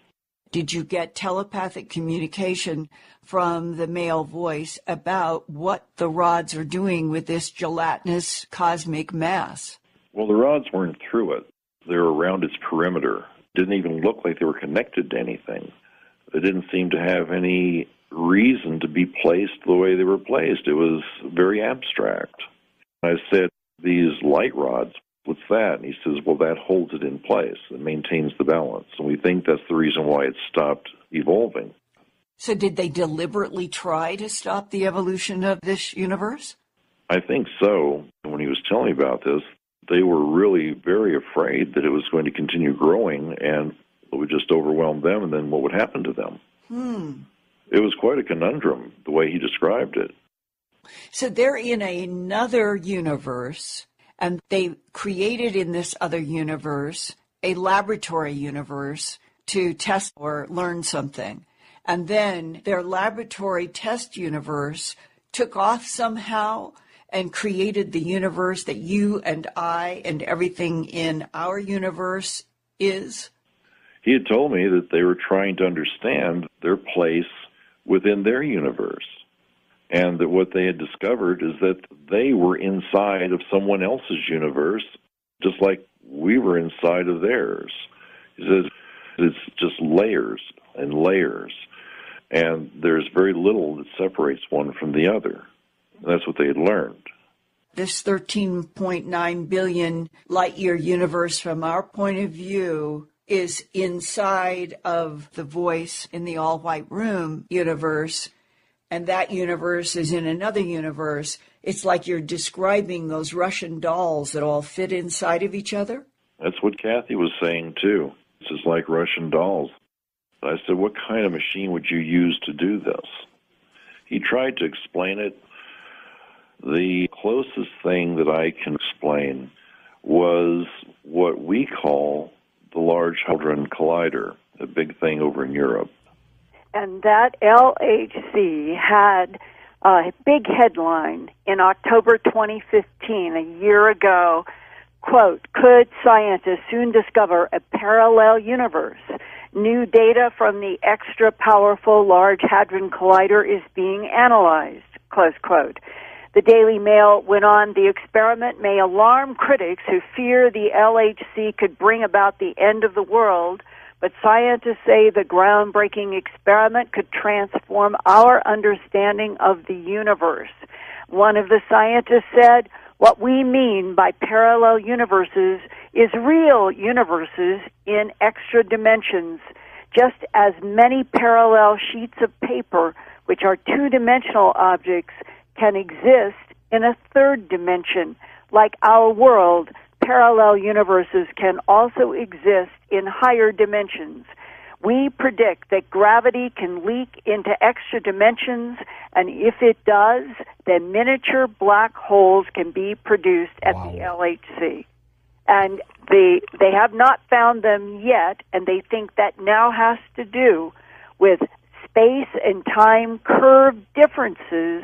Did you get telepathic communication from the male voice about what the rods are doing with this gelatinous cosmic mass? Well, the rods weren't through it. They were around its perimeter. Didn't even look like they were connected to anything. They didn't seem to have any reason to be placed the way they were placed. It was very abstract. I said, These light rods, what's that? And he says, Well, that holds it in place. and maintains the balance. And we think that's the reason why it stopped evolving. So, did they deliberately try to stop the evolution of this universe? I think so. When he was telling me about this, they were really very afraid that it was going to continue growing and it would just overwhelm them, and then what would happen to them? Hmm. It was quite a conundrum the way he described it. So, they're in another universe, and they created in this other universe a laboratory universe to test or learn something. And then their laboratory test universe took off somehow and created the universe that you and I and everything in our universe is. He had told me that they were trying to understand their place within their universe. And that what they had discovered is that they were inside of someone else's universe, just like we were inside of theirs. He says it's just layers and layers. And there's very little that separates one from the other. And that's what they had learned. This 13.9 billion light year universe, from our point of view, is inside of the voice in the all white room universe. And that universe is in another universe. it's like you're describing those Russian dolls that all fit inside of each other? That's what Kathy was saying too. This is like Russian dolls. I said, What kind of machine would you use to do this? He tried to explain it. The closest thing that I can explain was what we call the Large Hadron Collider, a big thing over in Europe. And that LHC had a big headline in October 2015, a year ago. Quote, could scientists soon discover a parallel universe? New data from the extra powerful Large Hadron Collider is being analyzed. Close quote. The Daily Mail went on, the experiment may alarm critics who fear the LHC could bring about the end of the world, but scientists say the groundbreaking experiment could transform our understanding of the universe. One of the scientists said, what we mean by parallel universes is real universes in extra dimensions, just as many parallel sheets of paper, which are two dimensional objects, can exist in a third dimension. Like our world, parallel universes can also exist in higher dimensions. We predict that gravity can leak into extra dimensions, and if it does, then miniature black holes can be produced at wow. the LHC. And they, they have not found them yet, and they think that now has to do with space and time curve differences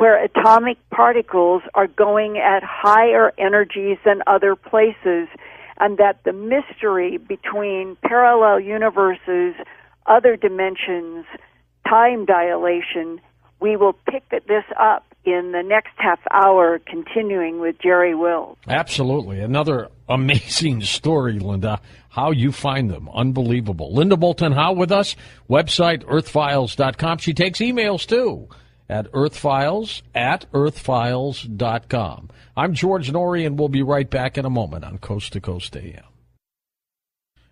where atomic particles are going at higher energies than other places, and that the mystery between parallel universes, other dimensions, time dilation, we will pick this up in the next half hour, continuing with Jerry Wills. Absolutely. Another amazing story, Linda. How you find them. Unbelievable. Linda Bolton Howe with us. Website earthfiles.com. She takes emails too at earthfiles at earthfiles.com. I'm George Noory, and we'll be right back in a moment on Coast to Coast AM.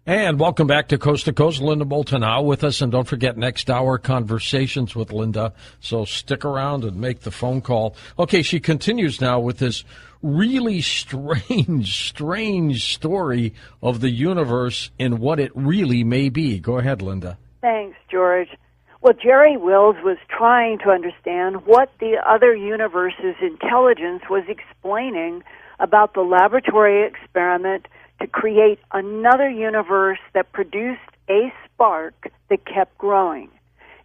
And welcome back to Coast to Coast. Linda Bolton now with us. And don't forget, next hour, conversations with Linda. So stick around and make the phone call. Okay, she continues now with this really strange, strange story of the universe and what it really may be. Go ahead, Linda. Thanks, George. Well, Jerry Wills was trying to understand what the other universe's intelligence was explaining about the laboratory experiment to create another universe that produced a spark that kept growing.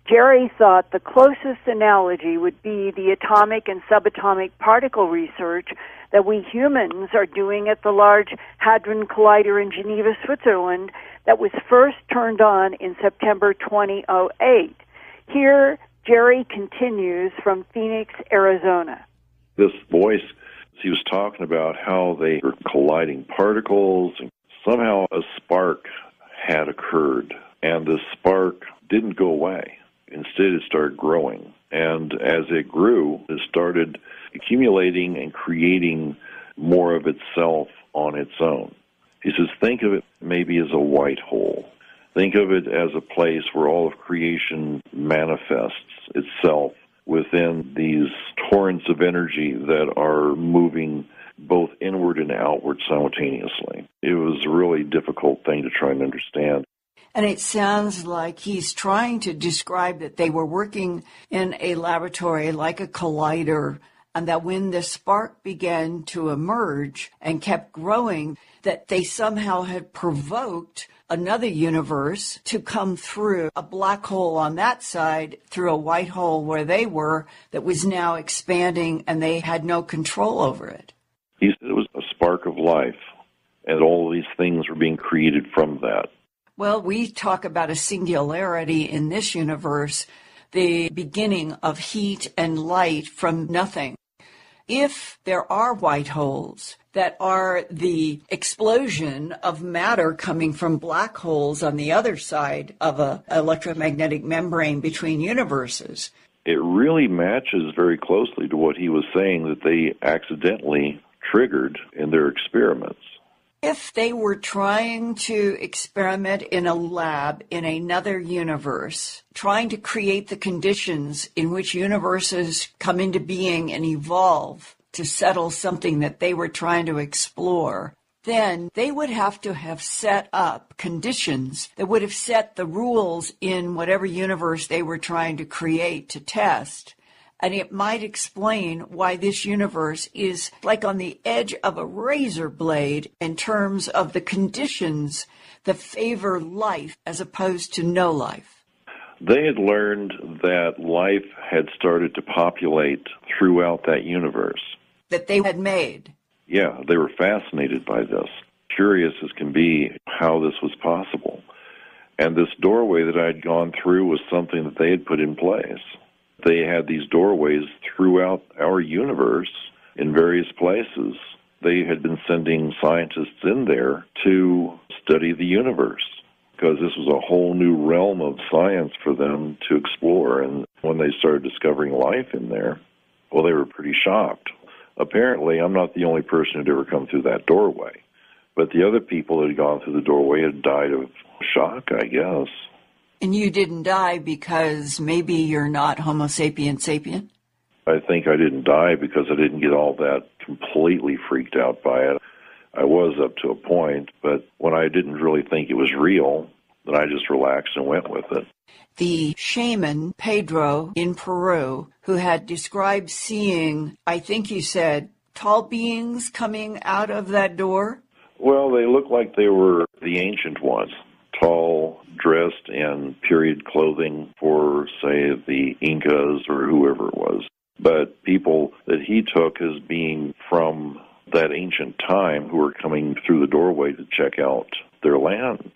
Jerry thought the closest analogy would be the atomic and subatomic particle research that we humans are doing at the Large Hadron Collider in Geneva, Switzerland, that was first turned on in September 2008. Here, Jerry continues from Phoenix, Arizona. This voice, he was talking about how they were colliding particles, and somehow a spark had occurred, and this spark didn't go away. Instead, it started growing. And as it grew, it started accumulating and creating more of itself on its own. He says, think of it maybe as a white hole. Think of it as a place where all of creation manifests itself within these torrents of energy that are moving both inward and outward simultaneously. It was a really difficult thing to try and understand. And it sounds like he's trying to describe that they were working in a laboratory like a collider, and that when the spark began to emerge and kept growing, that they somehow had provoked another universe to come through a black hole on that side, through a white hole where they were, that was now expanding and they had no control over it. He said it was a spark of life, and all of these things were being created from that. Well, we talk about a singularity in this universe, the beginning of heat and light from nothing. If there are white holes, that are the explosion of matter coming from black holes on the other side of an electromagnetic membrane between universes. It really matches very closely to what he was saying that they accidentally triggered in their experiments. If they were trying to experiment in a lab in another universe, trying to create the conditions in which universes come into being and evolve to settle something that they were trying to explore, then they would have to have set up conditions that would have set the rules in whatever universe they were trying to create to test and it might explain why this universe is like on the edge of a razor blade in terms of the conditions that favor life as opposed to no life. They had learned that life had started to populate throughout that universe. That they had made. Yeah, they were fascinated by this. Curious as can be how this was possible. And this doorway that I had gone through was something that they had put in place they had these doorways throughout our universe in various places. They had been sending scientists in there to study the universe because this was a whole new realm of science for them to explore. And when they started discovering life in there, well, they were pretty shocked. Apparently, I'm not the only person who'd ever come through that doorway, but the other people that had gone through the doorway had died of shock, I guess. And you didn't die because maybe you're not Homo sapien sapien? I think I didn't die because I didn't get all that completely freaked out by it. I was up to a point, but when I didn't really think it was real, then I just relaxed and went with it. The shaman, Pedro, in Peru, who had described seeing, I think you said, tall beings coming out of that door? Well, they looked like they were the ancient ones tall, dressed in period clothing for, say, the Incas or whoever it was. But people that he took as being from that ancient time who were coming through the doorway to check out their land.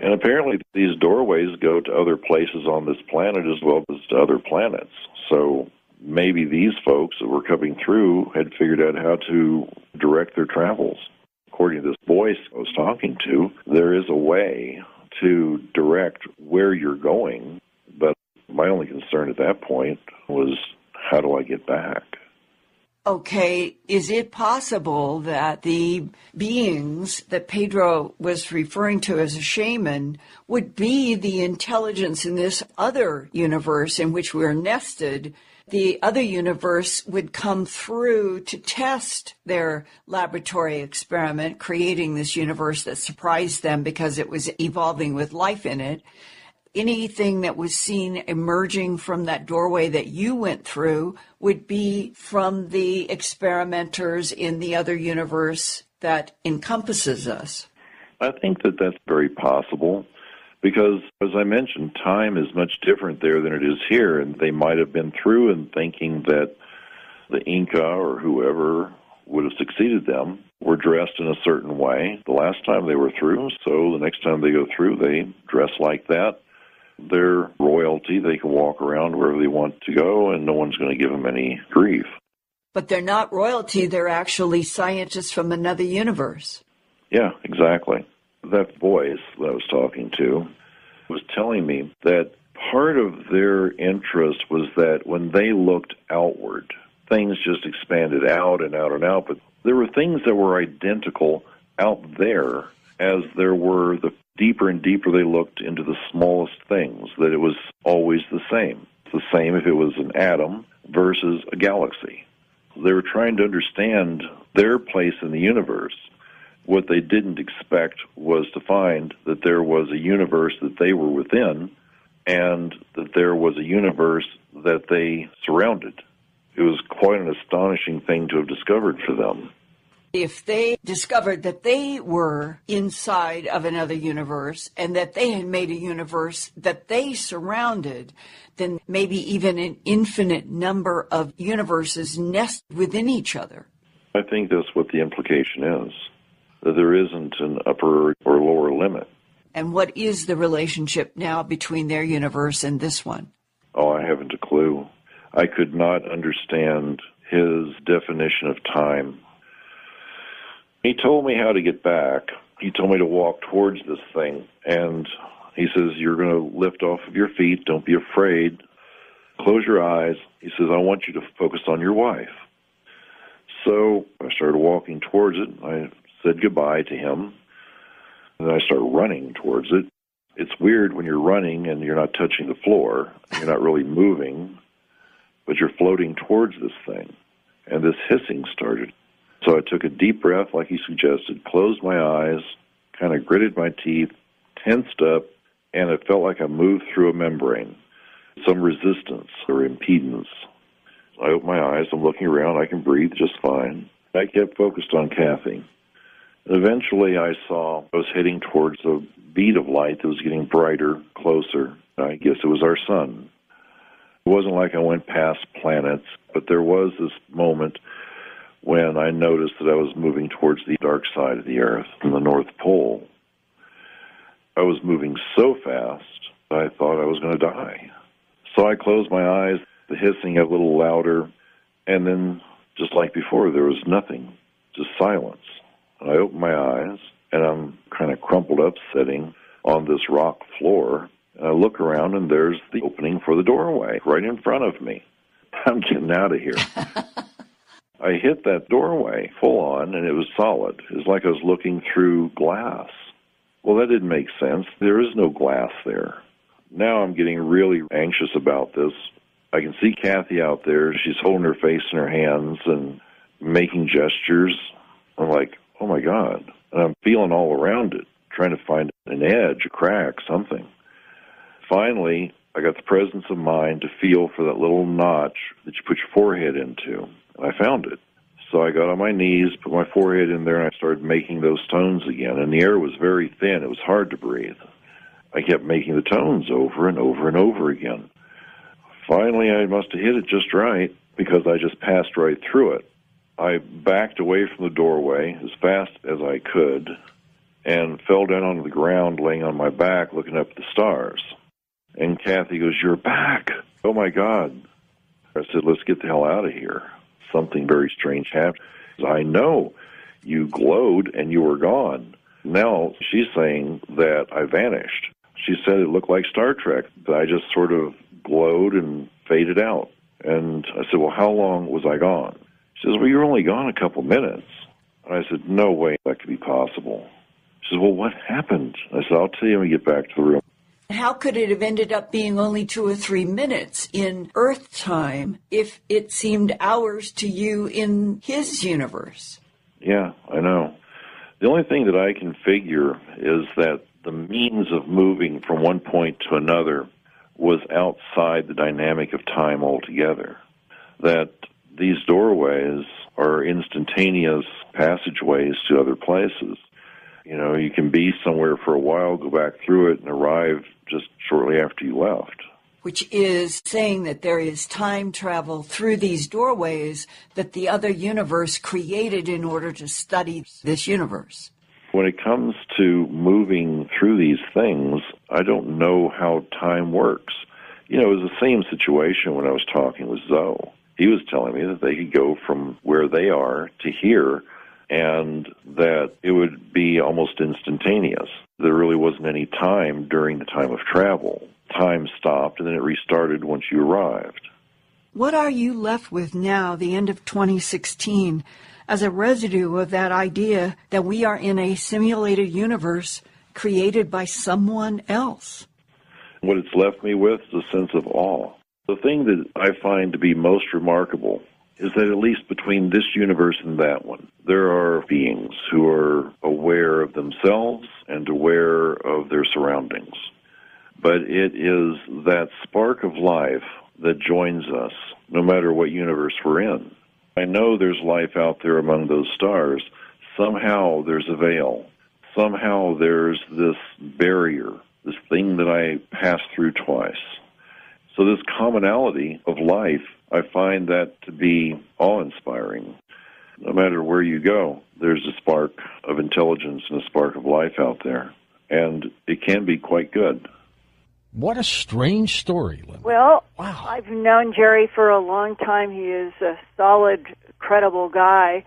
And apparently, these doorways go to other places on this planet as well as to other planets. So maybe these folks that were coming through had figured out how to direct their travels according to this voice I was talking to, there is a way to direct where you're going. But my only concern at that point was how do I get back? Okay, is it possible that the beings that Pedro was referring to as a shaman would be the intelligence in this other universe in which we're nested the other universe would come through to test their laboratory experiment, creating this universe that surprised them because it was evolving with life in it. Anything that was seen emerging from that doorway that you went through would be from the experimenters in the other universe that encompasses us. I think that that's very possible because as I mentioned, time is much different there than it is here, and they might have been through and thinking that the Inca or whoever would have succeeded them were dressed in a certain way the last time they were through, so the next time they go through, they dress like that. They're royalty, they can walk around wherever they want to go, and no one's going to give them any grief. But they're not royalty, they're actually scientists from another universe. Yeah, exactly that voice that I was talking to was telling me that part of their interest was that when they looked outward, things just expanded out and out and out, but there were things that were identical out there as there were the deeper and deeper they looked into the smallest things, that it was always the same. The same if it was an atom versus a galaxy. They were trying to understand their place in the universe what they didn't expect was to find that there was a universe that they were within and that there was a universe that they surrounded. It was quite an astonishing thing to have discovered for them. If they discovered that they were inside of another universe and that they had made a universe that they surrounded, then maybe even an infinite number of universes nest within each other. I think that's what the implication is there isn't an upper or lower limit. And what is the relationship now between their universe and this one? Oh, I haven't a clue. I could not understand his definition of time. He told me how to get back. He told me to walk towards this thing. And he says, You're going to lift off of your feet. Don't be afraid. Close your eyes. He says, I want you to focus on your wife. So I started walking towards it. I said goodbye to him, and then I start running towards it. It's weird when you're running and you're not touching the floor, you're not really moving, but you're floating towards this thing. And this hissing started. So I took a deep breath, like he suggested, closed my eyes, kind of gritted my teeth, tensed up, and it felt like I moved through a membrane, some resistance or impedance. I open my eyes, I'm looking around, I can breathe just fine. I kept focused on Kathy. Eventually, I saw I was heading towards a bead of light that was getting brighter, closer. I guess it was our sun. It wasn't like I went past planets, but there was this moment when I noticed that I was moving towards the dark side of the Earth, from the North Pole. I was moving so fast, I thought I was going to die. So I closed my eyes, the hissing got a little louder, and then, just like before, there was nothing, just silence. I open my eyes, and I'm kind of crumpled up sitting on this rock floor. And I look around, and there's the opening for the doorway right in front of me. I'm getting out of here. I hit that doorway full on, and it was solid. It was like I was looking through glass. Well, that didn't make sense. There is no glass there. Now I'm getting really anxious about this. I can see Kathy out there. She's holding her face in her hands and making gestures. I'm like, oh my God. And I'm feeling all around it, trying to find an edge, a crack, something. Finally, I got the presence of mind to feel for that little notch that you put your forehead into. And I found it. So I got on my knees, put my forehead in there, and I started making those tones again. And the air was very thin. It was hard to breathe. I kept making the tones over and over and over again. Finally, I must have hit it just right because I just passed right through it. I backed away from the doorway as fast as I could and fell down onto the ground, laying on my back, looking up at the stars. And Kathy goes, You're back. Oh my God. I said, Let's get the hell out of here something very strange happened. I know you glowed and you were gone. Now she's saying that I vanished. She said it looked like Star Trek, that I just sort of glowed and faded out. And I said, Well, how long was I gone? She says, Well, you were only gone a couple minutes. And I said, No way that could be possible. She says, Well, what happened? I said, I'll tell you when we get back to the room. How could it have ended up being only two or three minutes in Earth time if it seemed hours to you in his universe? Yeah, I know. The only thing that I can figure is that the means of moving from one point to another was outside the dynamic of time altogether. That these doorways are instantaneous passageways to other places. You know, you can be somewhere for a while, go back through it, and arrive just shortly after you left. Which is saying that there is time travel through these doorways that the other universe created in order to study this universe. When it comes to moving through these things, I don't know how time works. You know, it was the same situation when I was talking with Zoe. He was telling me that they could go from where they are to here and that it would be almost instantaneous. There really wasn't any time during the time of travel. Time stopped and then it restarted once you arrived. What are you left with now, the end of 2016, as a residue of that idea that we are in a simulated universe created by someone else? What it's left me with is a sense of awe. The thing that I find to be most remarkable is that at least between this universe and that one, there are beings who are aware of themselves and aware of their surroundings. But it is that spark of life that joins us, no matter what universe we're in. I know there's life out there among those stars. Somehow there's a veil. Somehow there's this barrier, this thing that I passed through twice. So, this commonality of life I find that to be awe inspiring. No matter where you go, there's a spark of intelligence and a spark of life out there. And it can be quite good. What a strange story, Linda. Well, wow. I've known Jerry for a long time. He is a solid, credible guy.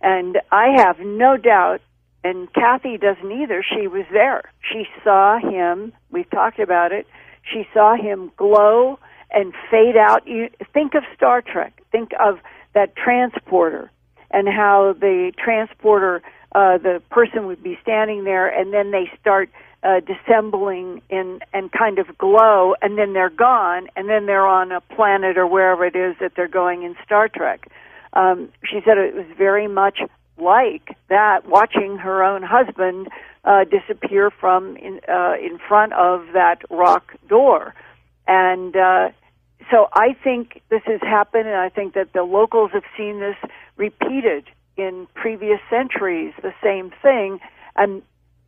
And I have no doubt, and Kathy doesn't either, she was there. She saw him, we've talked about it, she saw him glow and fade out. You think of Star Trek. Think of that transporter and how the transporter uh, the person would be standing there, and then they start uh, dissembling in and kind of glow, and then they're gone, and then they're on a planet or wherever it is that they're going in Star Trek. Um, she said it was very much like that, watching her own husband uh, disappear from in, uh, in front of that rock door, and uh, so I think this has happened, and I think that the locals have seen this repeated in previous centuries, the same thing. And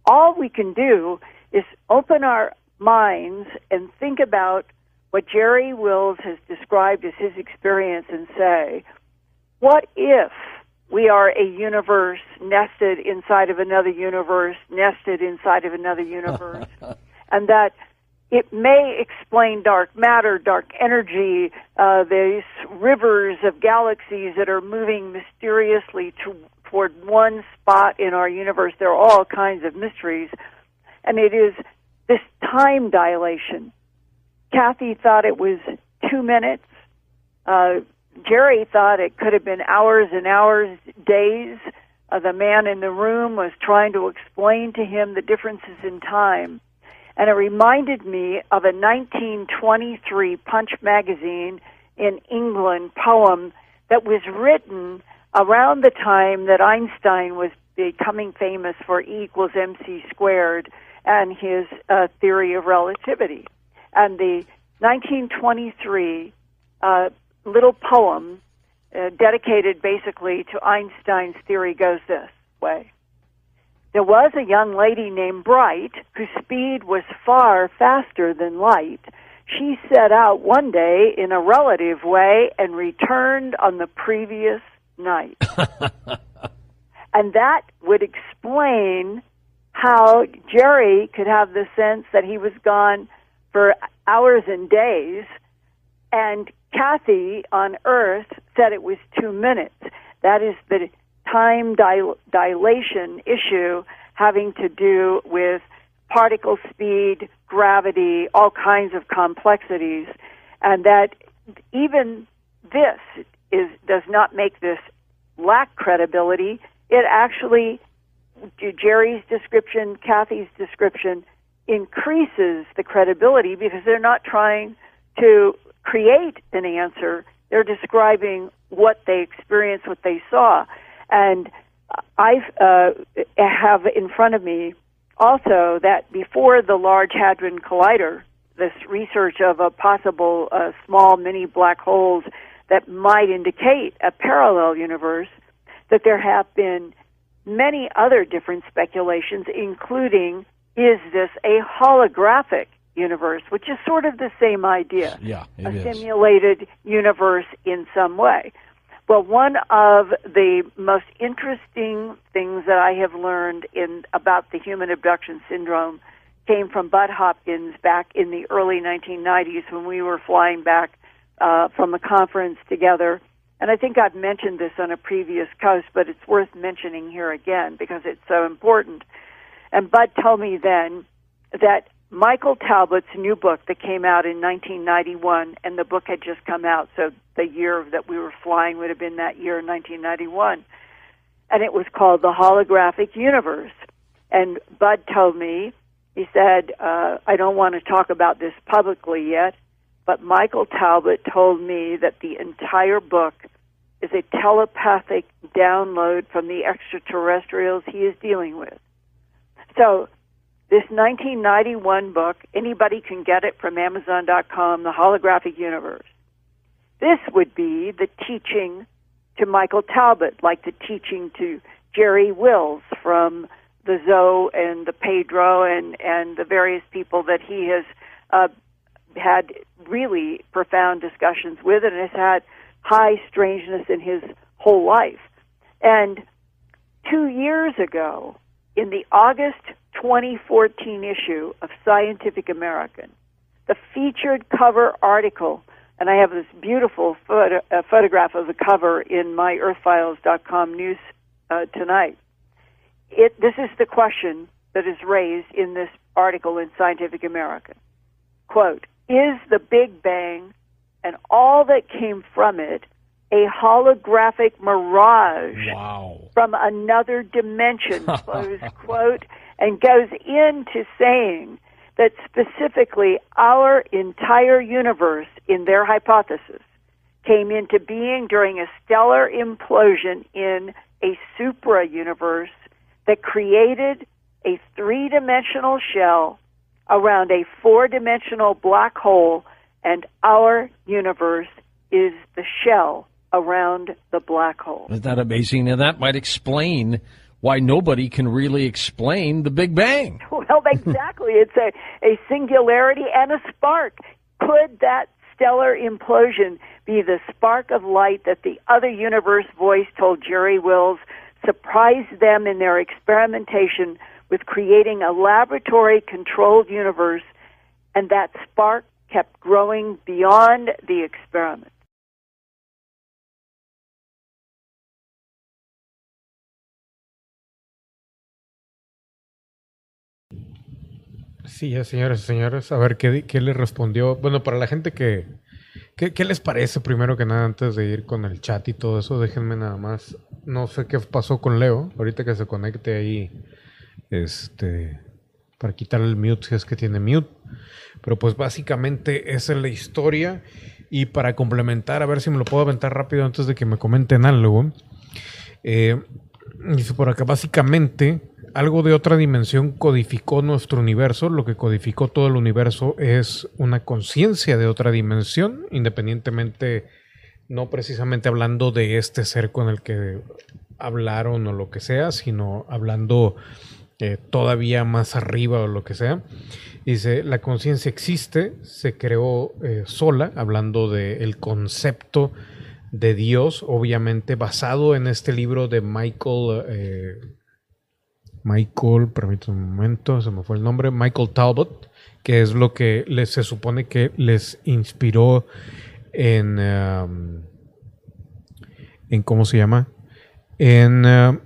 all we can do is open our minds and think about what Jerry Wills has described as his experience and say, what if we are a universe nested inside of another universe, nested inside of another universe, and that it may explain dark matter, dark energy, uh, these rivers of galaxies that are moving mysteriously to, toward one spot in our universe. There are all kinds of mysteries. And it is this time dilation. Kathy thought it was two minutes. Uh, Jerry thought it could have been hours and hours, days. Uh, the man in the room was trying to explain to him the differences in time and it reminded me of a 1923 Punch magazine in England poem that was written around the time that Einstein was becoming famous for E equals mc squared and his uh, theory of relativity. And the 1923 uh, little poem uh, dedicated basically to Einstein's theory goes this way. There was a young lady named Bright whose speed was far faster than light. She set out one day in a relative way and returned on the previous night. and that would explain how Jerry could have the sense that he was gone for hours and days, and Kathy on Earth said it was two minutes. That is the time dil- dilation issue having to do with particle speed, gravity, all kinds of complexities, and that even this is does not make this lack credibility. It actually, Jerry's description, Kathy's description, increases the credibility because they're not trying to create an answer. They're describing what they experienced, what they saw. And I uh, have in front of me also that before the Large Hadron Collider, this research of a possible uh, small mini black holes that might indicate a parallel universe, that there have been many other different speculations, including is this a holographic universe, which is sort of the same idea. Yeah, a is. simulated universe in some way. Well, one of the most interesting things that I have learned in about the human abduction syndrome came from Bud Hopkins back in the early 1990s when we were flying back uh, from a conference together. And I think I've mentioned this on a previous coast, but it's worth mentioning here again because it's so important. And Bud told me then that Michael Talbot's new book that came out in 1991, and the book had just come out, so the year that we were flying would have been that year, 1991. And it was called The Holographic Universe. And Bud told me, he said, uh, I don't want to talk about this publicly yet, but Michael Talbot told me that the entire book is a telepathic download from the extraterrestrials he is dealing with. So this 1991 book, anybody can get it from Amazon.com, The Holographic Universe. This would be the teaching to Michael Talbot, like the teaching to Jerry Wills from the Zoe and the Pedro and, and the various people that he has uh, had really profound discussions with and has had high strangeness in his whole life. And two years ago, in the August 2014 issue of Scientific American, the featured cover article, and I have this beautiful photo, uh, photograph of the cover in my earthfiles.com news uh, tonight. It, this is the question that is raised in this article in Scientific American. Quote, is the Big Bang and all that came from it a holographic mirage Wow. from another dimension, close quote, and goes into saying that specifically our entire universe, in their hypothesis, came into being during a stellar implosion in a supra universe that created a three dimensional shell around a four dimensional black hole, and our universe is the shell around the black hole. Isn't that amazing? And that might explain why nobody can really explain the Big Bang. Well, exactly. it's a, a singularity and a spark. Could that stellar implosion be the spark of light that the other universe voice told Jerry Wills surprised them in their experimentation with creating a laboratory controlled universe, and that spark kept growing beyond the experiment? Sí, señores y señores. A ver, ¿qué, ¿qué le respondió? Bueno, para la gente que... ¿qué, ¿Qué les parece primero que nada antes de ir con el chat y todo eso? Déjenme nada más. No sé qué pasó con Leo. Ahorita que se conecte ahí. Este... Para quitarle el mute si es que tiene mute. Pero pues básicamente esa es la historia. Y para complementar, a ver si me lo puedo aventar rápido antes de que me comenten algo. Eh, dice por acá, básicamente, algo de otra dimensión codificó nuestro universo. Lo que codificó todo el universo es una conciencia de otra dimensión, independientemente, no precisamente hablando de este ser con el que hablaron o lo que sea, sino hablando eh, todavía más arriba o lo que sea. Dice, la conciencia existe, se creó eh, sola, hablando del concepto de Dios, obviamente basado en este libro de Michael, eh, Michael, permítame un momento, se me fue el nombre, Michael Talbot, que es lo que les, se supone que les inspiró en, um, en ¿cómo se llama? En, uh,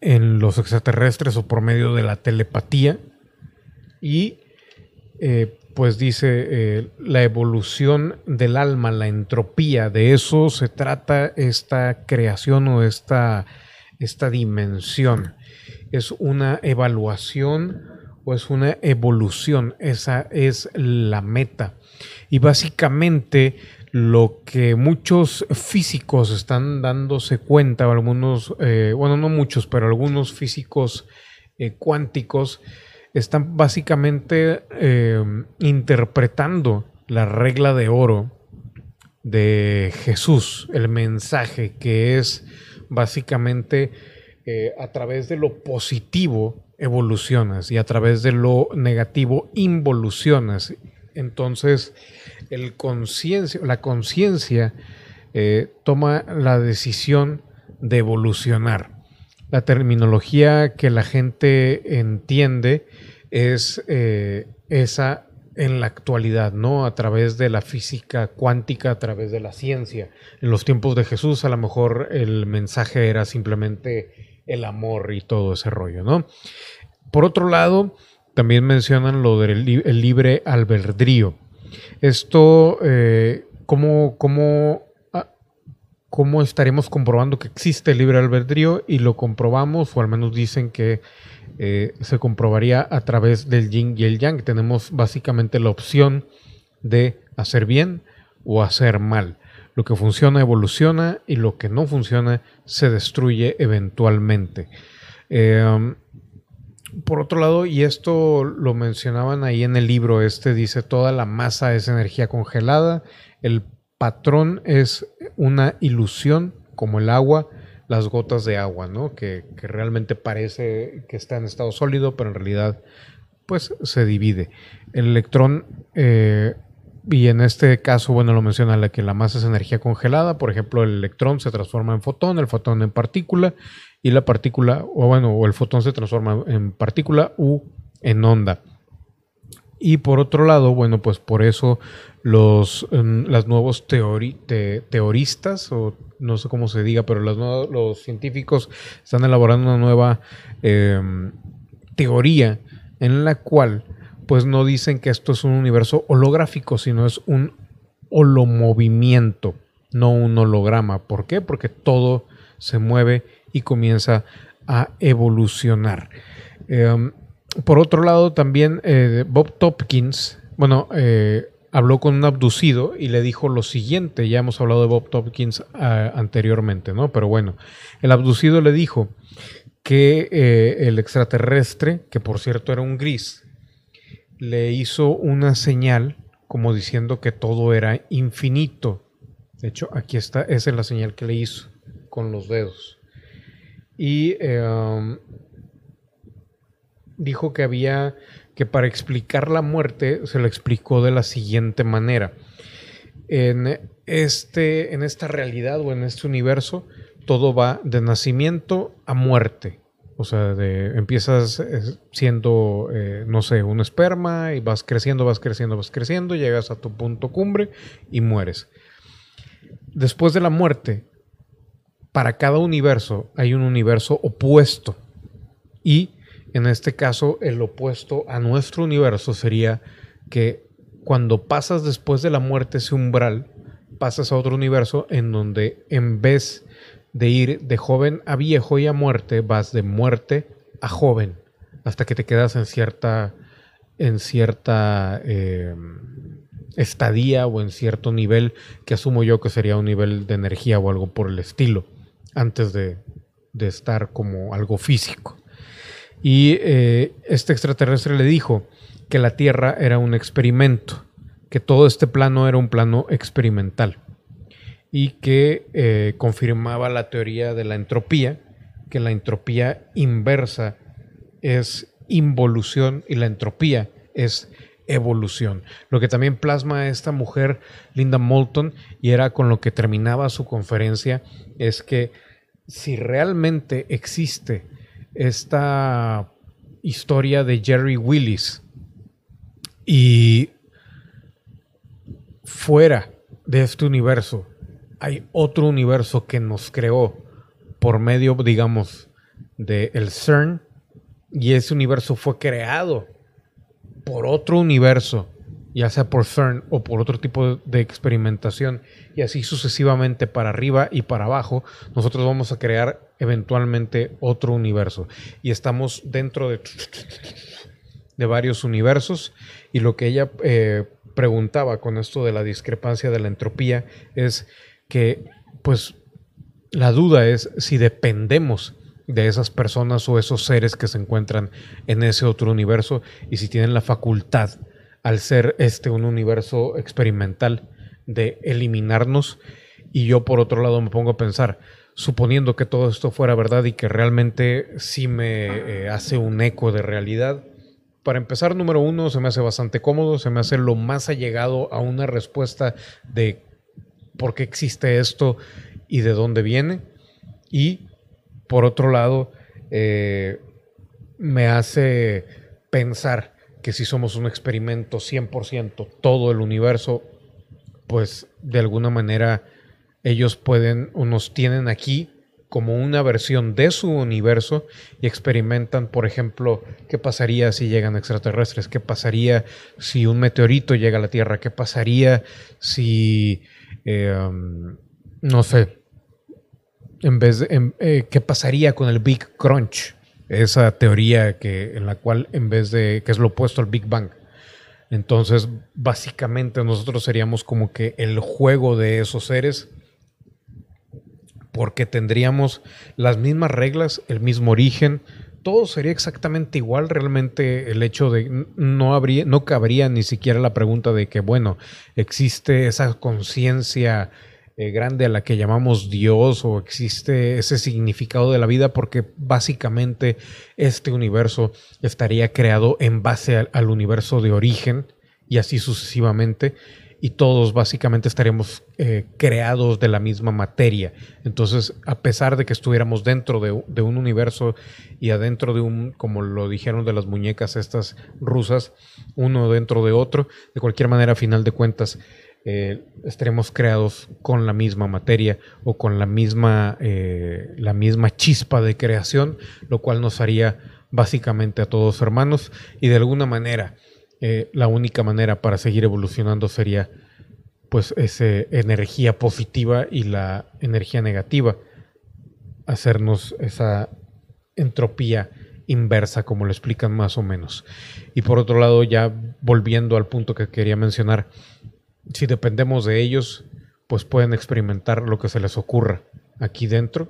en los extraterrestres o por medio de la telepatía y eh, pues dice eh, la evolución del alma, la entropía, de eso se trata esta creación o esta, esta dimensión. Es una evaluación o es una evolución, esa es la meta. Y básicamente lo que muchos físicos están dándose cuenta, algunos, eh, bueno, no muchos, pero algunos físicos eh, cuánticos, están básicamente eh, interpretando la regla de oro de Jesús, el mensaje que es básicamente eh, a través de lo positivo evolucionas y a través de lo negativo involucionas. Entonces, el la conciencia eh, toma la decisión de evolucionar. La terminología que la gente entiende es eh, esa en la actualidad, ¿no? A través de la física cuántica, a través de la ciencia. En los tiempos de Jesús, a lo mejor el mensaje era simplemente el amor y todo ese rollo, ¿no? Por otro lado, también mencionan lo del el libre albedrío. Esto, eh, ¿cómo, cómo, ah, ¿cómo estaremos comprobando que existe el libre albedrío? Y lo comprobamos, o al menos dicen que eh, se comprobaría a través del yin y el yang. Tenemos básicamente la opción de hacer bien o hacer mal. Lo que funciona evoluciona y lo que no funciona se destruye eventualmente. Eh, por otro lado, y esto lo mencionaban ahí en el libro, este dice, toda la masa es energía congelada, el patrón es una ilusión como el agua, las gotas de agua, ¿no? Que, que, realmente parece que está en estado sólido, pero en realidad pues se divide. El electrón, eh, y en este caso, bueno, lo menciona la que la masa es energía congelada, por ejemplo, el electrón se transforma en fotón, el fotón en partícula, y la partícula, o bueno, o el fotón se transforma en partícula u en onda. Y por otro lado, bueno, pues por eso los, um, las nuevos teori te teoristas, o no sé cómo se diga, pero los, científicos están elaborando una nueva eh, teoría en la cual pues no dicen que esto es un universo holográfico, sino es un holomovimiento. no un holograma. ¿Por qué? Porque todo se mueve y comienza a evolucionar. Em, por otro lado, también eh, Bob Topkins, bueno, eh, habló con un abducido y le dijo lo siguiente, ya hemos hablado de Bob Topkins ah, anteriormente, ¿no? Pero bueno, el abducido le dijo que eh, el extraterrestre, que por cierto era un gris, le hizo una señal como diciendo que todo era infinito. De hecho, aquí está, esa es la señal que le hizo con los dedos. Y em, dijo que había que para explicar la muerte se lo explicó de la siguiente manera. En, este, en esta realidad o en este universo, todo va de nacimiento a muerte. O sea, de, empiezas eh, siendo, eh, no sé, un esperma y vas creciendo, vas creciendo, vas creciendo, llegas a tu punto cumbre y mueres. Después de la muerte, para cada universo hay un universo opuesto. Y en este caso, el opuesto a nuestro universo sería que cuando pasas después de la muerte ese umbral, pasas a otro universo en donde en vez de ir de joven a viejo y a muerte, vas de muerte a joven, hasta que te quedas en cierta, en cierta eh, estadía o en cierto nivel, que asumo yo que sería un nivel de energía o algo por el estilo, antes de, de estar como algo físico. Y eh, este extraterrestre le dijo que la Tierra era un experimento, que todo este plano era un plano experimental y que eh, confirmaba la teoría de la entropía, que la entropía inversa es involución y la entropía es evolución. Lo que también plasma esta mujer, Linda Moulton, y era con lo que terminaba su conferencia, es que si realmente existe esta historia de Jerry Willis. Y fuera de este universo hay otro universo que nos creó por medio, digamos, del el CERN y ese universo fue creado por otro universo, ya sea por CERN o por otro tipo de experimentación y así sucesivamente para arriba y para abajo, nosotros vamos a crear eventualmente otro universo. Y estamos dentro de, de varios universos. Y lo que ella eh, preguntaba con esto de la discrepancia de la entropía es que, pues, la duda es si dependemos de esas personas o esos seres que se encuentran en ese otro universo y si tienen la facultad, al ser este un universo experimental, de eliminarnos. Y yo por otro lado me pongo a pensar, suponiendo que todo esto fuera verdad y que realmente sí me eh, hace un eco de realidad. Para empezar, número uno, se me hace bastante cómodo, se me hace lo más allegado a una respuesta de por qué existe esto y de dónde viene. Y por otro lado, eh, me hace pensar que si somos un experimento 100%, todo el universo pues de alguna manera ellos pueden o nos tienen aquí como una versión de su universo y experimentan, por ejemplo, qué pasaría si llegan extraterrestres, qué pasaría si un meteorito llega a la Tierra, qué pasaría si, em, no sé, en vez de, em, eh, qué pasaría con el Big Crunch, esa teoría que, en la cual en vez de, que es lo opuesto al Big Bang, entonces, básicamente nosotros seríamos como que el juego de esos seres porque tendríamos las mismas reglas, el mismo origen, todo sería exactamente igual. Realmente el hecho de no habría, no cabría ni siquiera la pregunta de que, bueno, existe esa conciencia eh, grande a la que llamamos Dios o existe ese significado de la vida porque básicamente este universo estaría creado en base al, universo de origen y así sucesivamente y todos básicamente estaríamos eh, creados de la misma materia. Entonces, a pesar de que estuviéramos dentro de, de, un universo y adentro de un, como lo dijeron de las muñecas estas rusas, uno dentro de otro, de cualquier manera, a final de cuentas, eh, estaremos creados con la misma materia o con la misma, eh, la misma chispa de creación, lo cual nos haría básicamente a todos hermanos y de alguna manera eh, la única manera para seguir evolucionando sería pues esa energía positiva y la energía negativa, hacernos esa entropía inversa, como lo explican más o menos. Y por otro lado, ya volviendo al punto que quería mencionar, si dependemos de ellos, pues pueden experimentar lo que se les ocurra aquí dentro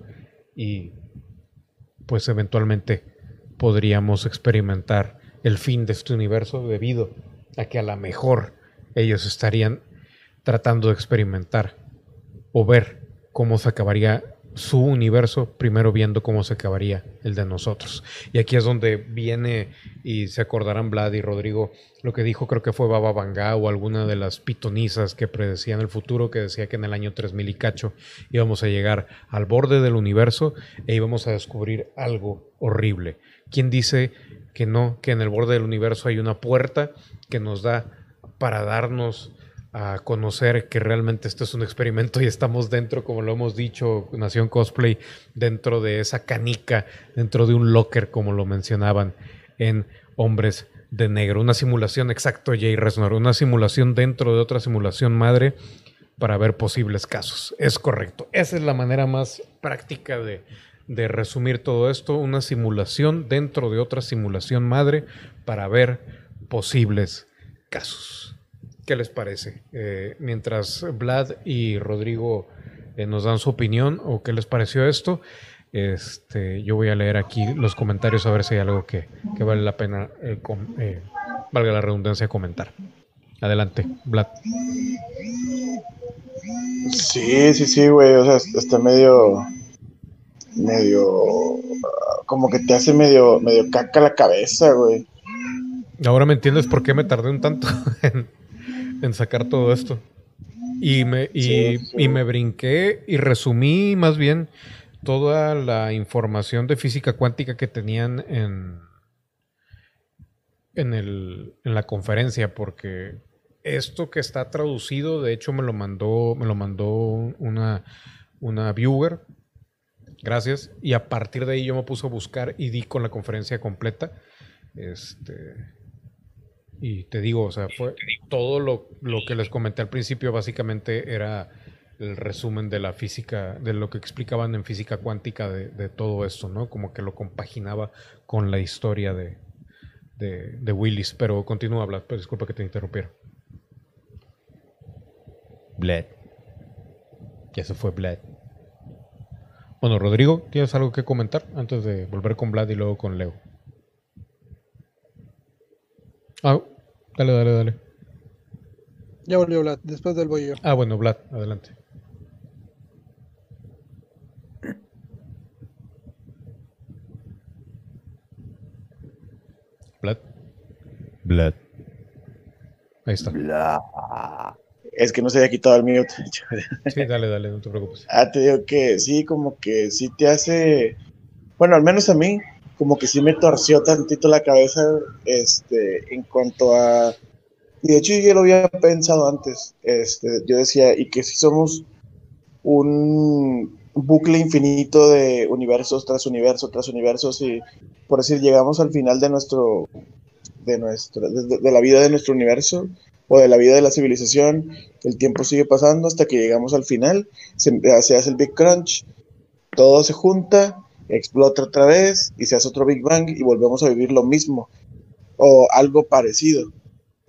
y pues eventualmente podríamos experimentar el fin de este universo debido a que a lo mejor ellos estarían tratando de experimentar o ver cómo se acabaría su universo, primero viendo cómo se acabaría el de nosotros. Y aquí es donde viene, y se acordarán Vlad y Rodrigo, lo que dijo, creo que fue Baba Vanga o alguna de las pitonisas que predecían el futuro, que decía que en el año 3000 y cacho íbamos a llegar al borde del universo e íbamos a descubrir algo horrible. ¿Quién dice que no, que en el borde del universo hay una puerta que nos da para darnos a conocer que realmente esto es un experimento y estamos dentro, como lo hemos dicho, Nación Cosplay, dentro de esa canica, dentro de un locker, como lo mencionaban en Hombres de Negro. Una simulación, exacto, Jay Resnor, una simulación dentro de otra simulación madre para ver posibles casos. Es correcto. Esa es la manera más práctica de, de resumir todo esto, una simulación dentro de otra simulación madre para ver posibles casos. ¿Qué les parece? Eh, mientras Vlad y Rodrigo eh, nos dan su opinión o qué les pareció esto, este, yo voy a leer aquí los comentarios a ver si hay algo que, vale la pena, eh, valga la redundancia, comentar. Adelante, Vlad. Sí, sí, sí, güey. O sea, está medio. medio. como que te hace medio, medio caca la cabeza, güey. Ahora me entiendes por qué me tardé un tanto en, en sacar todo esto. Y me, y, me brinqué y resumí más bien toda la información de física cuántica que tenían en, en, el, en la conferencia, porque esto que está traducido, de hecho, me lo mandó, me lo mandó una, una viewer. Gracias. Y a partir de ahí yo me puse a buscar y di con la conferencia completa. Este, y te digo, o sea, fue todo lo, que les comenté al principio básicamente era el resumen de la física, de lo que explicaban en física cuántica de, todo esto, ¿no? Como que lo compaginaba con la historia de, de, Willis. Pero continúa, Vlad, pero disculpa que te interrumpiera. Vlad. Ya se fue Vlad. Bueno, Rodrigo, ¿tienes algo que comentar antes de volver con Vlad y luego con Leo? Ah, Dale, dale, dale. Ya volvió Vlad, después del voy yo. Ah, bueno, Vlad, adelante. Vlad. Vlad. Ahí está. Es que no se había quitado el mute. sí, dale, dale, no te preocupes. Ah, te digo que sí, como que sí te hace. Bueno, al menos a mí, como que sí me torció tantito la cabeza este, en cuanto a... Y de hecho yo lo había pensado antes, este, yo decía, y que si somos un bucle infinito de universos tras universo tras universos y por decir llegamos al final de nuestro de nuestro de, la vida de nuestro universo o de la vida de la civilización el tiempo sigue pasando hasta que llegamos al final se hace el big crunch todo se junta explota otra vez y se hace otro Big Bang y volvemos a vivir lo mismo o algo parecido,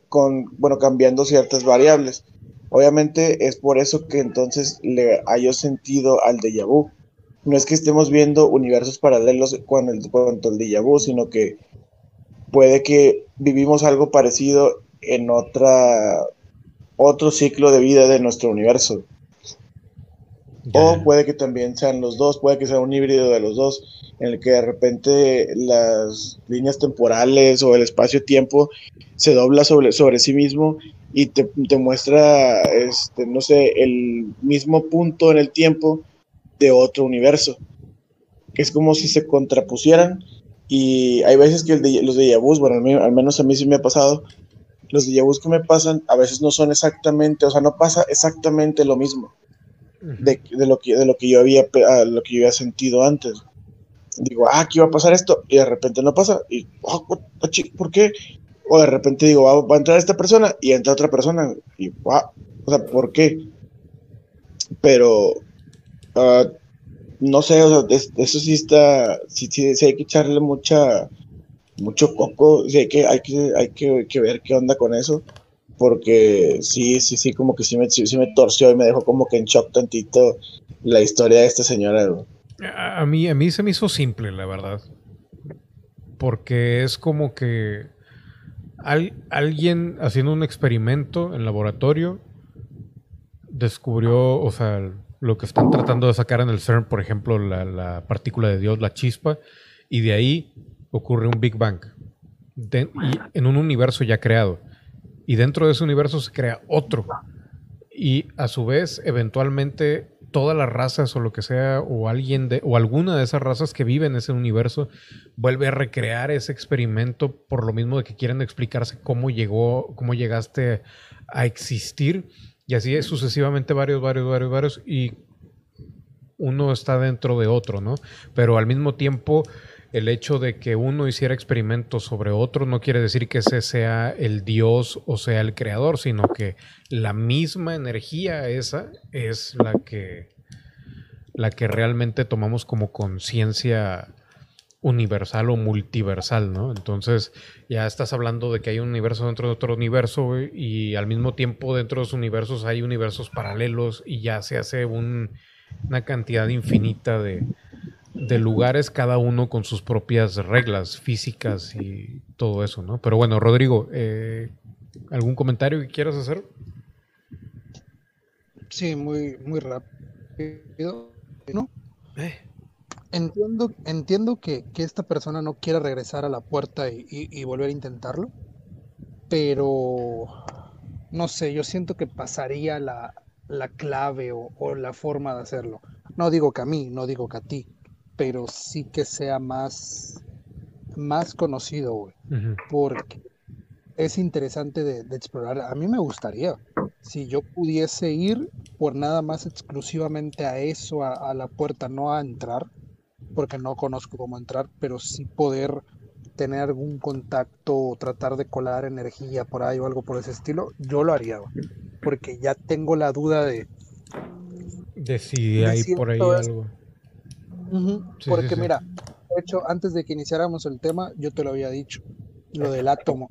con, bueno, cambiando ciertas variables. Obviamente es por eso que entonces le haya sentido al déjà vu. No es que estemos viendo universos paralelos con el, cuanto el déjà vu, sino que puede que vivimos algo parecido en otra otro ciclo de vida de nuestro universo. O puede que también sean los dos, puede que sea un híbrido de los dos, en el que de repente las líneas temporales o el espacio-tiempo se dobla sobre, sobre sí mismo y te, muestra, este, no sé, el mismo punto en el tiempo de otro universo. Que es como si se contrapusieran y hay veces que los de vus, bueno, al, menos a mí sí me ha pasado, los de vus que me pasan a veces no son exactamente, o sea, no pasa exactamente lo mismo de, lo que, de lo que yo había lo que yo había sentido antes. Digo, ah, aquí va a pasar esto, y de repente no pasa, y, oh, ¿por qué? O de repente digo, va, a entrar esta persona, y entra otra persona, y, O sea, ¿por qué? Pero, uh, no sé, o sea, eso sí está, sí, sí, hay que echarle mucha, mucho coco, sí hay que, hay que, hay que, que ver qué onda con eso porque sí, sí, sí, como que sí me, sí, me torció y me dejó como que en shock tantito la historia de esta señora. A, mí, a mí se me hizo simple, la verdad. Porque es como que alguien haciendo un experimento en laboratorio descubrió, o sea, lo que están tratando de sacar en el CERN, por ejemplo, la, partícula de Dios, la chispa, y de ahí ocurre un Big Bang. y en un universo ya creado y dentro de ese universo se crea otro. Y a su vez, eventualmente, todas las razas o lo que sea, o alguien de, o alguna de esas razas que vive en ese universo, vuelve a recrear ese experimento por lo mismo de que quieren explicarse cómo llegó, cómo llegaste a existir. Y así es sucesivamente varios, varios, varios, varios. Y uno está dentro de otro, ¿no? Pero al mismo tiempo el hecho de que uno hiciera experimentos sobre otro no quiere decir que ese sea el Dios o sea el creador, sino que la misma energía esa es la que, la que realmente tomamos como conciencia universal o multiversal, ¿no? Entonces ya estás hablando de que hay un universo dentro de otro universo y al mismo tiempo dentro de los universos hay universos paralelos y ya se hace una cantidad infinita de, de lugares, cada uno con sus propias reglas físicas y todo eso, ¿no? Pero bueno, Rodrigo, eh, ¿algún comentario que quieras hacer? Sí, muy, muy rápido. ¿no? Eh. Entiendo, entiendo que, esta persona no quiera regresar a la puerta y, volver a intentarlo, pero no sé, yo siento que pasaría la, clave o, o, la forma de hacerlo. No digo que a mí, no digo que a ti, pero sí que sea más, más conocido, güey. Porque es interesante de, explorar. A mí me gustaría, si yo pudiese ir por nada más exclusivamente a eso, a, la puerta, no a entrar, porque no conozco cómo entrar, pero sí poder tener algún contacto o tratar de colar energía por ahí o algo por ese estilo, yo lo haría, porque ya tengo la duda de... De si hay por ahí algo porque mira, de hecho, antes de que iniciáramos el tema, yo te lo había dicho, lo del átomo,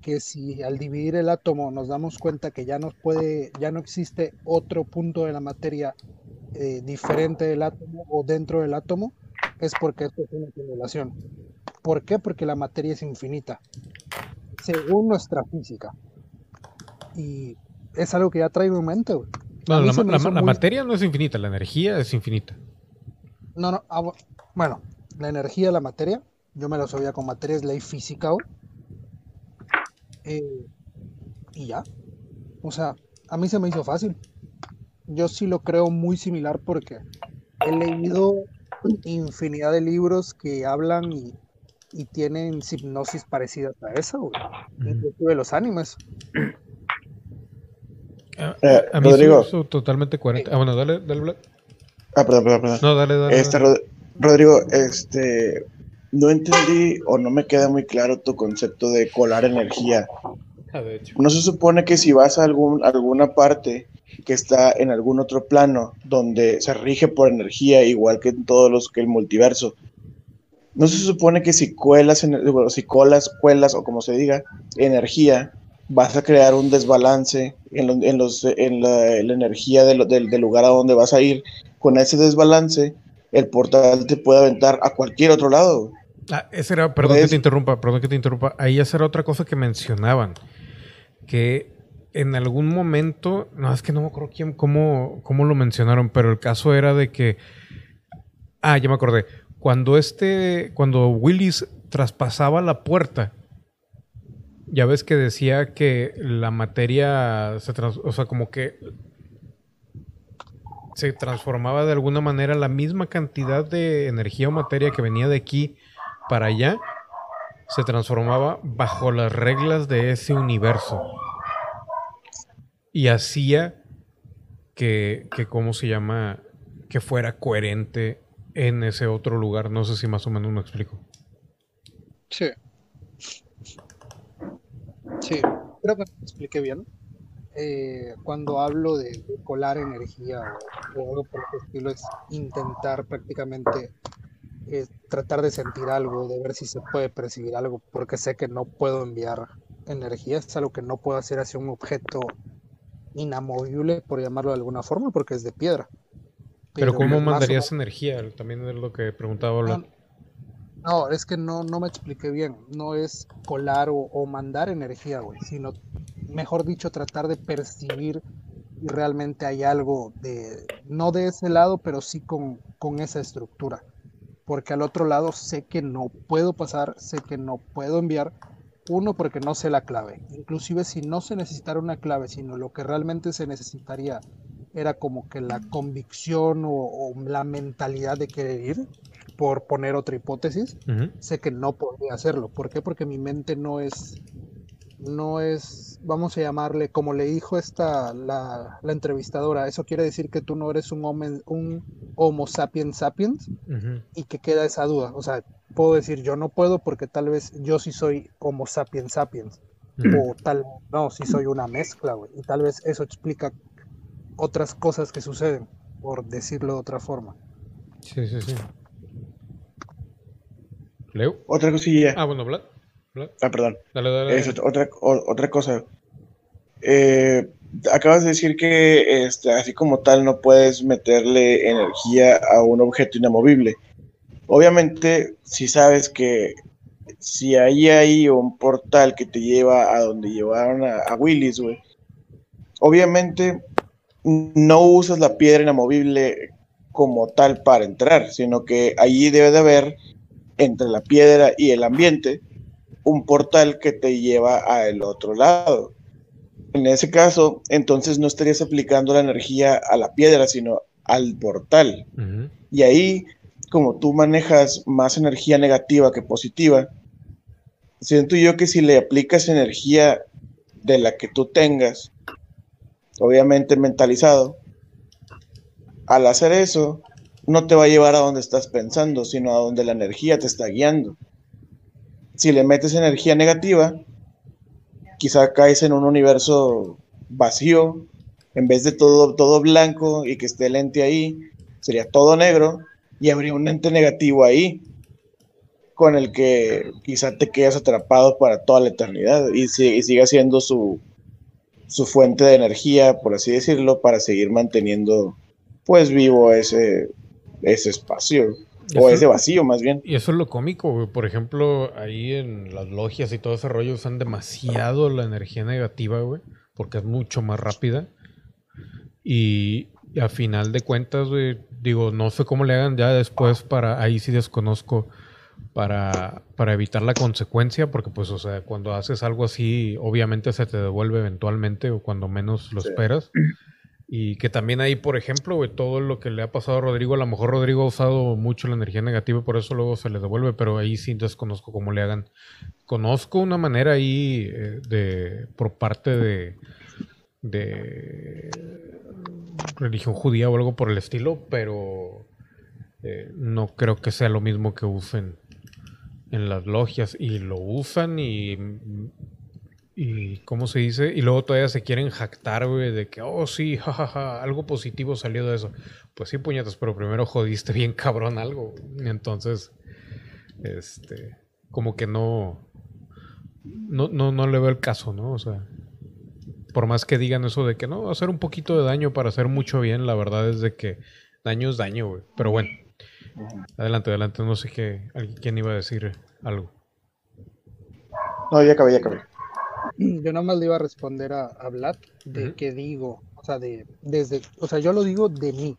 que si al dividir el átomo nos damos cuenta que ya no puede, ya no existe otro punto de la materia eh, diferente del átomo o dentro del átomo, es porque esto es una simulación. ¿Por qué? Porque la materia es infinita, según nuestra física. Y es algo que ya traigo en mente. la, materia no es infinita, la energía es infinita. No, no, ah, bueno, la energía, la materia, yo me lo sabía con materia, es ley física, eh, y ya. O sea, a mí se me hizo fácil. Yo sí lo creo muy similar porque he leído infinidad de libros que hablan y, tienen hipnosis parecidas a esa, güey. Inclusive los animes. A, eh, a mí Rodrigo. totalmente coherente. Ah, bueno, dale, dale, Ah, perdón, perdón, perdón. No, dale, dale. Este, Rodrigo, este, no entendí o no me queda muy claro tu concepto de colar energía. Ah, no se supone que si vas a algún, alguna parte que está en algún otro plano donde se rige por energía, igual que en todos los que el multiverso, no se supone que si cuelas, en, si colas, cuelas o como se diga, energía, vas a crear un desbalance en, en, los, en la, energía del, del lugar a donde vas a ir con ese desbalance, el portal te puede aventar a cualquier otro lado. Ah, ese era, perdón que te interrumpa, perdón que te interrumpa. Ahí esa era otra cosa que mencionaban. Que en algún momento, no, es que no me acuerdo quién, cómo, cómo lo mencionaron, pero el caso era de que. Ah, ya me acordé. Cuando este, cuando Willis traspasaba la puerta, ya ves que decía que la materia se o sea, como que se transformaba de alguna manera la misma cantidad de energía o materia que venía de aquí para allá, se transformaba bajo las reglas de ese universo. Y hacía que, que ¿cómo se llama? Que fuera coherente en ese otro lugar. No sé si más o menos me explico. Sí. Sí, creo que me expliqué bien. eh, cuando hablo de, colar energía o, algo por el estilo, es intentar prácticamente eh, tratar de sentir algo, de ver si se puede percibir algo, porque sé que no puedo enviar energía, es algo que no puedo hacer hacia un objeto inamovible, por llamarlo de alguna forma, porque es de piedra. Pero, ¿cómo mandarías energía? También es lo que preguntaba No, no, es que no, no me expliqué bien. No es colar o, mandar energía, güey, sino, mejor dicho, tratar de percibir y realmente hay algo de, no de ese lado, pero sí con, con esa estructura. Porque al otro lado sé que no puedo pasar, sé que no puedo enviar, uno, porque no sé la clave. Inclusive si no se necesitara una clave, sino lo que realmente se necesitaría era como que la convicción o, la mentalidad de querer ir, por poner otra hipótesis, sé que no podría hacerlo. ¿Por qué? Porque mi mente no es, no es, vamos a llamarle, como le dijo esta, la, entrevistadora, eso quiere decir que tú no eres un, un Homo sapiens sapiens y que queda esa duda. O sea, puedo decir yo no puedo porque tal vez yo sí soy Homo sapiens sapiens. O tal, no, sí soy una mezcla, güey. Y tal vez eso explica otras cosas que suceden, por decirlo de otra forma. Sí, sí, sí. Leo. Otra cosilla. Ah, bueno, Vlad. Ah, perdón. Dale, dale, otra, otra cosa. Eh, acabas de decir que este, así como tal no puedes meterle energía a un objeto inamovible. Obviamente, si sabes que si hay ahí un portal que te lleva a donde llevaron a, a Willis, güey, obviamente no usas la piedra inamovible como tal para entrar, sino que allí debe de haber entre la piedra y el ambiente un portal que te lleva al otro lado. En ese caso, entonces no estarías aplicando la energía a la piedra, sino al portal. Y ahí, como tú manejas más energía negativa que positiva, siento yo que si le aplicas energía de la que tú tengas, obviamente mentalizado, al hacer eso, no te va a llevar a donde estás pensando, sino a donde la energía te está guiando. Si le metes energía negativa, quizá caes en un universo vacío, en vez de todo, todo blanco y que esté el ente ahí, sería todo negro y habría un ente negativo ahí con el que quizá te quedas atrapado para toda la eternidad y, y siga siendo su, su fuente de energía, por así decirlo, para seguir manteniendo pues vivo ese, ese espacio. O ese vacío, más bien. Y eso es lo cómico, Por ejemplo, ahí en las logias y todo ese rollo usan demasiado la energía negativa, güey. Porque es mucho más rápida. Y, a final de cuentas, güey, digo, no sé cómo le hagan ya después para. Ahí sí desconozco. Para, para evitar la consecuencia, porque pues, o sea, cuando haces algo así, obviamente se te devuelve eventualmente o cuando menos lo esperas. Y que también ahí, por ejemplo, todo lo que le ha pasado a Rodrigo, a lo mejor Rodrigo ha usado mucho la energía negativa y por eso luego se le devuelve, pero ahí sí desconozco cómo le hagan. Conozco una manera ahí eh, de por parte de, de religión judía o algo por el estilo, pero eh, no creo que sea lo mismo que usen en las logias y lo usan y y cómo se dice, y luego todavía se quieren jactar, güey, de que, oh, sí, jajaja, algo positivo salió de eso. Pues sí, puñetas, pero primero jodiste bien cabrón algo. Entonces, este, como que no, no, no, no le veo el caso, ¿no? O sea, por más que digan eso de que no, hacer un poquito de daño para hacer mucho bien, la verdad es de que daño es daño, güey. Pero bueno, adelante, adelante, no sé qué, quién iba a decir algo. No, ya acabé, ya acabé. Yo nada más le iba a responder a, a Vlad de que digo, o sea, de, desde, o sea, yo lo digo de mí,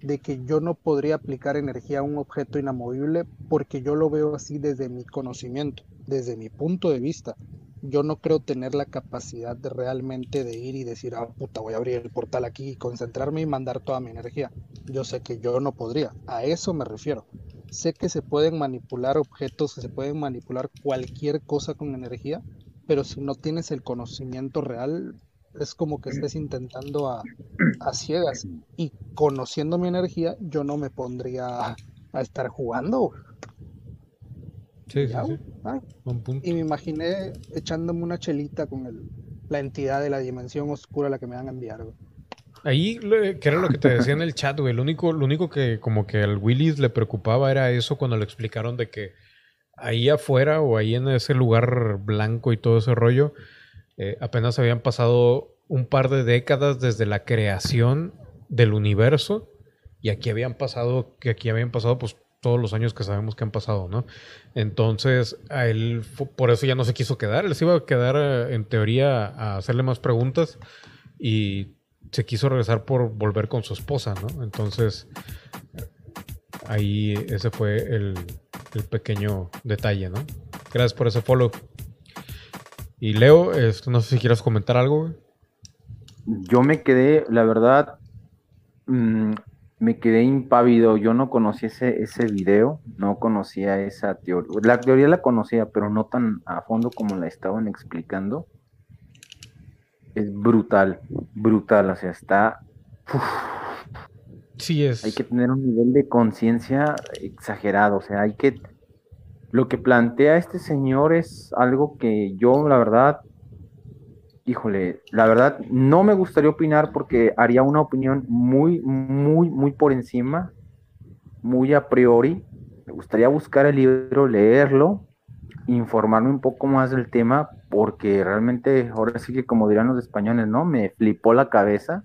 de que yo no podría aplicar energía a un objeto inamovible porque yo lo veo así desde mi conocimiento, desde mi punto de vista. Yo no creo tener la capacidad de realmente de ir y decir, ah, puta, voy a abrir el portal aquí y concentrarme y mandar toda mi energía. Yo sé que yo no podría, a eso me refiero. Sé que se pueden manipular objetos, se pueden manipular cualquier cosa con energía, pero si no tienes el conocimiento real, es como que estés intentando a, ciegas. Y conociendo mi energía, yo no me pondría a, estar jugando. Sí, sí, sí. y me imaginé echándome una chelita con el, la entidad de la dimensión oscura a la que me van a enviar. Ahí, que era lo que te decía en el chat, güey. Lo único, lo único que como que al Willis le preocupaba era eso cuando le explicaron de que ahí afuera o ahí en ese lugar blanco y todo ese rollo, eh, apenas habían pasado un par de décadas desde la creación del universo y aquí habían pasado, que aquí habían pasado pues todos los años que sabemos que han pasado, ¿no? Entonces, a él por eso ya no se quiso quedar, él se iba a quedar eh, en teoría a hacerle más preguntas y se quiso regresar por volver con su esposa, ¿no? Entonces, ahí ese fue el, pequeño detalle, ¿no? Gracias por ese follow. Y Leo, no sé si quieras comentar algo. Yo me quedé, la verdad, mm, me quedé impávido. Yo no conocía ese, ese video, no conocía esa teoría. La teoría la conocía, pero no tan a fondo como la estaban explicando es brutal, brutal, o sea, está... Hay que tener un nivel de conciencia exagerado, o sea, hay que... Lo que plantea este señor es algo que yo, la verdad, híjole, la verdad, no me gustaría opinar porque haría una opinión muy, muy, muy por encima, muy a priori. Me gustaría buscar el libro, leerlo, informarme un poco más del tema, porque realmente, ahora sí que como dirán los españoles, ¿no? Me flipó la cabeza.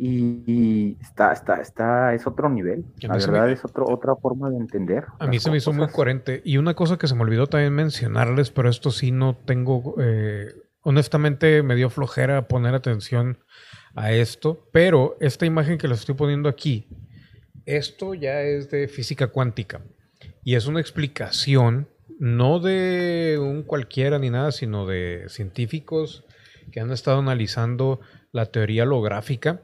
Y, está, está, está, es otro nivel. La verdad es otro, otra forma de entender. A mí se me hizo muy coherente. Y una cosa que se me olvidó también mencionarles, pero esto sí no tengo, eh, honestamente me dio flojera poner atención a esto, pero esta imagen que les estoy poniendo aquí, esto ya es de física cuántica. Y es una explicación no de un cualquiera ni nada, sino de científicos que han estado analizando la teoría holográfica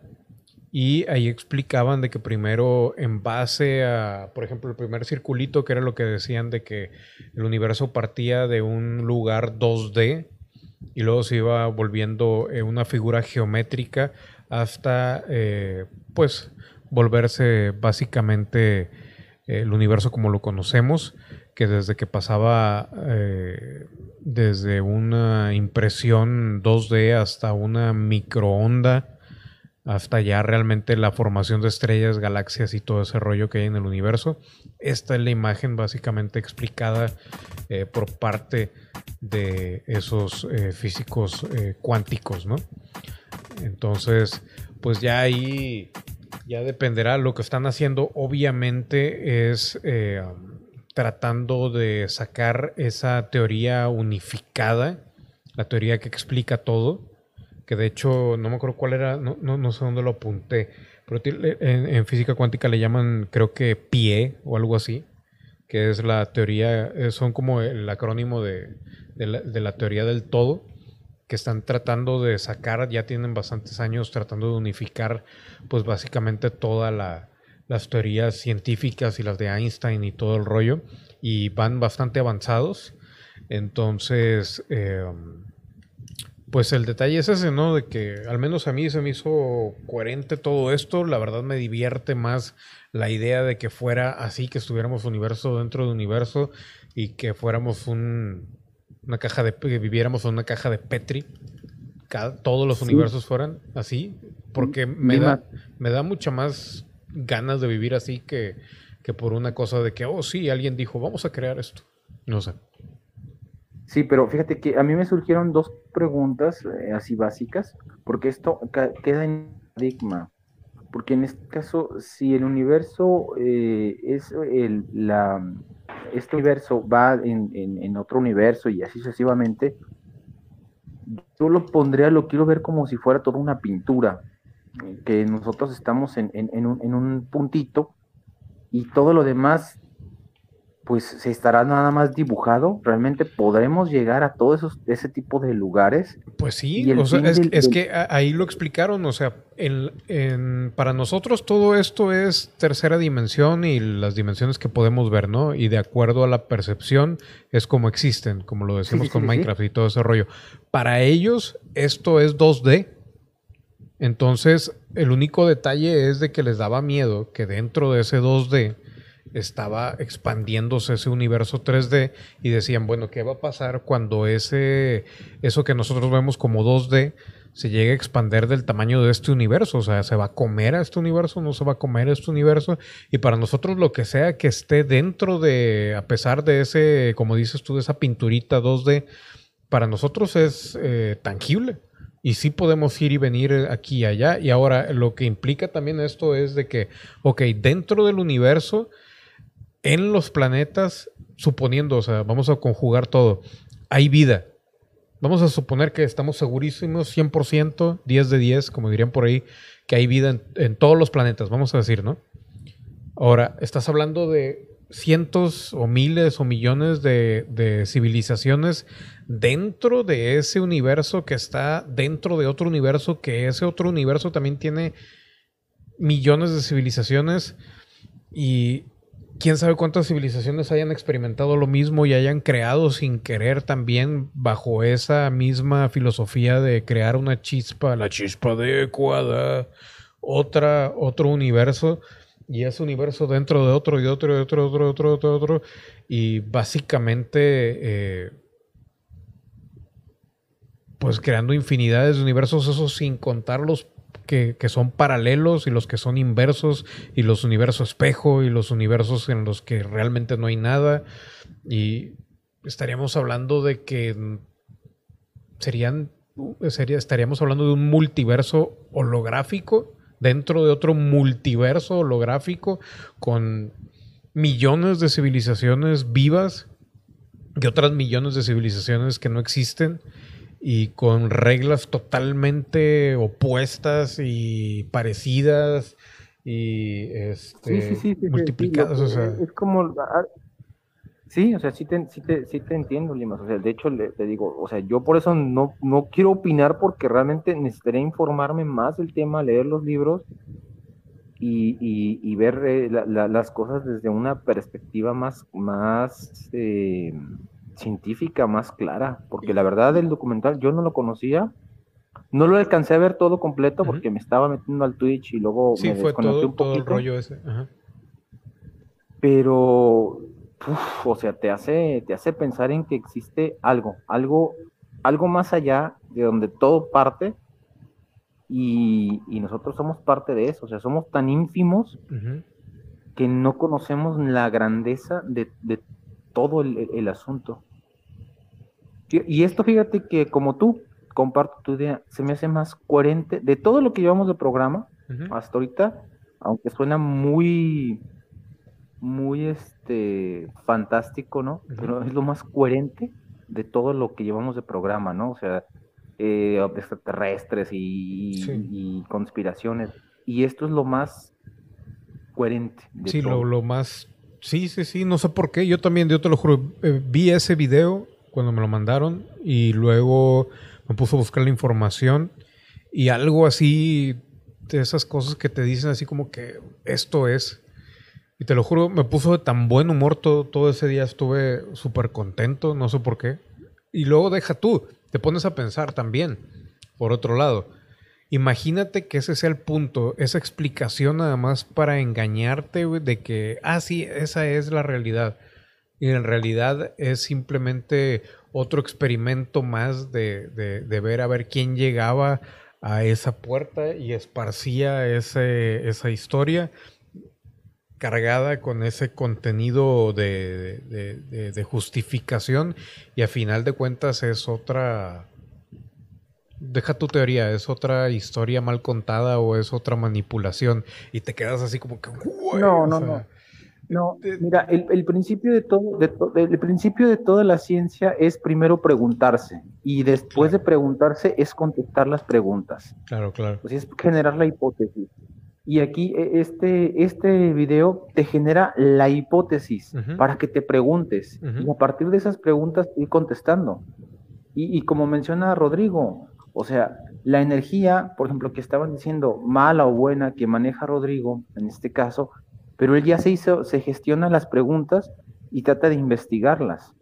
y ahí explicaban de que primero en base a, por ejemplo, el primer circulito, que era lo que decían de que el universo partía de un lugar 2D y luego se iba volviendo eh, una figura geométrica hasta, eh, pues, volverse básicamente el universo como lo conocemos que desde que pasaba eh, desde una impresión 2D hasta una microonda, hasta ya realmente la formación de estrellas, galaxias y todo ese rollo que hay en el universo. Esta es la imagen básicamente explicada eh, por parte de esos eh, físicos cuánticos, ¿no? Entonces, pues ya ahí ya dependerá. Lo que están haciendo, obviamente, es tratando de sacar esa teoría unificada, la teoría que explica todo, que de hecho no me acuerdo cuál era, no, no, sé dónde lo apunté, pero en, física cuántica le llaman creo que PIE o algo así, que es la teoría, eh, son como el acrónimo de, la, teoría del todo, que están tratando de sacar, ya tienen bastantes años tratando de unificar pues básicamente toda la, las teorías científicas y las de Einstein y todo el rollo, y van bastante avanzados. Entonces, em, pues el detalle es ese, ¿no? De que al menos a mí se me hizo coherente todo esto. La verdad me divierte más la idea de que fuera así, que estuviéramos universo dentro de universo y que fuéramos un, una caja de, que viviéramos en una caja de Petri. Cada, todos los universos fueran así, porque me da, me da mucha más ganas de vivir así que, por una cosa de que, oh, sí, alguien dijo, vamos a crear esto. No sé. Sí, pero fíjate que a mí me surgieron dos preguntas eh, así básicas, porque esto queda en paradigma. Porque en este caso, si el universo eh, es el, la, este universo va en, en, otro universo y así sucesivamente, yo lo pondría, lo quiero ver como si fuera toda una pintura que nosotros estamos en, un, en, un, puntito y todo lo demás pues se estará nada más dibujado, realmente podremos llegar a todos esos ese tipo de lugares. Pues sí, es, que ahí lo explicaron, o sea, en, para nosotros todo esto es tercera dimensión y las dimensiones que podemos ver, ¿no? Y de acuerdo a la percepción es como existen, como lo decimos con Minecraft y todo ese rollo. Para ellos esto es 2D, entonces, el único detalle es de que les daba miedo que dentro de ese 2D estaba expandiéndose ese universo 3D y decían, bueno, ¿qué va a pasar cuando ese, eso que nosotros vemos como 2D se llegue a expander del tamaño de este universo? O sea, ¿se va a comer a este universo? ¿No se va a comer a este universo? Y para nosotros lo que sea que esté dentro de, a pesar de ese, como dices tú, de esa pinturita 2D, para nosotros es eh, tangible. Y sí podemos ir y venir aquí y allá. Y ahora lo que implica también esto es de que, ok, dentro del universo, en los planetas, suponiendo, o sea, vamos a conjugar todo, hay vida. Vamos a suponer que estamos segurísimos, 100%, 10 de 10, como dirían por ahí, que hay vida en, todos los planetas, vamos a decir, ¿no? Ahora, estás hablando de cientos o miles o millones de, de, civilizaciones dentro de ese universo que está dentro de otro universo, que ese otro universo también tiene millones de civilizaciones y quién sabe cuántas civilizaciones hayan experimentado lo mismo y hayan creado sin querer también bajo esa misma filosofía de crear una chispa, la chispa adecuada, otra, otro universo y ese universo dentro de otro y otro y otro, otro, otro, otro, otro, y básicamente eh, pues creando infinidades de universos, eso sin contar los que, son paralelos y los que son inversos y los universos espejo y los universos en los que realmente no hay nada. Y estaríamos hablando de que serían, sería, estaríamos hablando de un multiverso holográfico dentro de otro multiverso holográfico con millones de civilizaciones vivas y otras millones de civilizaciones que no existen y con reglas totalmente opuestas y parecidas y este, multiplicadas. o sea. Es como... Sí, o sea, sí te, sí te, sí te entiendo, Limas. O sea, de hecho, le, te digo, o sea, yo por eso no, no quiero opinar porque realmente necesitaría informarme más del tema, leer los libros y, y, ver eh, las cosas desde una perspectiva más, más eh, científica más clara, porque la verdad el documental yo no lo conocía, no lo alcancé a ver todo completo porque me estaba metiendo al Twitch y luego me fue todo, un todo el rollo ese. Pero, o sea, te hace, te hace pensar en que existe algo, algo, algo más allá de donde todo parte y, nosotros somos parte de eso, o sea, somos tan ínfimos que no conocemos la grandeza de, de todo el, asunto. Y esto, fíjate que como tú, comparto tu idea, se me hace más coherente de todo lo que llevamos de programa hasta ahorita, aunque suena muy, muy este, fantástico, ¿no? Pero es lo más coherente de todo lo que llevamos de programa, ¿no? O sea, eh, extraterrestres y, conspiraciones. Y esto es lo más coherente. sí, lo, lo, más Sí, sí, sí, no sé por qué. Yo también, yo te lo juro, eh, vi ese video cuando me lo mandaron y luego me puse a buscar la información y algo así de esas cosas que te dicen así como que esto es. Y te lo juro, me puso de tan buen humor todo, todo ese día, estuve súper contento, no sé por qué. Y luego deja tú, te pones a pensar también, por otro lado Imagínate que ese sea el punto, esa explicación nada más para engañarte de que, ah, sí, esa es la realidad. Y en realidad es simplemente otro experimento más de, de, ver a ver quién llegaba a esa puerta y esparcía ese, esa historia cargada con ese contenido de, de, justificación y a final de cuentas es otra deja tu teoría, es otra historia mal contada o es otra manipulación y te quedas así como que... no, no, no. No, mira, el, principio de todo, el principio de toda la ciencia es primero preguntarse y después de preguntarse es contestar las preguntas. Claro, claro. Pues es generar la hipótesis. Y aquí e, este, este video te genera la hipótesis para que te preguntes y a partir de esas preguntas ir contestando. Y, y, como menciona Rodrigo, o sea, la energía, por ejemplo, que estaban diciendo mala o buena que maneja Rodrigo, en este caso, pero él ya se hizo, se gestiona las preguntas y trata de investigarlas.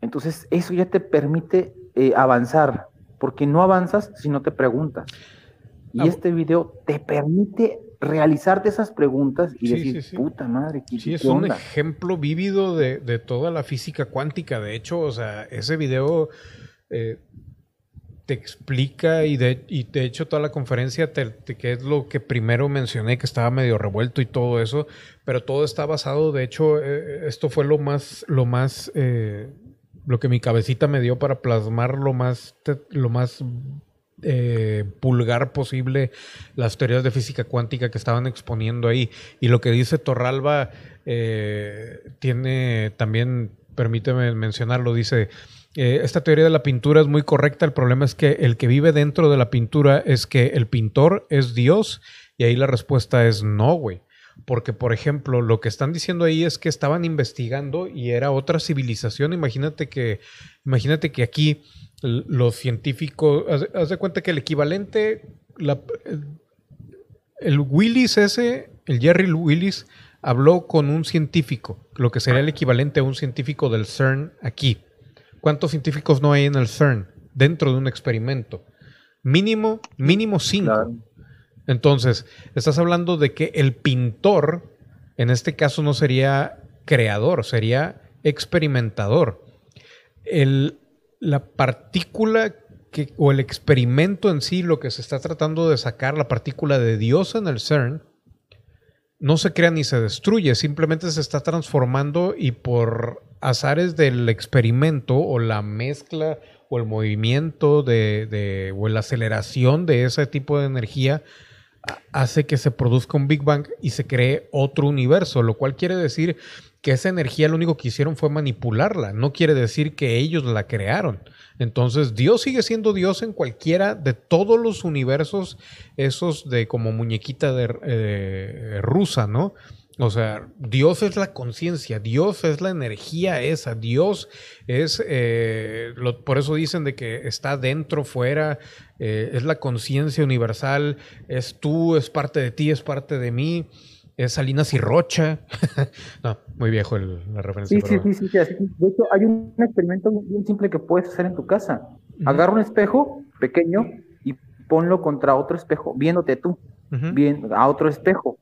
Entonces, eso ya te permite eh, avanzar, porque no avanzas si no te preguntas. Y ah, este video te permite realizarte esas preguntas y Sí, decir, sí, sí. puta madre, ¿qué, Sí, es qué un onda? ejemplo vívido de, de toda la física cuántica. De hecho, o sea, ese video eh, te explica y de, y de hecho toda la conferencia, te, que es lo que primero mencioné, que estaba medio revuelto y todo eso, pero todo está basado, de hecho, eh, esto fue lo más, lo más, eh, lo que mi cabecita me dio para plasmar lo más, te- lo más eh, pulgar posible las teorías de física cuántica que estaban exponiendo ahí. Y lo que dice Torralba eh, tiene también, permíteme mencionarlo, dice, eh, esta teoría de la pintura es muy correcta, el problema es que el que vive dentro de la pintura es que el pintor es Dios y ahí la respuesta es no, güey. Porque, por ejemplo, lo que están diciendo ahí es que estaban investigando y era otra civilización. Imagínate que, imagínate que aquí los científicos, haz, de cuenta que el equivalente, el, el Willis ese, el Jerry Willis, habló con un científico, lo que sería el equivalente a un científico del CERN aquí. ¿Cuántos científicos no hay en el CERN dentro de un experimento? Mínimo, mínimo cinco. Claro. Entonces, estás hablando de que el pintor, en este caso no sería creador, sería experimentador. El- la partícula que, o el experimento en sí, lo que se está tratando de sacar, la partícula de Dios en el CERN, no se crea ni se destruye, simplemente se está transformando y por azares del experimento o la mezcla o el movimiento de, de- o la aceleración de ese tipo de energía hace que se produzca un Big Bang y se cree otro universo, lo cual quiere decir que esa energía lo único que hicieron fue manipularla, no quiere decir que ellos la crearon. Entonces Dios sigue siendo Dios en cualquiera de todos los universos, esos de como muñequita de eh, rusa, ¿no? O sea, Dios es la conciencia, Dios es la energía esa, Dios es, eh, lo- por eso dicen de que está dentro, fuera, eh, es la conciencia universal, es tú, es parte de ti, es parte de mí, es Salinas y Rocha. no, muy viejo el- la referencia. Sí, sí, sí, sí, sí, De hecho, hay un experimento bien simple que puedes hacer en tu casa. Agarra un espejo pequeño y ponlo contra otro espejo, viéndote tú, bien, a otro espejo.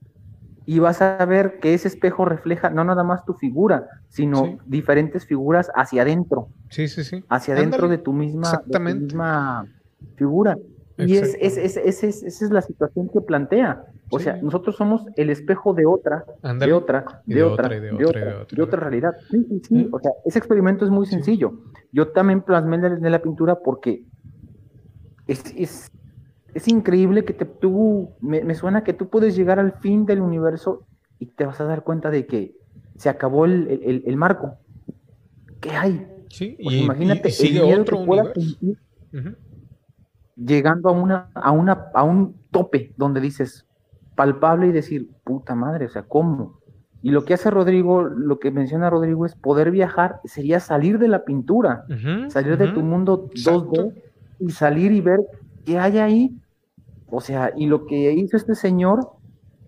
Y vas a ver que ese espejo refleja no nada más tu figura, sino Sí. diferentes figuras hacia adentro, Sí, sí, sí. hacia adentro de tu misma, de tu misma figura. Y es, esa es la situación que plantea. O Sí. sea, nosotros somos el espejo de otra, Ándale. de otra, de, de otra, de de otra, otra, de de realidad. Sí, sí, sí. O sea, ese experimento es muy sencillo. Yo también plasmé en la, pintura porque es, es, es increíble que te, tú, me, me suena que tú puedes llegar al fin del universo y te vas a dar cuenta de que se acabó el, el- el- marco. ¿Qué hay? Sí, Pues y, imagínate y- y sigue el miedo otro que Ujú. llegando a una, a una, a un tope donde dices palpable y decir, puta madre, o sea, ¿cómo? Y lo que hace Rodrigo, lo que menciona Rodrigo es poder viajar, sería salir de la pintura, salir de tu mundo Exacto. 2D y salir y ver qué hay ahí. O sea, y lo que hizo este señor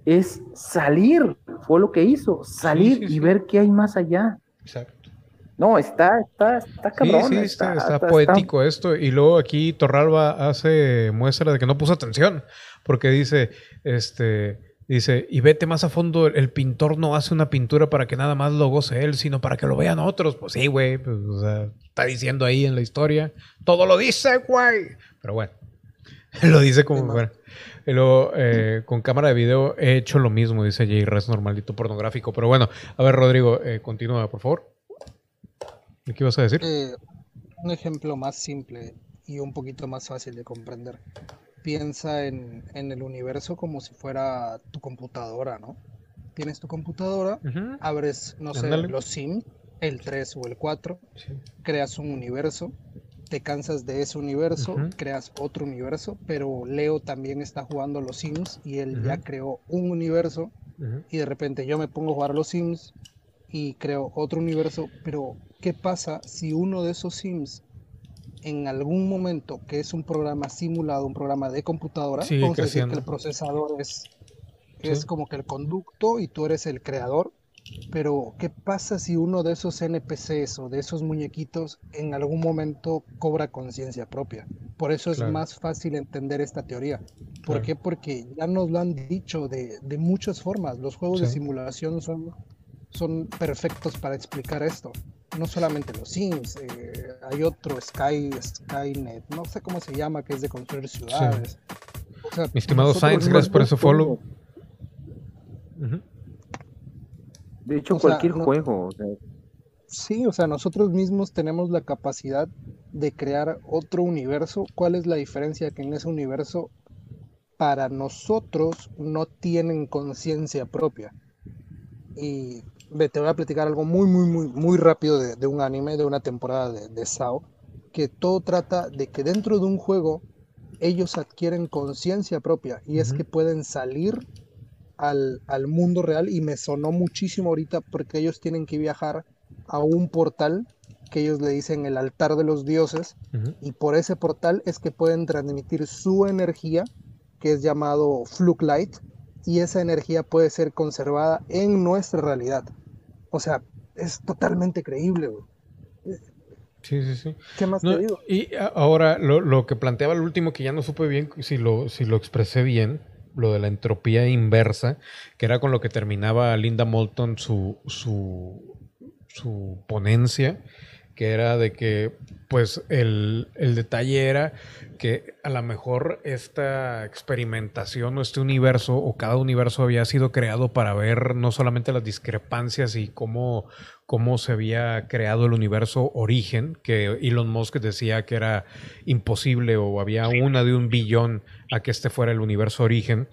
es salir, fue lo que hizo, salir sí, y ver qué hay más allá. Exacto. No, está, está, está cabrón. sí, está, está poético esto. Y luego aquí Torralba hace muestra de que no puso atención, porque dice, este, dice, y vete más a fondo, el pintor no hace una pintura para que nada más lo goce él, sino para que lo vean otros. Pues sí, güey, pues, o sea, está diciendo ahí en la historia, todo lo dice, güey. Pero bueno, lo dice como, luego, eh, con cámara de video he hecho lo mismo, dice J. Res, normalito pornográfico. Pero bueno, a ver, Rodrigo, eh, continúa, por favor. ¿Qué ibas a decir? Eh, un ejemplo más simple y un poquito más fácil de comprender. Piensa en, en el universo como si fuera tu computadora, ¿no? Tienes tu computadora, abres, no sé, los Sims, el 3 o el 4, Sí. creas un universo, te cansas de ese universo, creas otro universo, pero Leo también está jugando los Sims y él ya creó un universo y de repente yo me pongo a jugar a los Sims y creo otro universo, pero ¿qué pasa si uno de esos Sims en algún momento, que es un programa simulado, un programa de computadora, vamos a decir que el procesador es, Sí. es como que el conducto y tú eres el creador, pero ¿qué pasa si uno de esos NPCs o de esos muñequitos en algún momento cobra conciencia propia? Por eso es más fácil entender esta teoría. ¿Por qué? Porque ya nos lo han dicho de, muchas formas. Los juegos de simulación son, son perfectos para explicar esto. No solamente los Sims, eh, hay otro, Sky, Skynet, no sé cómo se llama, que es de construir ciudades. Mi estimado Sainz, gracias por ese follow. De hecho, cualquier juego. Sí, o sea, nosotros mismos tenemos la capacidad de crear otro universo. ¿Cuál es la diferencia? Que en ese universo, para nosotros, no tienen conciencia propia. Y te voy a platicar algo muy, muy, muy, muy rápido de, un anime, de una temporada de, de SAO, que todo trata de que dentro de un juego ellos adquieren conciencia propia y es que pueden salir al, mundo real y me sonó muchísimo ahorita porque ellos tienen que viajar a un portal que ellos le dicen el altar de los dioses y por ese portal es que pueden transmitir su energía que es llamado Fluke Light y esa energía puede ser conservada en nuestra realidad. O sea, es totalmente creíble, güey. Sí, sí, sí. ¿Qué más te digo? Y ahora, lo, que planteaba el último, que ya no supe bien si lo, si lo expresé bien, lo de la entropía inversa, que era con lo que terminaba Linda Moulton su, su, su ponencia, que era de que, pues, el, el detalle era que a lo mejor esta experimentación o este universo o cada universo había sido creado para ver no solamente las discrepancias y cómo cómo se había creado el universo origen, que Elon Musk decía que era imposible o había una de un billón a que este fuera el universo origen.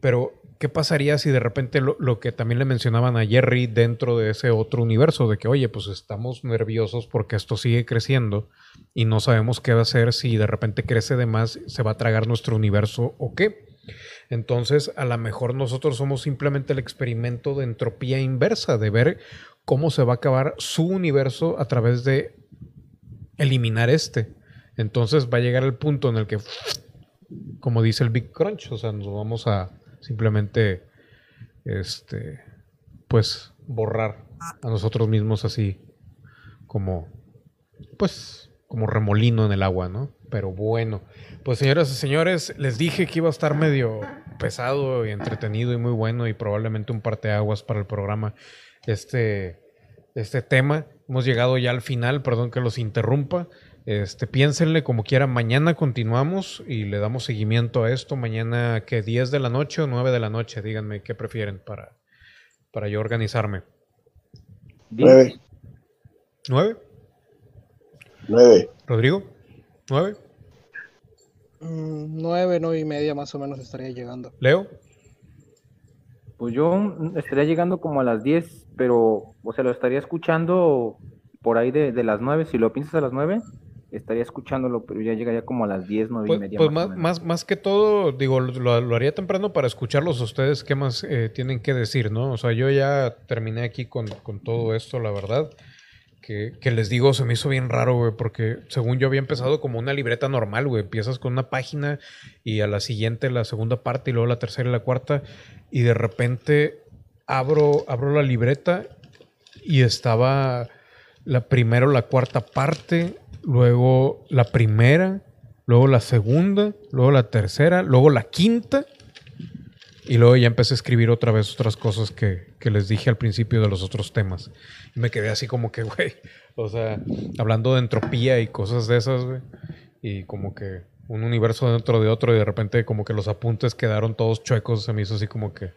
Pero, ¿qué pasaría si de repente lo, que también le mencionaban a Jerry dentro de ese otro universo, de que, oye, pues estamos nerviosos porque esto sigue creciendo y no sabemos qué va a hacer si de repente crece de más, se va a tragar nuestro universo o qué? Entonces, a lo mejor nosotros somos simplemente el experimento de entropía inversa, de ver cómo se va a acabar su universo a través de eliminar este. Entonces va a llegar el punto en el que, como dice el Big Crunch, o sea, nos vamos a simplemente, este, pues, borrar a nosotros mismos así, como, pues, como remolino en el agua, ¿no? Pero bueno, pues señoras y señores, les dije que iba a estar medio pesado y entretenido y muy bueno y probablemente un parteaguas para el programa este, este tema. Hemos llegado ya al final, perdón que los interrumpa. Este, piénsenle como quieran, mañana continuamos y le damos seguimiento a esto. Mañana, que 10 de la noche o 9 de la noche, díganme qué prefieren para, para yo organizarme. 9. ¿9? 9. ¿Rodrigo? ¿9? 9, 9 y media más o menos estaría llegando. ¿Leo? Pues yo estaría llegando como a las 10, pero, o sea, lo estaría escuchando por ahí de, las 9. Si lo piensas a las 9, estaría escuchándolo, pero ya llegaría como a las 10, 9 y pues, media. Pues más, más, que todo, digo, lo, haría temprano para escucharlos a ustedes, qué más eh, tienen que decir, ¿no? O sea, yo ya terminé aquí con, con todo esto, la verdad que, les digo, se me hizo bien raro, güey, porque según yo había empezado como una libreta normal, güey. Empiezas con una página y a la siguiente la segunda parte y luego la tercera y la cuarta. Y de repente abro, abro la libreta y estaba la primera o la cuarta parte, luego la primera, luego la segunda, luego la tercera, luego la quinta. Y luego ya empecé a escribir otra vez otras cosas que, que les dije al principio de los otros temas me quedé así como que, güey, o sea, hablando de entropía y cosas de esas, güey, y como que un universo dentro de otro y de repente como que los apuntes quedaron todos chuecos, se me hizo así como que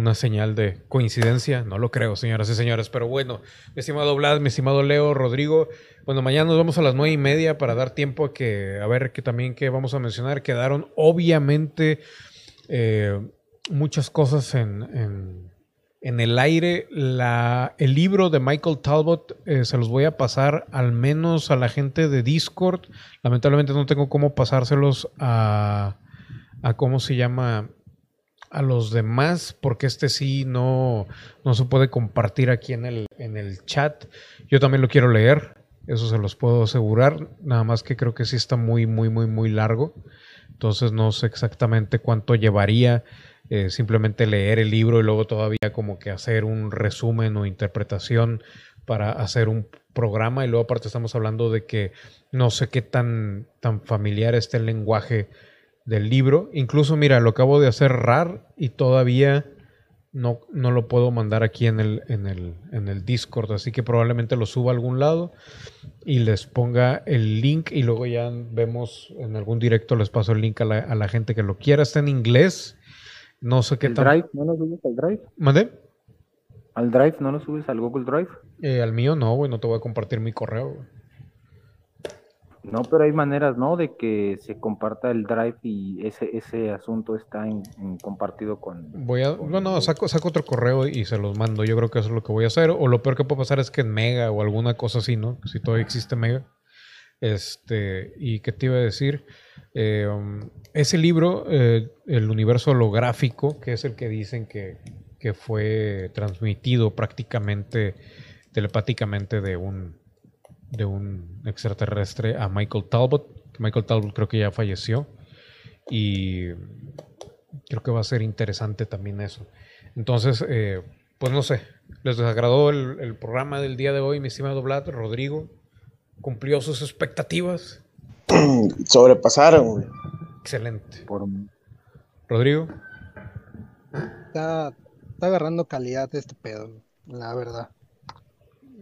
una señal de coincidencia, no lo creo, señoras y señores, pero bueno, mi estimado Vlad, mi estimado Leo, Rodrigo, bueno, mañana nos vamos a las nueve y media para dar tiempo a que, a ver que también que vamos a mencionar, quedaron obviamente eh, muchas cosas en en el aire. La, el libro de Michael Talbot eh, se los voy a pasar al menos a la gente de Discord. Lamentablemente no tengo cómo pasárselos a, a cómo se llama a los demás, porque este sí no, no se puede compartir aquí en el, en el chat. Yo también lo quiero leer, eso se los puedo asegurar, nada más que creo que sí está muy, muy, muy, muy largo. Entonces no sé exactamente cuánto llevaría eh, simplemente leer el libro y luego todavía como que hacer un resumen o interpretación para hacer un programa y luego aparte estamos hablando de que no sé qué tan, tan familiar esté el lenguaje del libro. Incluso, mira, lo acabo de hacer RAR y todavía no, no lo puedo mandar aquí en el, en, el, en el Discord, así que probablemente lo suba a algún lado y les ponga el link y luego ya vemos en algún directo, les paso el link a la, a la gente que lo quiera. Está en inglés. No sé qué ¿El tal. Drive? ¿No lo subes al Drive? ¿Mandé? ¿Al Drive? ¿No lo subes al Google Drive? Eh, al mío no, güey, no te voy a compartir mi correo. güey. No, pero hay maneras, ¿no? De que se comparta el Drive y ese, ese asunto está en, en compartido con... Voy a, bueno, saco, saco otro correo y se los mando. Yo creo que eso es lo que voy a hacer. O lo peor que puede pasar es que en Mega o alguna cosa así, ¿no? Si todavía existe Mega. Este, y qué te iba a decir. Eh, um, ese libro, eh, El universo holográfico, que es el que dicen que, que fue transmitido prácticamente telepáticamente de un, de un extraterrestre a Michael Talbot. que Michael Talbot creo que ya falleció. Y creo que va a ser interesante también eso. Entonces, eh, pues no sé, ¿les desagradó el, el programa del día de hoy, mi estimado Vlad? Rodrigo, ¿cumplió sus expectativas? Sobrepasaron, güey. Excelente. Por... Rodrigo, Está, está agarrando calidad este pedo, la verdad.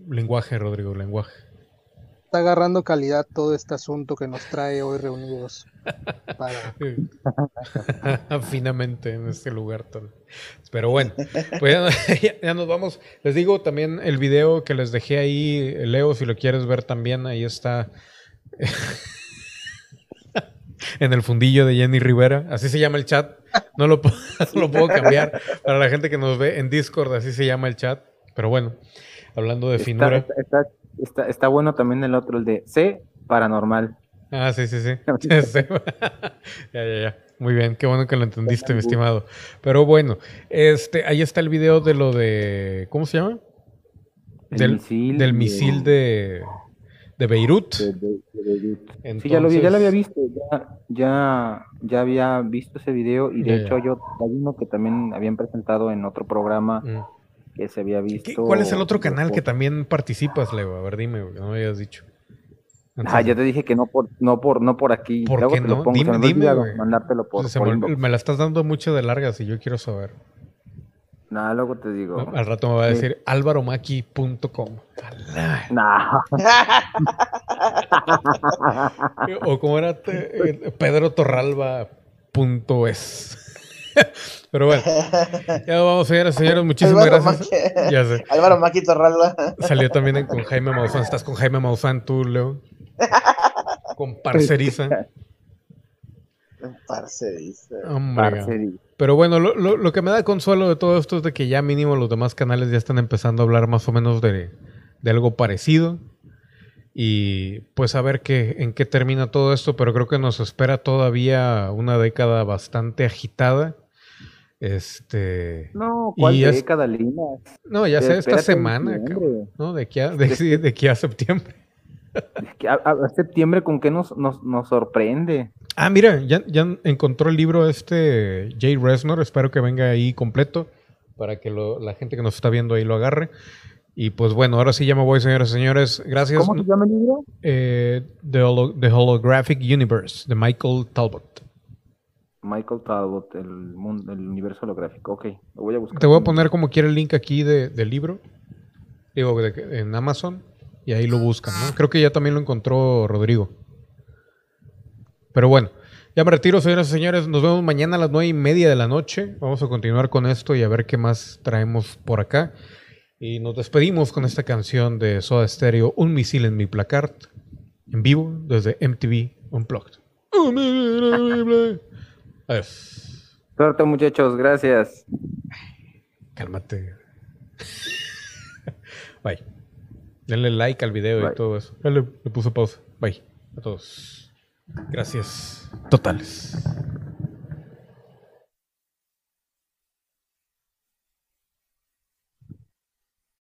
lenguaje, Rodrigo, lenguaje. Está agarrando calidad todo este asunto que nos trae hoy reunidos. Para... Finamente en este lugar. tan- Pero bueno, pues ya, ya- ya nos vamos. Les digo también el video que les dejé ahí, Leo, si lo quieres ver también, ahí está. en el fundillo de Jenny Rivera, así se llama el chat. No lo, pu- no lo puedo cambiar para la gente que nos ve en Discord, así se llama el chat. Pero bueno, hablando de finura. está, está, está- está bueno también el otro, el de C, paranormal. Ah, sí, sí, sí. Sí. ya, ya, ya. Muy bien, qué bueno que lo entendiste, mi estimado. Pero bueno, este, ahí está el video de lo de, ¿cómo se llama? El del misil del de- misil de, de Beirut. de- de- de Beirut. Sí, ya lo vi, ya lo había visto, ya, ya, ya había visto ese video y de hecho yo hay uno que también habían presentado en otro programa Mm. Que se había ¿Qué- visto. ¿Cuál es el otro canal que también participas, Leo? A ver, dime, no me habías dicho. Ah, ya te dije que no por, no por, no por aquí. ¿Por Luego qué te lo no? pongo, se Dime, dime, mandártelo por, por me, me la estás dando mucho de largas y yo quiero saber. Nah, luego te digo. Al rato me va a Sí. decir alvaromaki.com. Nah. O como era te- eh, Pedro Torralba.es. Pero bueno, ya vamos, señoras y señores. Muchísimas Álvaro gracias. Maqui- Ya sé. Álvaro Maki Torralba. Salió también en- con Jaime Maussan. ¿Estás con Jaime Maussan tú, Leo? Con Parceriza. Parceriza. Hombre. Parceriza. Pero bueno, lo, lo- lo que me da consuelo de todo esto es de que ya mínimo los demás canales ya están empezando a hablar más o menos de, de algo parecido. Y pues a ver qué, en qué termina todo esto, pero creo que nos espera todavía una década bastante agitada. Este. No, ¿cuál y es- década, Lina? No, ya sé, esta semana, cabrón, ¿no? De aquí a, de, sí, de aquí a septiembre. Que a, a- septiembre, ¿con qué nos, nos, nos sorprende? Ah, mira, ya, ya encontró el libro este Jay Resnor. Espero que venga ahí completo para que lo- la gente que nos está viendo ahí lo agarre. Y pues bueno, ahora sí ya me voy, señoras y señores. Gracias. ¿Cómo se llama el libro? Eh, The, Holo- The Holographic Universe de Michael Talbot. Michael Talbot, el, mundo, el universo holográfico. Ok, lo voy a buscar. Te voy a poner como quiera el link aquí de- del libro. Digo, de- en Amazon. Y ahí lo buscan, ¿no? Creo que ya también lo encontró Rodrigo. Pero bueno, ya me retiro, señoras y señores. Nos vemos mañana a las nueve y media de la noche. Vamos a continuar con esto y a ver qué más traemos por acá. Y nos despedimos con esta canción de Soda Stereo, Un misil en mi placard, en vivo desde MTV Unplugged. Adiós. Suerte, muchachos, gracias. Cálmate. Bye. Denle like al video y todo eso. Ya le, le puso pausa. Bye. A todos. Gracias. Totales.